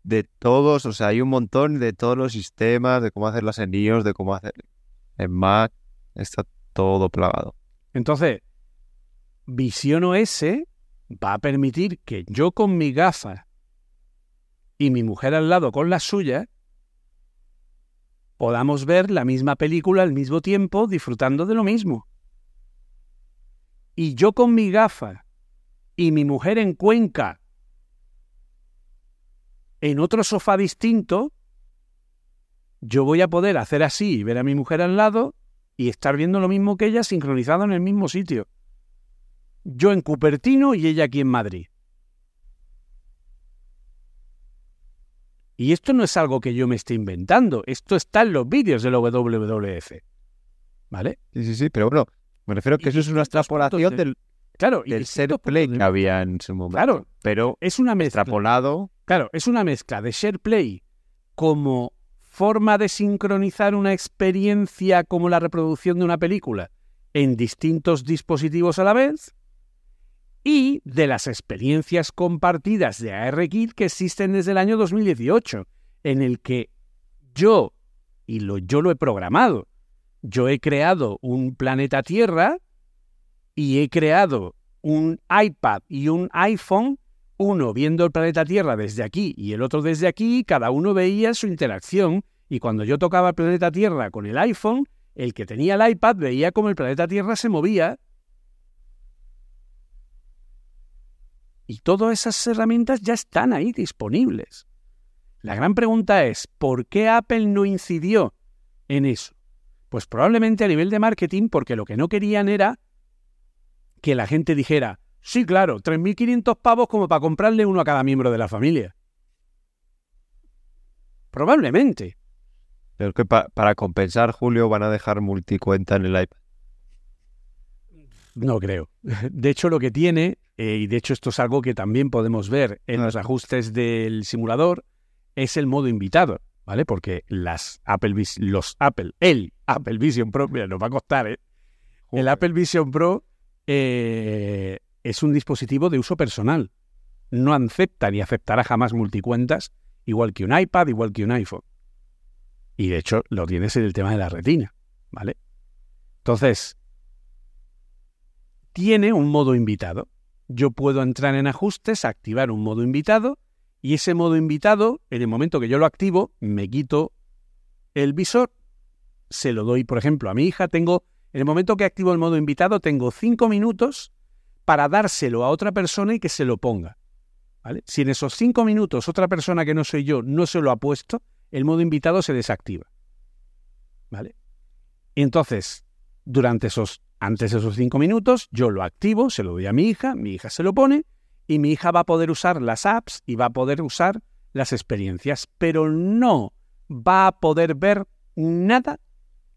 de todos, o sea, hay un montón de todos los sistemas, de cómo hacerlas en iOS, de cómo hacer en Mac, está todo plagado. Entonces, Visión OS va a permitir que yo con mi gafa y mi mujer al lado con la suya podamos ver la misma película al mismo tiempo disfrutando de lo mismo. Y yo con mi gafa y mi mujer en Cuenca en otro sofá distinto, yo voy a poder hacer así y ver a mi mujer al lado y estar viendo lo mismo que ella sincronizado en el mismo sitio. Yo en Cupertino y ella aquí en Madrid. Y esto no es algo que yo me esté inventando, esto está en los vídeos del WWF. ¿Vale? Sí, sí, sí, pero bueno, me refiero que Y eso es una extrapolación de- del, Claro, del SharePlay de- que había en su momento. Claro, Pero es una mezcla. extrapolado, Claro, es una mezcla de SharePlay como forma de sincronizar una experiencia como la reproducción de una película en distintos dispositivos a la vez y de las experiencias compartidas de ARKit que existen desde el año 2018, en el que yo, y lo, yo lo he programado, yo he creado un planeta Tierra y he creado un iPad y un iPhone uno viendo el planeta Tierra desde aquí y el otro desde aquí, cada uno veía su interacción. Y cuando yo tocaba el planeta Tierra con el iPhone, el que tenía el iPad veía cómo el planeta Tierra se movía. Y todas esas herramientas ya están ahí disponibles. La gran pregunta es, ¿por qué Apple no incidió en eso? Pues probablemente a nivel de marketing, porque lo que no querían era que la gente dijera, sí, claro, 3.500 pavos como para comprarle uno a cada miembro de la familia. Probablemente. pero que pa- para compensar, Julio, van a dejar multicuenta en el iPad. No creo. [laughs] De hecho, lo que tiene, eh, y de hecho esto es algo que también podemos ver en los ajustes del simulador, es el modo invitado, ¿vale? Porque las Apple los Apple, el Apple Vision Pro, mira, nos va a costar, ¿eh? El Apple Vision Pro eh, es un dispositivo de uso personal. No acepta ni aceptará jamás multicuentas, igual que un iPad, igual que un iPhone. Y de hecho lo tienes en el tema de la retina, ¿vale? Entonces, tiene un modo invitado. Yo puedo entrar en ajustes, activar un modo invitado y ese modo invitado, en el momento que yo lo activo, me quito el visor, se lo doy, por ejemplo, a mi hija. Tengo, en el momento que activo el modo invitado, tengo cinco minutos para dárselo a otra persona y que se lo ponga. ¿vale? Si en esos cinco minutos otra persona que no soy yo no se lo ha puesto, el modo invitado se desactiva. ¿Vale? Entonces, durante esos, antes de esos cinco minutos, yo lo activo, se lo doy a mi hija, mi hija se lo pone y mi hija va a poder usar las apps y va a poder usar las experiencias, pero no va a poder ver nada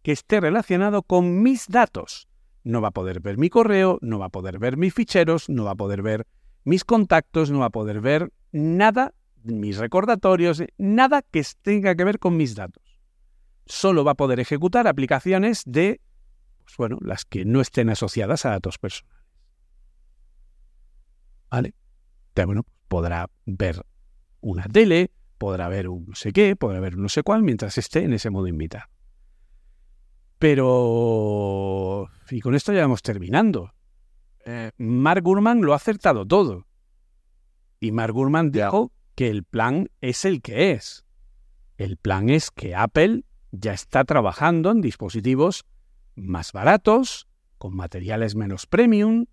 que esté relacionado con mis datos. No va a poder ver mi correo, no va a poder ver mis ficheros, no va a poder ver mis contactos, no va a poder ver nada, mis recordatorios, nada que tenga que ver con mis datos. Solo va a poder ejecutar aplicaciones de, pues bueno, las que no estén asociadas a datos personales. ¿Vale? Entonces, bueno, podrá ver una tele, podrá ver un no sé qué, podrá ver un no sé cuál, mientras esté en ese modo invitado. Pero... Y con esto ya vamos terminando. Eh, Mark Gurman lo ha acertado todo. Y Mark Gurman dijo que el plan es el que es. El plan es que Apple ya está trabajando en dispositivos más baratos, con materiales menos premium,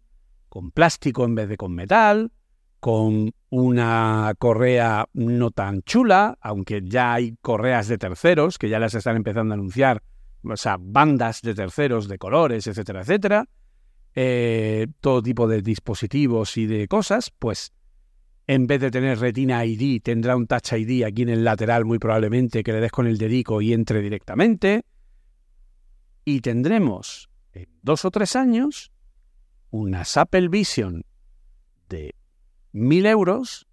con plástico en vez de con metal, con una correa no tan chula, aunque ya hay correas de terceros que ya las están empezando a anunciar, o sea, bandas de terceros de colores, etcétera, etcétera, eh, todo tipo de dispositivos y de cosas, pues en vez de tener Retina ID, tendrá un Touch ID aquí en el lateral muy probablemente que le des con el dedico y entre directamente. Y tendremos en dos o tres años unas Apple Vision de 1000 euros,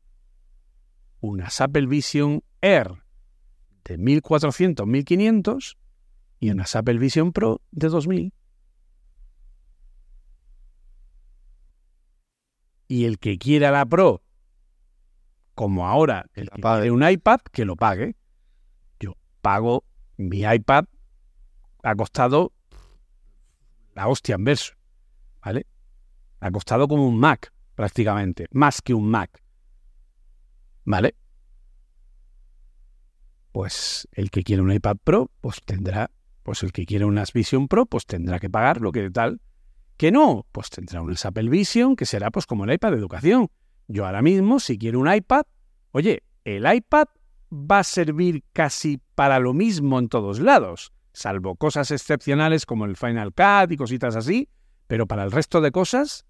unas Apple Vision Air de 1400, 1500 y unas Apple Vision Pro de 2000. Y el que quiera la Pro, como ahora el que pague. un iPad, que lo pague. Yo pago mi iPad, ha costado la hostia en verso, ¿vale? Ha costado como un Mac, prácticamente, más que un Mac, ¿vale? Pues el que quiere un iPad Pro, pues tendrá, pues el que quiere unas Vision Pro, pues tendrá que pagar lo que tal. Que no, pues tendrá unas Apple Vision, que será pues como el iPad de educación. Yo ahora mismo, si quiero un iPad, oye, el iPad va a servir casi para lo mismo en todos lados, salvo cosas excepcionales como el Final Cut y cositas así, pero para el resto de cosas,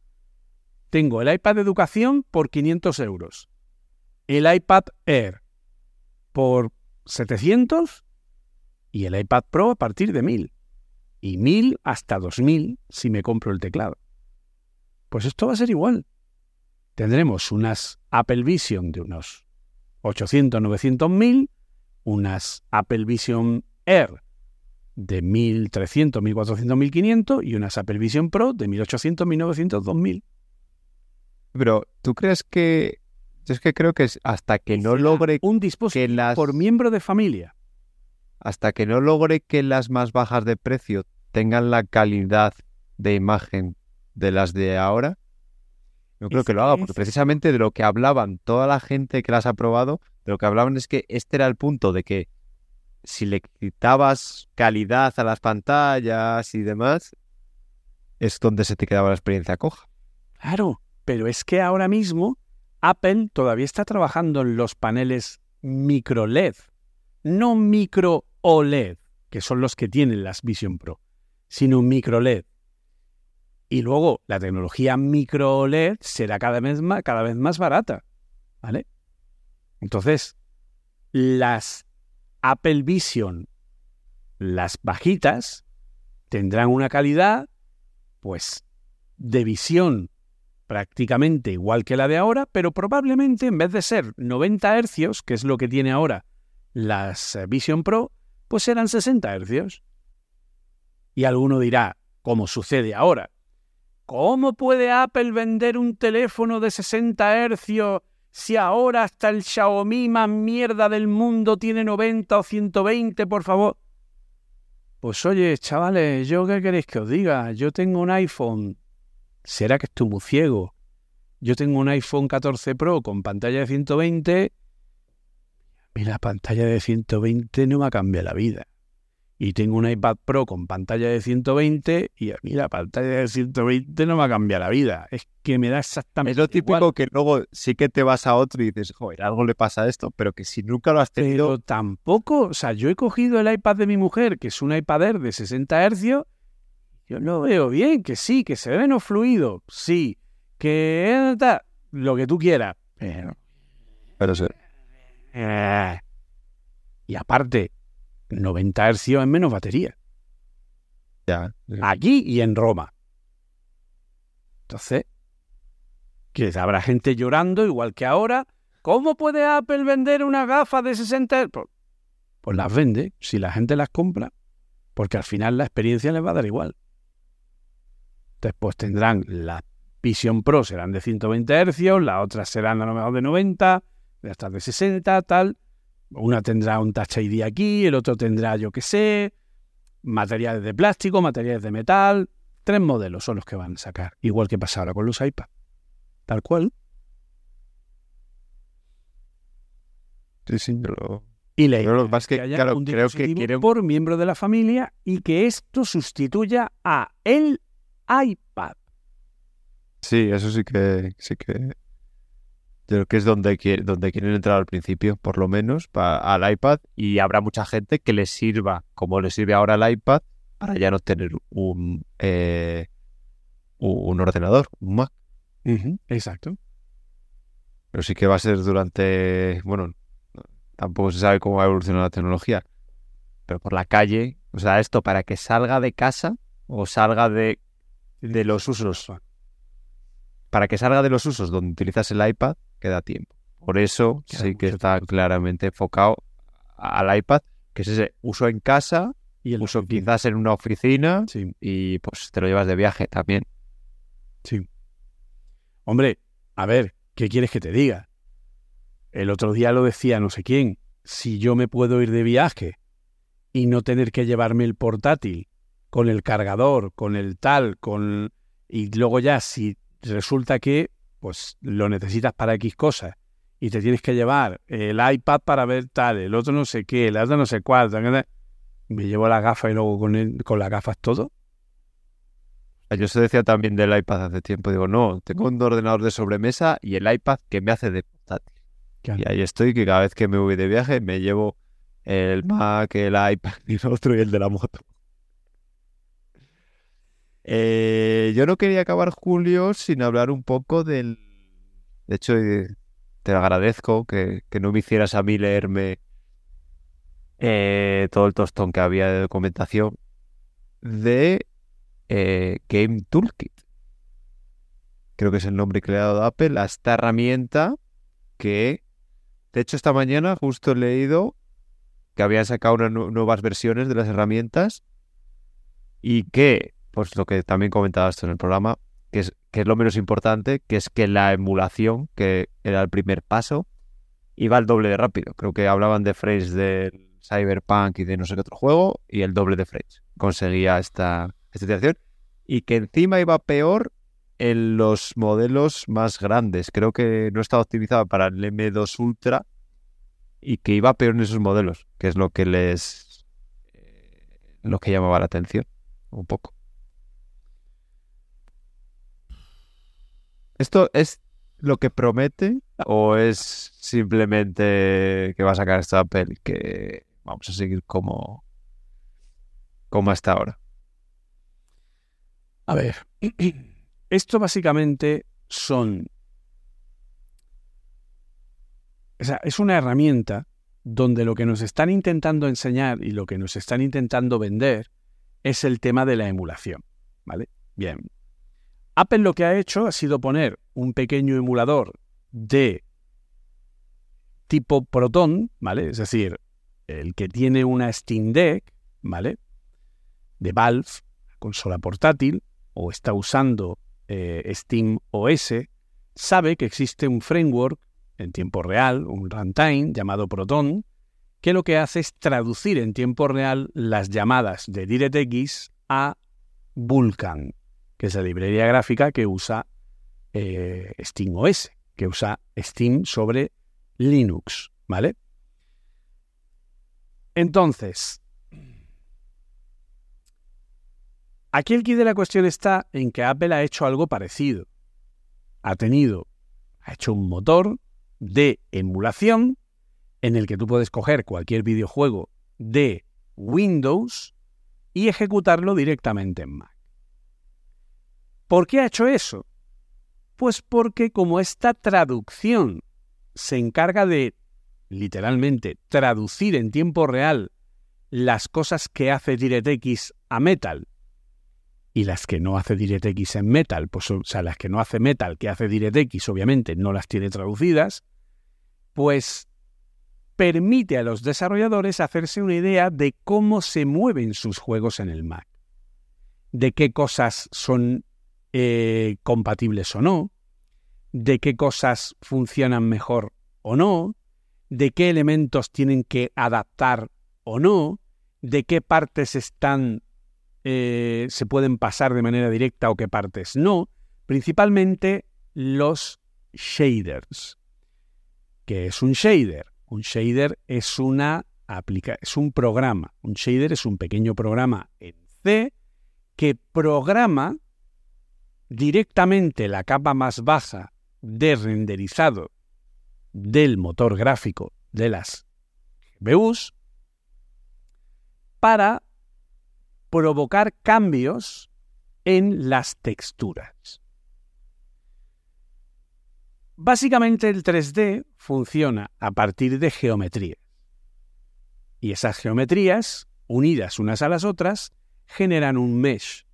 tengo el iPad de educación por 500 euros, el iPad Air por 700 y el iPad Pro a partir de 1000. Y 1000 hasta 2000 si me compro el teclado. Pues esto va a ser igual. Tendremos unas Apple Vision de unos 800, 900 mil, unas Apple Vision Air de 1300, 1400, 1500 y unas Apple Vision Pro de 1800, 1900, 2000. Pero, ¿tú crees que.? Yo es que creo que hasta que no logre un que dispositivo las. por miembro de familia. Hasta que no logre que las más bajas de precio tengan la calidad de imagen de las de ahora, no creo que lo haga, que porque precisamente de lo que hablaban toda la gente que las ha probado, de lo que hablaban es que este era el punto de que si le quitabas calidad a las pantallas y demás, es donde se te quedaba la experiencia coja. Claro, pero es que ahora mismo Apple todavía está trabajando en los paneles micro LED, no micro OLED, que son los que tienen las Vision Pro, sino micro LED. Y luego la tecnología micro OLED será cada vez más, cada vez más barata, ¿vale? Entonces, las Apple Vision, las bajitas, tendrán una calidad, pues, de visión prácticamente igual que la de ahora, pero probablemente en vez de ser 90 hercios, que es lo que tiene ahora las eh, Vision Pro, pues serán 60 hercios. Y alguno dirá, como sucede ahora, ¿cómo puede Apple vender un teléfono de 60 hercios si ahora hasta el Xiaomi más mierda del mundo tiene 90 o 120, por favor? Pues oye, chavales, ¿yo qué queréis que os diga? Yo tengo un iPhone ¿Será que estoy muy ciego? Yo tengo un iPhone 14 Pro con pantalla de 120. Mira, la pantalla de 120 no me ha cambiado la vida. Y tengo un iPad Pro con pantalla de 120 y a mí la pantalla de 120 no me ha cambiado la vida. Es que me da exactamente Es lo típico igual. que luego sí que te vas a otro y dices, joder, algo le pasa a esto, pero que si nunca lo has tenido, Pero tampoco, o sea, yo he cogido el iPad de mi mujer, que es un iPad Air de 60 Hz, yo lo veo bien, que sí, que se ve menos fluido, sí, que ta, lo que tú quieras. Pero, pero sí. eh, y aparte, 90 Hz es menos batería, Ya. aquí y en Roma. Entonces, que habrá gente llorando igual que ahora. ¿Cómo puede Apple vender una gafa de 60 Hz? Pues, pues las vende, si la gente las compra, porque al final la experiencia les va a dar igual. Entonces, pues tendrán las Vision Pro serán de 120 Hz, las otras serán a lo mejor de 90, estas de 60, tal. Una tendrá un Touch ID aquí, el otro tendrá, yo qué sé, materiales de plástico, materiales de metal. Tres modelos son los que van a sacar, igual que pasa ahora con los iPad. Tal cual. Sí, sí, yo lo- Y la Pero idea que pasa es que, haya claro, un creo que quieren- por miembro de la familia y que esto sustituya a el iPad. Sí, eso sí que, sí que. Yo creo que es donde, quiere- donde quieren entrar al principio, por lo menos, pa- al iPad. Y habrá mucha gente que les sirva, como les sirve ahora el iPad, para ya no tener un, eh, un ordenador, un Mac. Exacto. Pero sí que va a ser durante. Bueno, tampoco se sabe cómo va a evolucionar la tecnología. Pero por la calle, o sea, esto para que salga de casa o salga de, de los usos. Para que salga de los usos donde utilizas el iPad, queda tiempo. Por eso Queda sí que está tiempo. claramente enfocado al iPad, que es ese uso en casa, Y el uso quizás en una oficina Sí, y pues te lo llevas de viaje también. sí. Hombre, a ver, ¿qué quieres que te diga? El otro día lo decía no sé quién. Si yo me puedo ir de viaje y no tener que llevarme el portátil con el cargador, con el tal, con y luego ya si resulta que pues lo necesitas para X cosas y te tienes que llevar el iPad para ver tal, el otro no sé qué, el otro no sé cuál, me llevo las gafas y luego con, el- con las gafas todo. Yo se decía también del iPad hace tiempo, digo, no, tengo un ordenador de sobremesa y el iPad que me hace de portátil. Claro. Y ahí estoy, que cada vez que me voy de viaje me llevo el Mac, el iPad y [laughs] el otro y el de la moto. Eh, yo no quería acabar Julio sin hablar un poco del... De hecho, te agradezco que, que no me hicieras a mí leerme eh, todo el tostón que había de documentación de eh, Game Toolkit. creo que es el nombre que le ha dado Apple, a esta herramienta que, de hecho, esta mañana justo he leído que habían sacado unas nuevas versiones de las herramientas y que, pues lo que también comentabas en el programa, que es, que es lo menos importante, que es que la emulación, que era el primer paso, iba al doble de rápido. Creo que hablaban de frames del Cyberpunk y de no sé qué otro juego, y el doble de frames. Conseguía esta, esta iteración. Y que encima iba peor en los modelos más grandes. Creo que no estaba optimizado para el M2 Ultra y que iba peor en esos modelos, que es lo que les eh, lo que llamaba la atención un poco. ¿Esto es lo que promete o es simplemente que va a sacar esta Apple que vamos a seguir como, como hasta ahora? A ver, [clears throat] esto básicamente son... O sea, es una herramienta donde lo que nos están intentando enseñar y lo que nos están intentando vender es el tema de la emulación. ¿Vale? Bien. Apple lo que ha hecho ha sido poner un pequeño emulador de tipo Proton, ¿vale? Es decir, el que tiene una Steam Deck, ¿vale? De Valve, consola portátil, o está usando eh, Steam OS, sabe que existe un framework en tiempo real, un runtime llamado Proton, que lo que hace es traducir en tiempo real las llamadas de DirectX a Vulkan, que es la librería gráfica que usa eh, Steam OS, que usa Steam sobre Linux, ¿vale? Entonces, aquí el key de la cuestión está en que Apple ha hecho algo parecido. Ha tenido, ha hecho un motor de emulación en el que tú puedes coger cualquier videojuego de Windows y ejecutarlo directamente en Mac. ¿Por qué ha hecho eso? Pues porque como esta traducción se encarga de, literalmente, traducir en tiempo real las cosas que hace DirectX a Metal y las que no hace DirectX en Metal, pues, o sea, las que no hace Metal, que hace DirectX, obviamente no las tiene traducidas, pues permite a los desarrolladores hacerse una idea de cómo se mueven sus juegos en el Mac, de qué cosas son eh, compatibles o no, de qué cosas funcionan mejor o no, de qué elementos tienen que adaptar o no, de qué partes están eh, se pueden pasar de manera directa o qué partes no, principalmente los shaders. ¿Qué es un shader? Un shader es una aplica es un programa. Un shader es un pequeño programa en C que programa directamente la capa más baja de renderizado del motor gráfico de las GPUs para provocar cambios en las texturas. Básicamente el 3D funciona a partir de geometrías. Y esas geometrías, unidas unas a las otras, generan un mesh.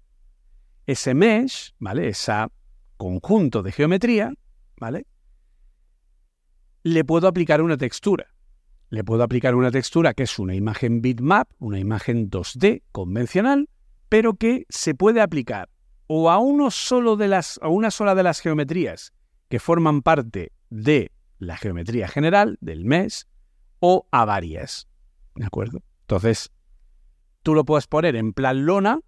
Ese mesh, ¿vale? Ese conjunto de geometría, ¿vale? Le puedo aplicar una textura. Le puedo aplicar una textura que es una imagen bitmap, una imagen 2D convencional, pero que se puede aplicar o a uno solo de las a una sola de las geometrías que forman parte de la geometría general del mes o a varias. ¿De acuerdo? Entonces, tú lo puedes poner en plan lona,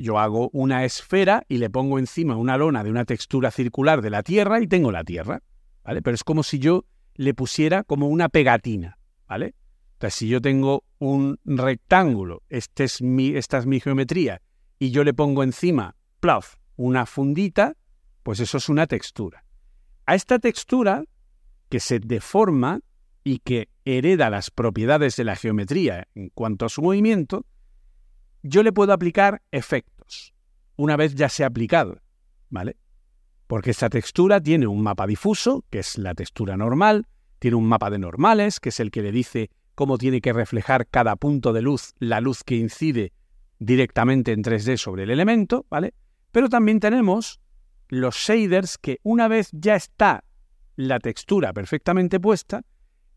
Yo hago una esfera y le pongo encima una lona de una textura circular de la Tierra y tengo la Tierra, ¿vale? Pero es como si yo le pusiera como una pegatina, ¿vale? Entonces, si yo tengo un rectángulo, este es mi, esta es mi geometría, y yo le pongo encima, plaf, una fundita, pues eso es una textura. A esta textura, que se deforma y que hereda las propiedades de la geometría en cuanto a su movimiento, yo le puedo aplicar efectos, una vez ya se ha aplicado, ¿vale? Porque esta textura tiene un mapa difuso, que es la textura normal, tiene un mapa de normales, que es el que le dice cómo tiene que reflejar cada punto de luz la luz que incide directamente en 3D sobre el elemento, ¿vale? Pero también tenemos los shaders que una vez ya está la textura perfectamente puesta,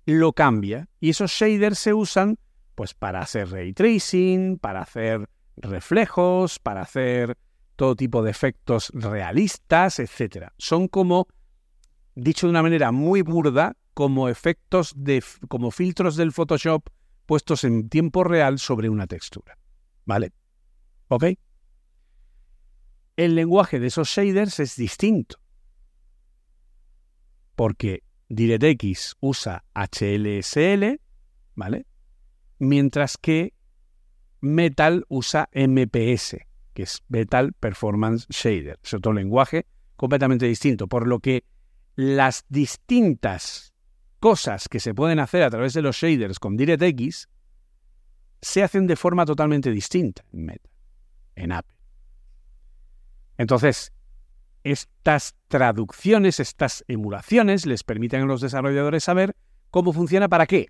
lo cambia. Y esos shaders se usan pues para hacer ray tracing, para hacer reflejos, para hacer todo tipo de efectos realistas, etc. Son como, dicho de una manera muy burda, como efectos de como filtros del Photoshop puestos en tiempo real sobre una textura. ¿Vale? ¿Ok? El lenguaje de esos shaders es distinto. Porque DirectX usa HLSL, ¿vale? Mientras que Metal usa MPS, que es Metal Performance Shader. Es otro lenguaje completamente distinto, por lo que las distintas cosas que se pueden hacer a través de los shaders con DirectX se hacen de forma totalmente distinta en Metal, en Apple. Entonces, estas traducciones, estas emulaciones les permiten a los desarrolladores saber cómo funciona para qué.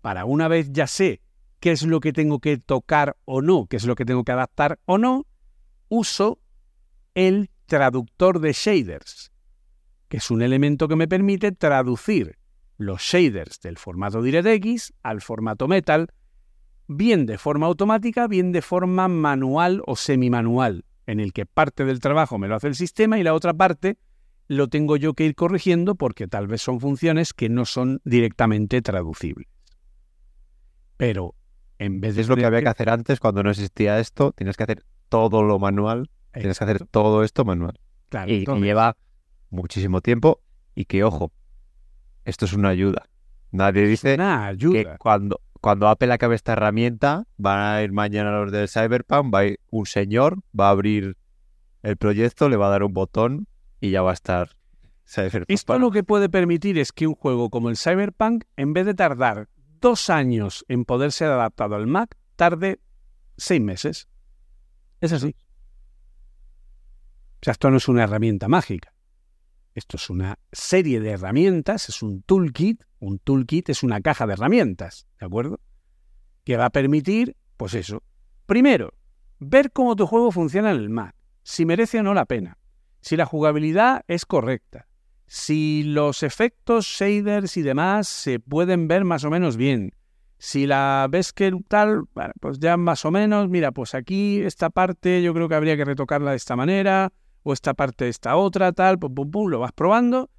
Para una vez ya sé qué es lo que tengo que tocar o no, qué es lo que tengo que adaptar o no, uso el traductor de shaders, que es un elemento que me permite traducir los shaders del formato DirectX al formato Metal, bien de forma automática, bien de forma manual o semimanual en el que parte del trabajo me lo hace el sistema y la otra parte lo tengo yo que ir corrigiendo porque tal vez son funciones que no son directamente traducibles. Pero en vez de... Es lo que había que hacer antes cuando no existía esto, tienes que hacer todo lo manual, tienes que hacer todo esto manual. Claro, y lleva muchísimo tiempo y que, ojo, esto es una ayuda. Nadie dice ayuda. que cuando, cuando Apple acabe esta herramienta, van a ir mañana los del Cyberpunk, va a ir un señor, va a abrir el proyecto, le va a dar un botón y ya va a estar Cyberpunk. Esto lo que puede permitir es que un juego como el Cyberpunk, en vez de tardar dos años en poder ser adaptado al Mac, tarde seis meses. Es así. O sea, esto no es una herramienta mágica. Esto es una serie de herramientas, es un toolkit. Un toolkit es una caja de herramientas, ¿de acuerdo? Que va a permitir, pues eso. Primero, ver cómo tu juego funciona en el Mac, si merece o no la pena, si la jugabilidad es correcta, si los efectos, shaders y demás se pueden ver más o menos bien, si la ves que tal, pues ya más o menos, mira, pues aquí esta parte yo creo que habría que retocarla de esta manera, o esta parte de esta otra, tal, pum, pum, pum, lo vas probando,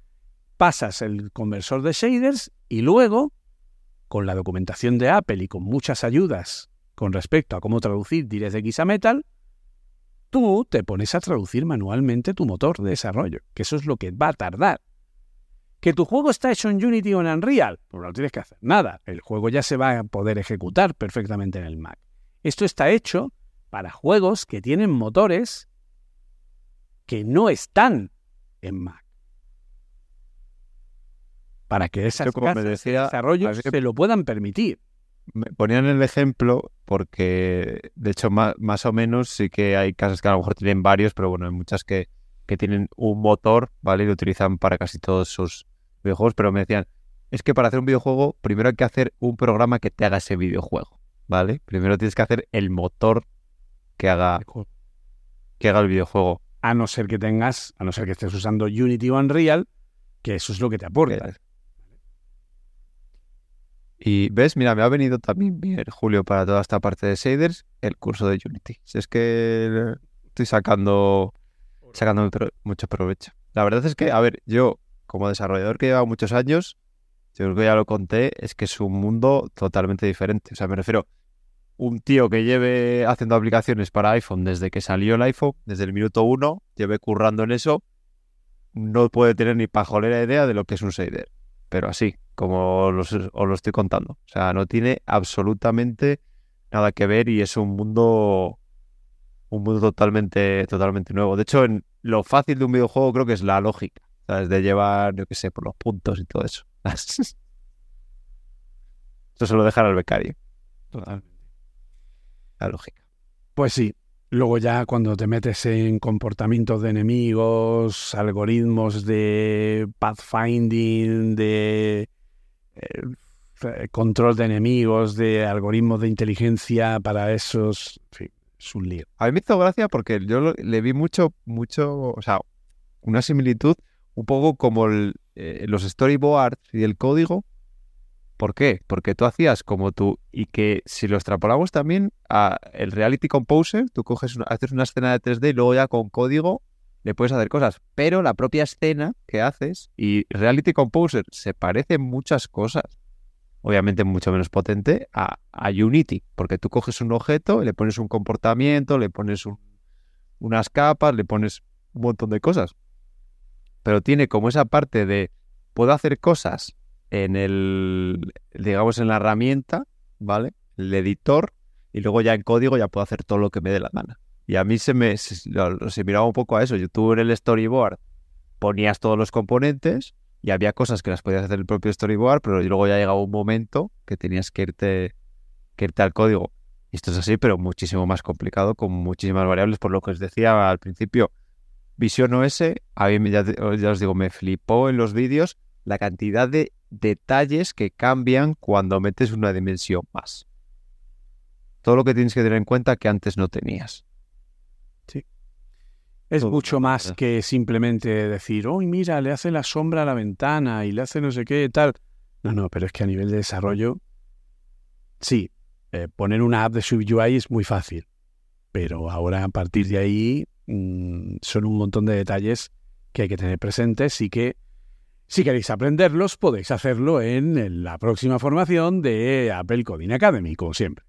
pasas el conversor de shaders y luego, con la documentación de Apple y con muchas ayudas con respecto a cómo traducir DirectX a Metal, tú te pones a traducir manualmente tu motor de desarrollo, que eso es lo que va a tardar. ¿Que tu juego está hecho en Unity o en Unreal? Pues no tienes que hacer nada. El juego ya se va a poder ejecutar perfectamente en el Mac. Esto está hecho para juegos que tienen motores que no están en Mac. Para que esas Yo, como me casas de desarrollo se lo puedan permitir. Me ponían el ejemplo porque, de hecho, más, más o menos sí que hay casas que a lo mejor tienen varios, pero bueno, hay muchas que, que tienen un motor, ¿vale? Y lo utilizan para casi todos sus videojuegos, pero me decían, es que para hacer un videojuego, primero hay que hacer un programa que te haga ese videojuego, ¿vale? Primero tienes que hacer el motor que haga, que haga el videojuego. A no ser que tengas, a no ser que estés usando Unity o Unreal, que eso es lo que te aporta. Y ves, mira, me ha venido también bien, Julio, para toda esta parte de shaders, el curso de Unity. Si es que estoy sacando, sacando mucho provecho. La verdad es que, a ver, yo, como desarrollador que lleva muchos años, yo creo que ya lo conté, es que es un mundo totalmente diferente. O sea, me refiero, un tío que lleve haciendo aplicaciones para iPhone desde que salió el iPhone, desde el minuto uno, lleve currando en eso, no puede tener ni pajolera idea de lo que es un shader. Pero así, como los- os lo estoy contando. O sea, no tiene absolutamente nada que ver y es un mundo un mundo totalmente totalmente nuevo. De hecho, en lo fácil de un videojuego creo que es la lógica, ¿sabes? De llevar, yo qué sé, por los puntos y todo eso. [laughs] Eso se lo dejan al becario. La lógica. Pues sí. Luego ya cuando te metes en comportamientos de enemigos, algoritmos de pathfinding, de eh, eh, control de enemigos, de algoritmos de inteligencia para esos, en es un lío. A mí me hizo gracia porque yo le vi mucho, mucho, o sea, una similitud un poco como el, eh, los storyboards y el código. ¿Por qué? Porque tú hacías como tú, y que si lo extrapolamos también a el Reality Composer, tú coges una- haces una escena de 3D y luego ya con código le puedes hacer cosas. Pero la propia escena que haces y Reality Composer se parece en muchas cosas. Obviamente mucho menos potente a, a Unity, porque tú coges un objeto, le pones un comportamiento, le pones un- unas capas, le pones un montón de cosas pero tiene como esa parte de puedo hacer cosas en el, digamos, en la herramienta, ¿vale? El editor, y luego ya en código ya puedo hacer todo lo que me dé la gana. Y a mí se me se, miraba un poco a eso. Yo tuve en el storyboard, ponías todos los componentes y había cosas que las podías hacer en el propio storyboard, pero luego ya llegaba un momento que tenías que irte, que irte al código. Y esto es así, pero muchísimo más complicado, con muchísimas variables, por lo que os decía al principio. Visión OS, a mí ya os digo, me flipó en los vídeos la cantidad de detalles que cambian cuando metes una dimensión más. Todo lo que tienes que tener en cuenta que antes no tenías. Es Todo, mucho más que simplemente decir, oh, mira, le hace la sombra a la ventana y le hace no sé qué tal. No, no, pero es que a nivel de desarrollo, sí, eh, poner una app de SwiftUI es muy fácil, pero ahora a partir de ahí mm, son un montón de detalles que hay que tener presentes y que si queréis aprenderlos podéis hacerlo en, la próxima formación de Apple Coding Academy, como siempre.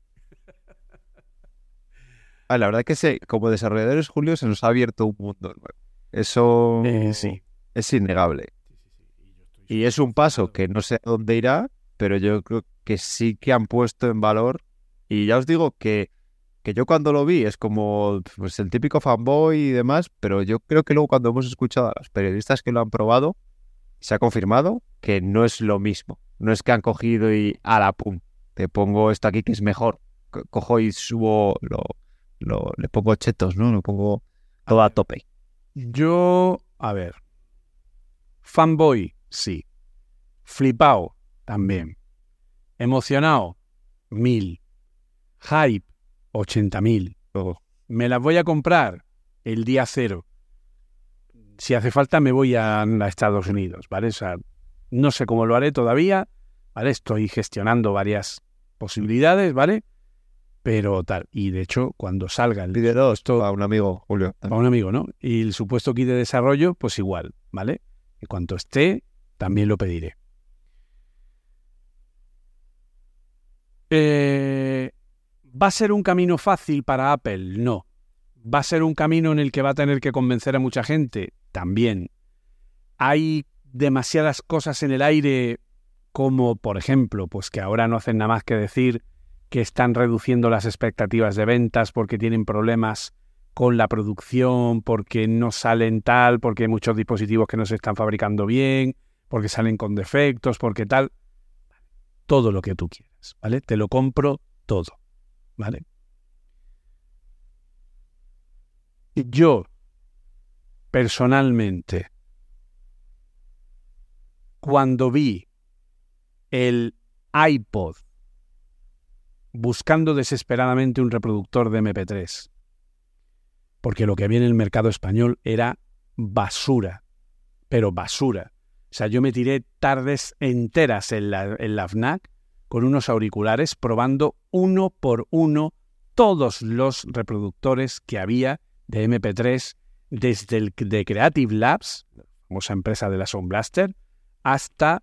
Ah, la verdad que como desarrolladores, Julio, se nos ha abierto un mundo nuevo. Eso Eh, sí. es innegable. Y es un paso que no sé a dónde irá, pero yo creo que sí que han puesto en valor. Y ya os digo que, que yo cuando lo vi es como pues, el típico fanboy y demás, pero yo creo que luego cuando hemos escuchado a los periodistas que lo han probado, se ha confirmado que no es lo mismo. No es que han cogido y a la pum, te pongo esto aquí que es mejor. Co- Cojo y subo, lo, lo- le pongo chetos, ¿no? Lo pongo todo a tope. Yo, a ver. Fanboy, sí. Flipao, también. Emocionado, mil. Hype, ochenta mil. Me las voy a comprar el día cero. Si hace falta, me voy a, a Estados Unidos, ¿vale? O sea, no sé cómo lo haré todavía, ¿vale? Estoy gestionando varias posibilidades, ¿vale? Pero tal. Y de hecho, cuando salga el Pídelo esto- a un amigo, Julio. para un amigo, ¿no? Y el supuesto kit de desarrollo, pues igual, ¿vale? En cuanto esté, también lo pediré. Eh, ¿Va a ser un camino fácil para Apple? No. ¿Va a ser un camino en el que va a tener que convencer a mucha gente? También. ¿Hay demasiadas cosas en el aire como, por ejemplo, pues que ahora no hacen nada más que decir que están reduciendo las expectativas de ventas porque tienen problemas con la producción, porque no salen tal, porque hay muchos dispositivos que no se están fabricando bien, porque salen con defectos, porque tal. Todo lo que tú quieras, ¿vale? Te lo compro todo, ¿vale? Yo, personalmente, cuando vi el iPod buscando desesperadamente un reproductor de MP3, porque lo que había en el mercado español era basura, pero basura. O sea, yo me tiré tardes enteras en la, FNAC con unos auriculares probando uno por uno todos los reproductores que había de MP3 desde el de Creative Labs, la famosa empresa de la Sound Blaster, hasta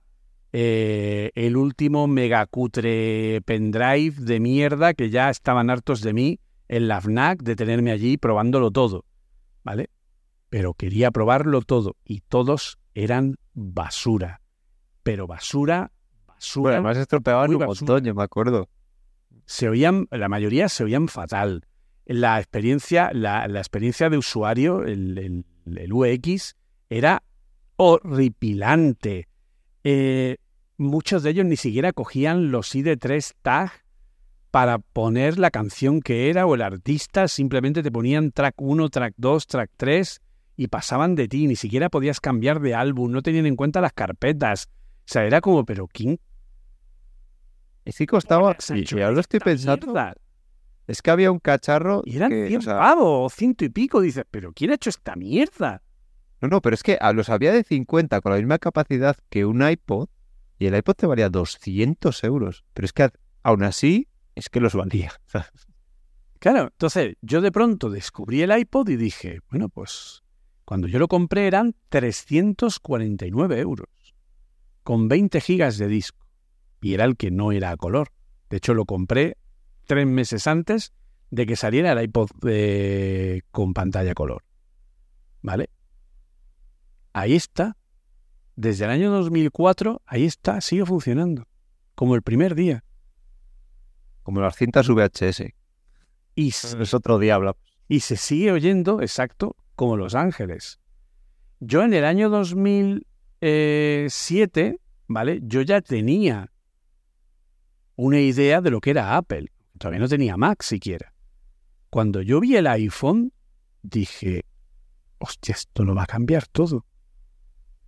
eh, el último megacutre pendrive de mierda que ya estaban hartos de mí en la FNAC de tenerme allí probándolo todo, ¿vale? Pero quería probarlo todo y todos eran basura, pero basura, basura. Bueno, además estropeaban un montón, yo me acuerdo. se oían, la mayoría se oían fatal. La experiencia, la, la experiencia de usuario, el, el- el UX, era horripilante. Eh, muchos de ellos ni siquiera cogían los ID3 tag para poner la canción que era o el artista, simplemente te ponían track 1, track 2, track 3 y pasaban de ti, ni siquiera podías cambiar de álbum, no tenían en cuenta las carpetas. O sea, era como, pero ¿quién Es que costaba, y, ahora estoy pensando, mierda? Es que había un cacharro Y eran que, 100 o sea, pavos o ciento y pico. Dices, pero ¿quién ha hecho esta mierda? No, no, pero es que los había de 50 con la misma capacidad que un iPod y el iPod te valía 200 euros. Pero es que aún así es que los valía. [laughs] Claro, entonces yo de pronto descubrí el iPod y dije, bueno, pues cuando yo lo compré eran 349 euros, con 20 gigas de disco. Y era el que no era a color. De hecho, lo compré tres meses antes de que saliera el iPod eh, con pantalla color. ¿Vale? Ahí está. Desde el año 2004, ahí está, sigue funcionando. Como el primer día. Como las cintas VHS. Y, Es otro hablamos. y se sigue oyendo exacto como Los Ángeles. Yo en el año 2007, ¿vale? Yo ya tenía una idea de lo que era Apple. Todavía no tenía Mac siquiera. Cuando yo vi el iPhone, dije, hostia, esto lo va a cambiar todo.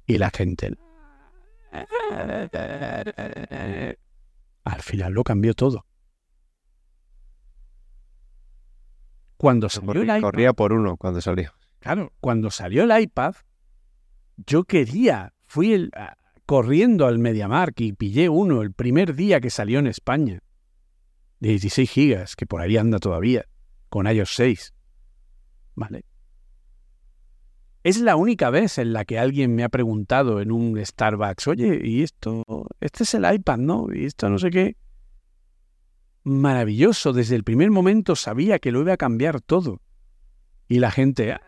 Y la gente... Al final lo cambió todo. Cuando salió el Corría, iPad, corría por uno cuando salió. Claro, cuando salió el iPad, yo quería, fui el- corriendo al MediaMark y pillé uno el primer día que salió en España, de 16 gigas, que por ahí anda todavía, con iOS 6. ¿Vale? Es la única vez en la que alguien me ha preguntado en un Starbucks, oye, ¿y esto? Este es el iPad, ¿no? ¿Y esto no sé qué? Maravilloso, desde el primer momento sabía que lo iba a cambiar todo. Y la gente, "Ah,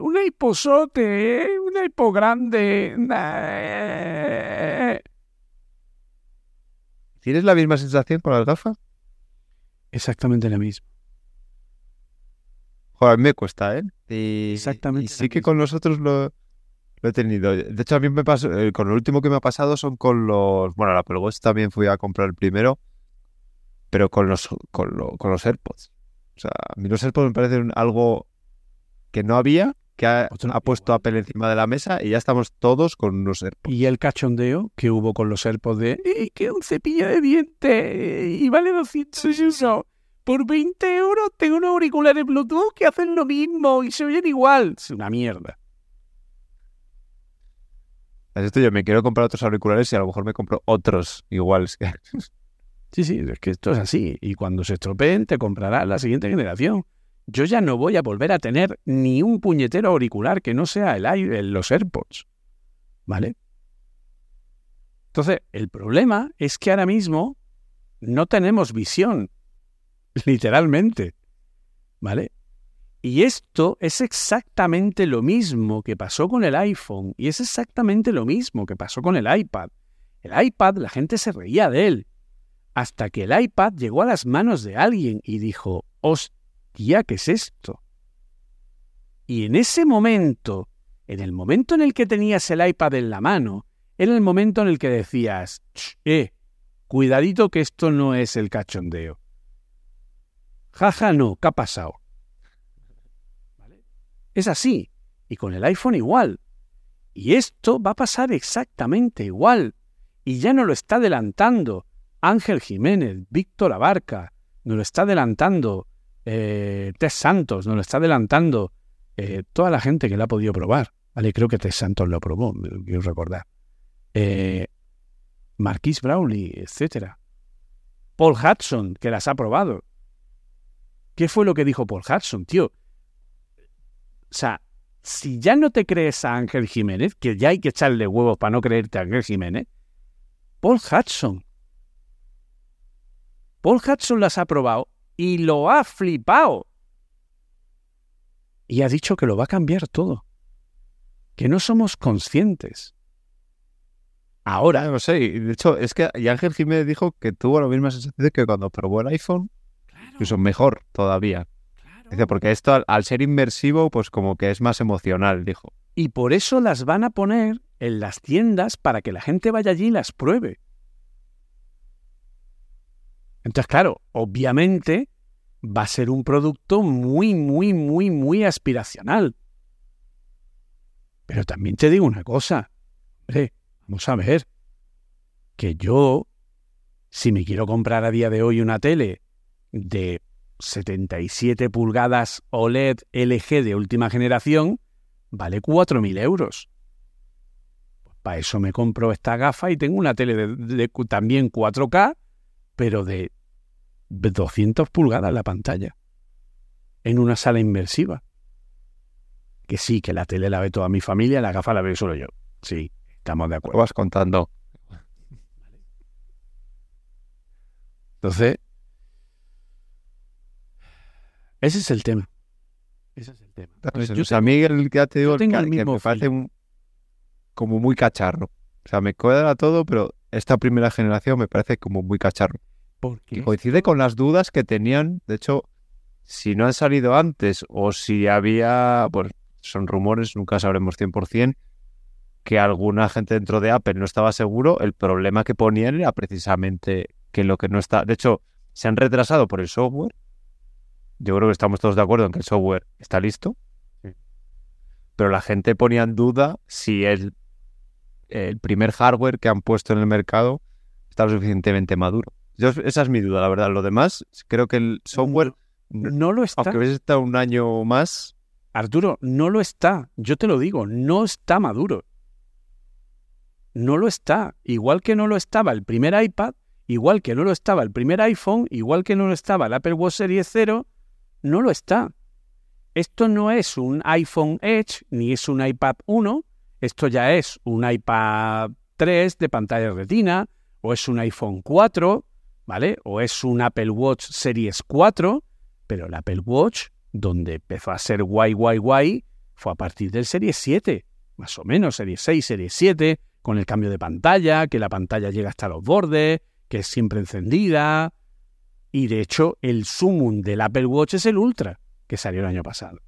un iPosote, ¿eh? un iPod grande. nah". ¿Tienes la misma sensación con las gafas? Exactamente la misma. Joder, a mí me cuesta, ¿eh? Y, Exactamente y sí que con los otros lo, lo he tenido. De hecho, a mí me pasó, eh, con lo último que me ha pasado son con los... Bueno, la Apple Watch también fui a comprar el primero, pero con los, con, lo- con los AirPods. O sea, a mí los AirPods me parecen algo que no había, que ha, ha puesto igual. Apple encima de la mesa y ya estamos todos con unos AirPods. Y el cachondeo que hubo con los AirPods de "Eh, que un cepillo de dientes y vale 200 euros. Por 20 euros tengo unos auriculares Bluetooth que hacen lo mismo y se oyen igual. Es una mierda. Es esto yo me quiero comprar otros auriculares y a lo mejor me compro otros iguales. Sí, sí, es que esto es así. Y cuando se estropeen, te comprarás la siguiente generación. Yo ya no voy a volver a tener ni un puñetero auricular que no sea el, el- los AirPods. ¿Vale? Entonces, el problema es que ahora mismo no tenemos visión. [laughs] Literalmente. ¿Vale? Y esto es exactamente lo mismo que pasó con el iPhone y es exactamente lo mismo que pasó con el iPad. El iPad, la gente se reía de él hasta que el iPad llegó a las manos de alguien y dijo, hostia, ¿qué es esto? Y en ese momento, en el momento en el que tenías el iPad en la mano, era el momento en el que decías, "Ch, eh, cuidadito que esto no es el cachondeo. Jaja, no, ¿qué ha pasado? Es así. Y con el iPhone igual. Y esto va a pasar exactamente igual. Y ya no lo está adelantando Ángel Jiménez, Víctor Abarca, nos lo está adelantando eh, Tess Santos, nos lo está adelantando eh, toda la gente que la ha podido probar. Vale, creo que Tess Santos lo probó, quiero recordar. Eh, Marquis Brownlee, etcétera. Paul Hudson, que las ha probado. ¿Qué fue lo que dijo Paul Hudson, tío? O sea, si ya no te crees a Ángel Jiménez, que ya hay que echarle huevos para no creerte a Ángel Jiménez, Paul Hudson. Paul Hudson las ha probado y lo ha flipado. Y ha dicho que lo va a cambiar todo. Que no somos conscientes. Ahora, No sé, y de hecho, es que y Ángel Jiménez dijo que tuvo la misma sensación que cuando probó el iPhone, incluso mejor todavía. Dice, porque esto al, al ser inmersivo, pues como que es más emocional, dijo. y por eso las van a poner en las tiendas para que la gente vaya allí y las pruebe. Entonces, claro, obviamente va a ser un producto muy, muy, muy, muy aspiracional. Pero también te digo una cosa. Hombre, vamos a ver. Que yo, si me quiero comprar a día de hoy una tele de 77 pulgadas OLED LG de última generación, vale 4.000 euros. Para eso me compro esta gafa y tengo una tele de, de- también 4K, pero de 200 pulgadas la pantalla. En una sala inmersiva. Que sí, que la tele la ve toda mi familia, la gafa la veo solo yo. Sí, estamos de Lo acuerdo. vas contando. Entonces, ese es el tema. Ese es el tema. Entonces, yo o sea, a mí el, ya te digo que, el que mismo me parece un- como muy cacharro. O sea, me cuadra todo, pero esta primera generación me parece como muy cacharro. ¿Por Que coincide con las dudas que tenían. De hecho, si no han salido antes o si había, pues son rumores, nunca sabremos 100%, que alguna gente dentro de Apple no estaba seguro, el problema que ponían era precisamente que lo que no está... De hecho, se han retrasado por el software. Yo creo que estamos todos de acuerdo en que el software está listo. Pero la gente ponía en duda si el, el primer hardware que han puesto en el mercado está lo suficientemente maduro. Yo, esa es mi duda, la verdad. Lo demás, creo que el software, No lo está. aunque hubiese estado un año más, Arturo, no lo está. Yo te lo digo, no está maduro. No lo está. Igual que no lo estaba el primer iPad, igual que no lo estaba el primer iPhone, igual que no lo estaba el Apple Watch Series 0, no lo está. Esto no es un iPhone Edge ni es un iPad 1, esto ya es un iPad 3 de pantalla retina, o es un iPhone 4, ¿vale? O es un Apple Watch Series 4, pero el Apple Watch, donde empezó a ser guay, guay, guay, fue a partir del Series 7, más o menos, Series 6, Series 7, con el cambio de pantalla, que la pantalla llega hasta los bordes, que es siempre encendida. Y de hecho, el sumum del Apple Watch es el Ultra, que salió el año pasado.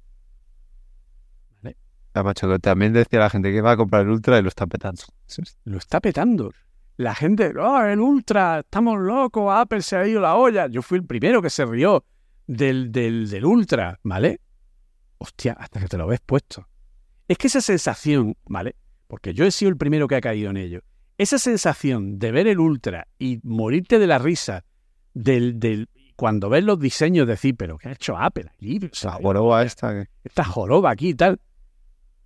ya, macho, también decía la gente que va a comprar el Ultra y lo está petando. Lo está petando. La gente, oh, el Ultra, estamos locos, Apple se ha ido la olla. Yo fui el primero que se rió del, del, del Ultra, ¿vale? Hostia, hasta que te lo ves puesto. Es que esa sensación, ¿vale? Porque yo he sido el primero que ha caído en ello. Esa sensación de ver el Ultra y morirte de la risa del, del cuando ves los diseños, decir, pero ¿qué ha hecho Apple aquí? O sea, guaroba esta. esta joroba aquí y tal,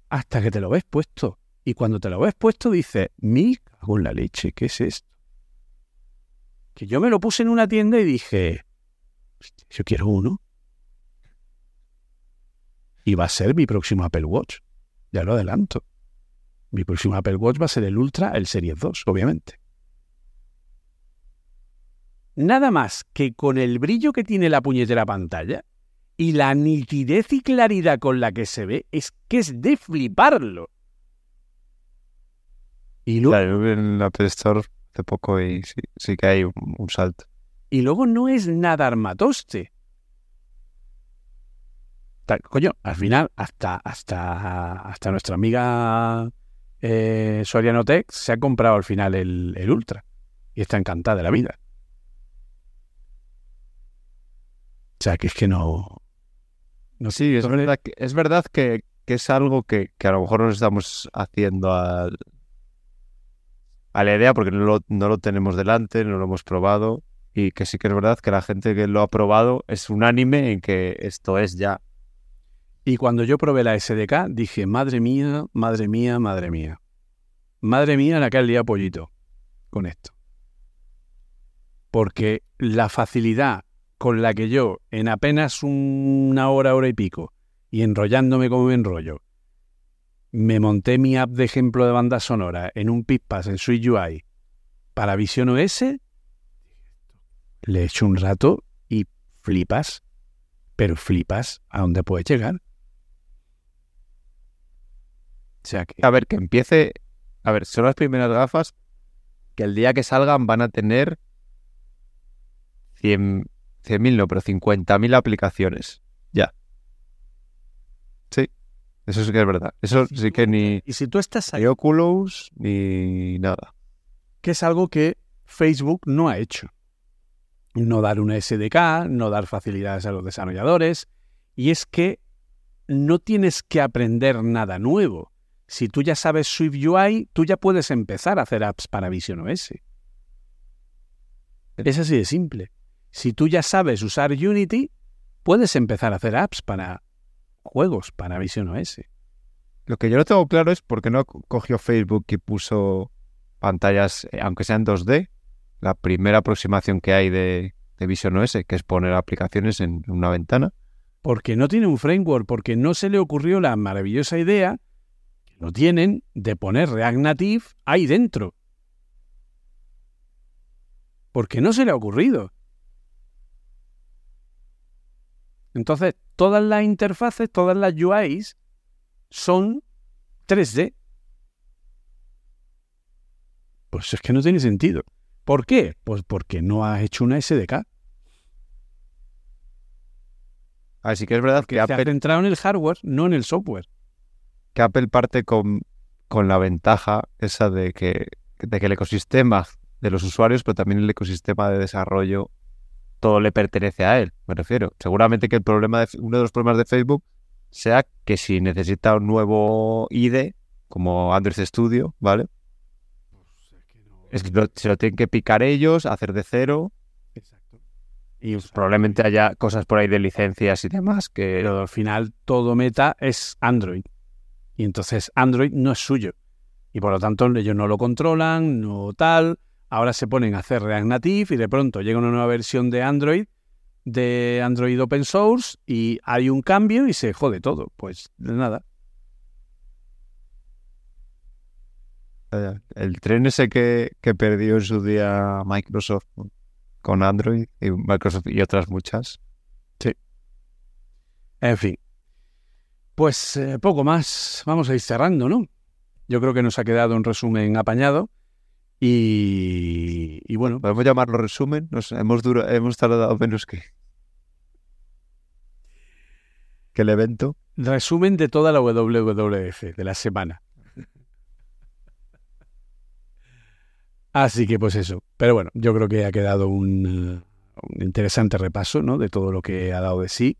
hasta que te lo ves puesto. Y cuando te lo ves puesto dices, mi cago en la leche, ¿qué es esto? Que yo me lo puse en una tienda y dije, "Hostia, yo quiero uno. Y va a ser mi próximo Apple Watch. Ya lo adelanto. Mi próximo Apple Watch va a ser el Ultra, el Series 2, obviamente. Nada más que con el brillo que tiene la puñetera pantalla, y la nitidez y claridad con la que se ve es que es de fliparlo. Y, lu- Ya, yo vi en la Apple Store hace poco y sí, sí que hay un, un salto. y luego no es nada armatoste. Coño, al final, hasta, hasta, hasta nuestra amiga eh, Soriano Tech se ha comprado al final el, el Ultra y está encantada de la vida. O sea, que es que no. no Sí, es verdad que, es verdad que, que es algo que, que a lo mejor nos estamos haciendo al- a la idea porque no lo, no lo tenemos delante, no lo hemos probado y que sí que es verdad que la gente que lo ha probado es unánime en que esto es ya. Y cuando yo probé la SDK, dije, madre mía, madre mía, madre mía. Madre mía en aquel día pollito con esto. Porque la facilidad con la que yo, en apenas una hora, hora y pico, y enrollándome como me enrollo, me monté mi app de ejemplo de banda sonora en un PIPAS en Switch UI para Vision OS, le echo un rato y flipas, pero flipas a dónde puedes llegar. O sea que A ver, que empiece. A ver, son las primeras gafas que el día que salgan van a tener 100 100.000 no, pero 50.000 aplicaciones. Ya. Eso sí que es verdad. Eso sí que ni, Y si tú estás ahí, ni Oculus ni nada. que es algo que Facebook no ha hecho. No dar una SDK, no dar facilidades a los desarrolladores. Y es que no tienes que aprender nada nuevo. Si tú ya sabes Swift UI, tú ya puedes empezar a hacer apps para Vision OS. Es así de simple. Si tú ya sabes usar Unity, puedes empezar a hacer apps para juegos para Vision OS. lo que yo no tengo claro es por qué no co- cogió Facebook y puso pantallas, eh, aunque sean 2D, la primera aproximación que hay de, de Vision OS, que es poner aplicaciones en una ventana. Porque no tiene un framework, porque no se le ocurrió la maravillosa idea, que no tienen, de poner React Native ahí dentro. Porque no se le ha ocurrido. Entonces, todas las interfaces, todas las UIs son 3D. Pues es que no tiene sentido. ¿Por qué? Pues porque no has hecho una SDK. Así que es verdad Que se ha Apple, centrado en el hardware, no en el software. que Apple parte con, con la ventaja esa de que, de que el ecosistema de los usuarios, pero también el ecosistema de desarrollo, todo le pertenece a él, me refiero. Seguramente que el problema de, uno de los problemas de Facebook sea que si necesita un nuevo IDE, como Android Studio, ¿vale? Es que lo- se lo tienen que picar ellos, hacer de cero. Exacto. Y probablemente haya cosas por ahí de licencias y demás que... Pero al final todo Meta es Android. Y entonces Android no es suyo. Y por lo tanto ellos no lo controlan, no tal. Ahora se ponen a hacer React Native y de pronto llega una nueva versión de Android, de Android Open Source, y hay un cambio y se jode todo. Pues nada. El tren ese que, que perdió en su día Microsoft con Android y Microsoft y otras muchas. En fin. Pues eh, poco más. Vamos a ir cerrando, ¿no? Yo creo que nos ha quedado un resumen apañado. Y, bueno, ¿Podemos llamarlo resumen? Nos, hemos, dura- hemos tardado menos que, que el evento. Resumen de toda la WWF de la semana. Así que pues eso. Pero bueno, yo creo que ha quedado un, un interesante repaso ¿no? de todo lo que ha dado de sí.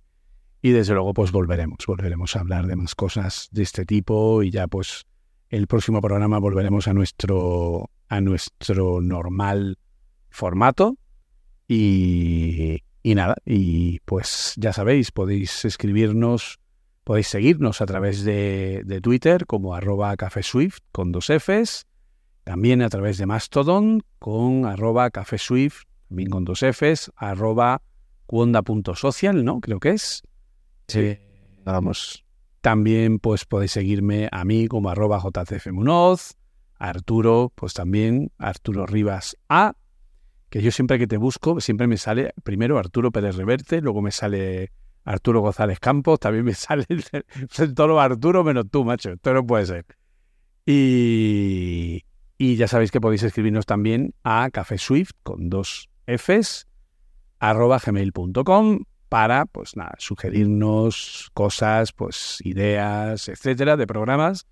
Y desde luego pues volveremos, volveremos a hablar de más cosas de este tipo y ya pues el próximo programa volveremos a nuestro, a nuestro normal formato. Y, y nada, y pues ya sabéis, podéis escribirnos Podéis seguirnos a través de, de Twitter como arroba cafeswift con dos Fs, también a través de Mastodon con arroba cafeswift, también con dos Fs, arroba cuonda.social, ¿no? Creo que es. Sí. Vamos. También pues podéis seguirme a mí como arroba jcfmunoz, Arturo, pues también Arturo Rivas A, que yo siempre que te busco, siempre me sale primero Arturo Pérez Reverte, luego me sale Arturo González Campos, también me [laughs] sale el, todo Arturo menos tú, macho, esto no puede ser. Y, y ya sabéis que podéis escribirnos también a cafeswift con dos Fs arroba gmail.com para, pues nada, sugerirnos cosas, pues ideas, etcétera, de programas.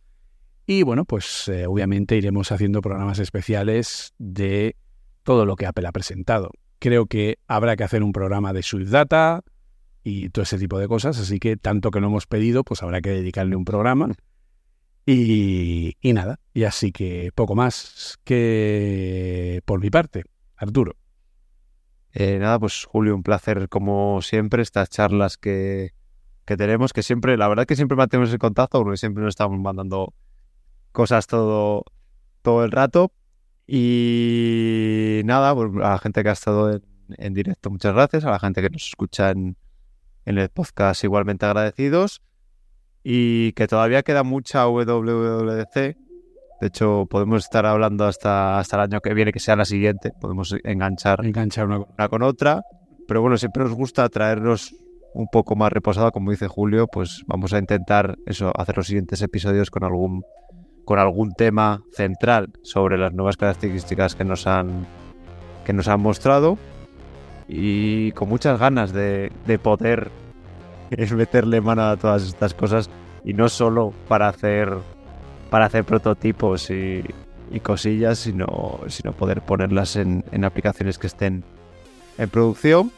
Y bueno, pues eh, obviamente iremos haciendo programas especiales de todo lo que Apple ha presentado. Creo que habrá que hacer un programa de Swift Data y todo ese tipo de cosas, así que tanto que lo hemos pedido, pues habrá que dedicarle un programa. Y, y nada, y así que poco más que por mi parte, Arturo. Eh, nada, pues Julio, un placer como siempre estas charlas que, que tenemos, que siempre, la verdad que siempre mantenemos el contacto porque siempre nos estamos mandando cosas todo, todo el rato. Y nada, pues a la gente que ha estado en, en directo, muchas gracias. A la gente que nos escucha en, en el podcast, igualmente agradecidos. Y que todavía queda mucha WWDC. De hecho, podemos estar hablando hasta, hasta el año que viene, que sea la siguiente. Podemos enganchar Enganchar una una con otra. Pero bueno, siempre nos gusta traernos un poco más reposado, como dice Julio, pues vamos a intentar eso, hacer los siguientes episodios con algún con algún tema central sobre las nuevas características que nos han que nos han mostrado y con muchas ganas de, de poder [laughs] meterle mano a todas estas cosas y no solo para hacer para hacer prototipos y, y cosillas, sino, sino poder ponerlas en, en aplicaciones que estén en producción.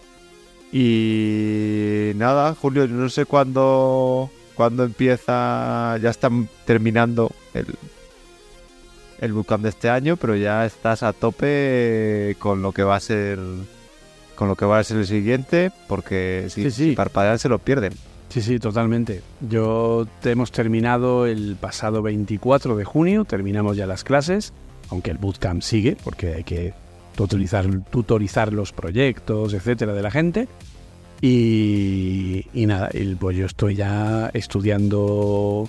Y nada, Julio, no sé cuándo, cuándo empieza, ya están terminando el, el bootcamp de este año, pero ya estás a tope con lo que va a ser con lo que va a ser el siguiente, porque si, Sí, sí. si parpadean se lo pierden. Sí, sí, totalmente. Yo te hemos terminado el pasado 24 de junio, terminamos ya las clases, aunque el bootcamp sigue, porque hay que tutorizar, tutorizar los proyectos, etcétera, de la gente. Y, y nada, el, pues yo estoy ya estudiando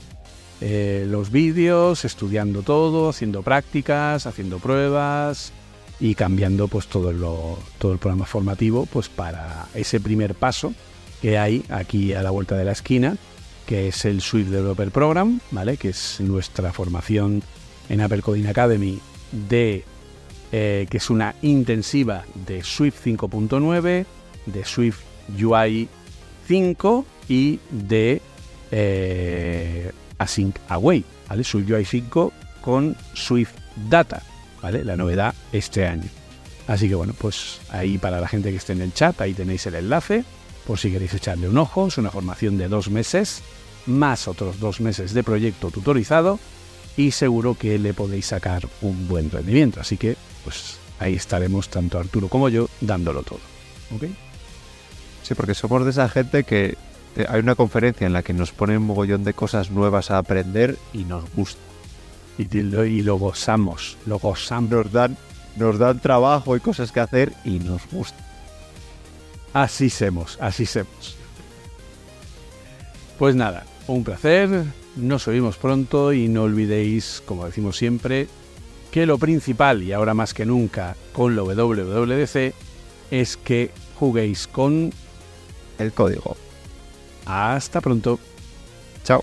eh, los vídeos, estudiando todo, haciendo prácticas, haciendo pruebas y cambiando pues todo, lo, todo el programa formativo pues para ese primer paso que hay aquí a la vuelta de la esquina, que es el Swift Developer Program, ¿vale? Que es nuestra formación en Apple Coding Academy de eh, que es una intensiva de Swift 5.9, de Swift UI 5 y de eh, Async Away, ¿vale? Swift UI 5 con Swift Data, ¿vale? La novedad este año. Así que bueno, pues ahí para la gente que esté en el chat, ahí tenéis el enlace, por si queréis echarle un ojo. Es una formación de dos meses, más otros dos meses de proyecto tutorizado y seguro que le podéis sacar un buen rendimiento. Así que, pues ahí estaremos tanto Arturo como yo dándolo todo. ¿Ok? Sí, porque somos de esa gente que eh, hay una conferencia en la que nos ponen un mogollón de cosas nuevas a aprender y nos gusta. Y lo, y lo gozamos, lo gozamos. Nos dan, nos dan trabajo y cosas que hacer y nos gusta. Así semos, así semos. Pues nada, un placer, nos oímos pronto y no olvidéis, como decimos siempre, que lo principal, y ahora más que nunca con lo WWDC, es que juguéis con el código. Hasta pronto. Chao.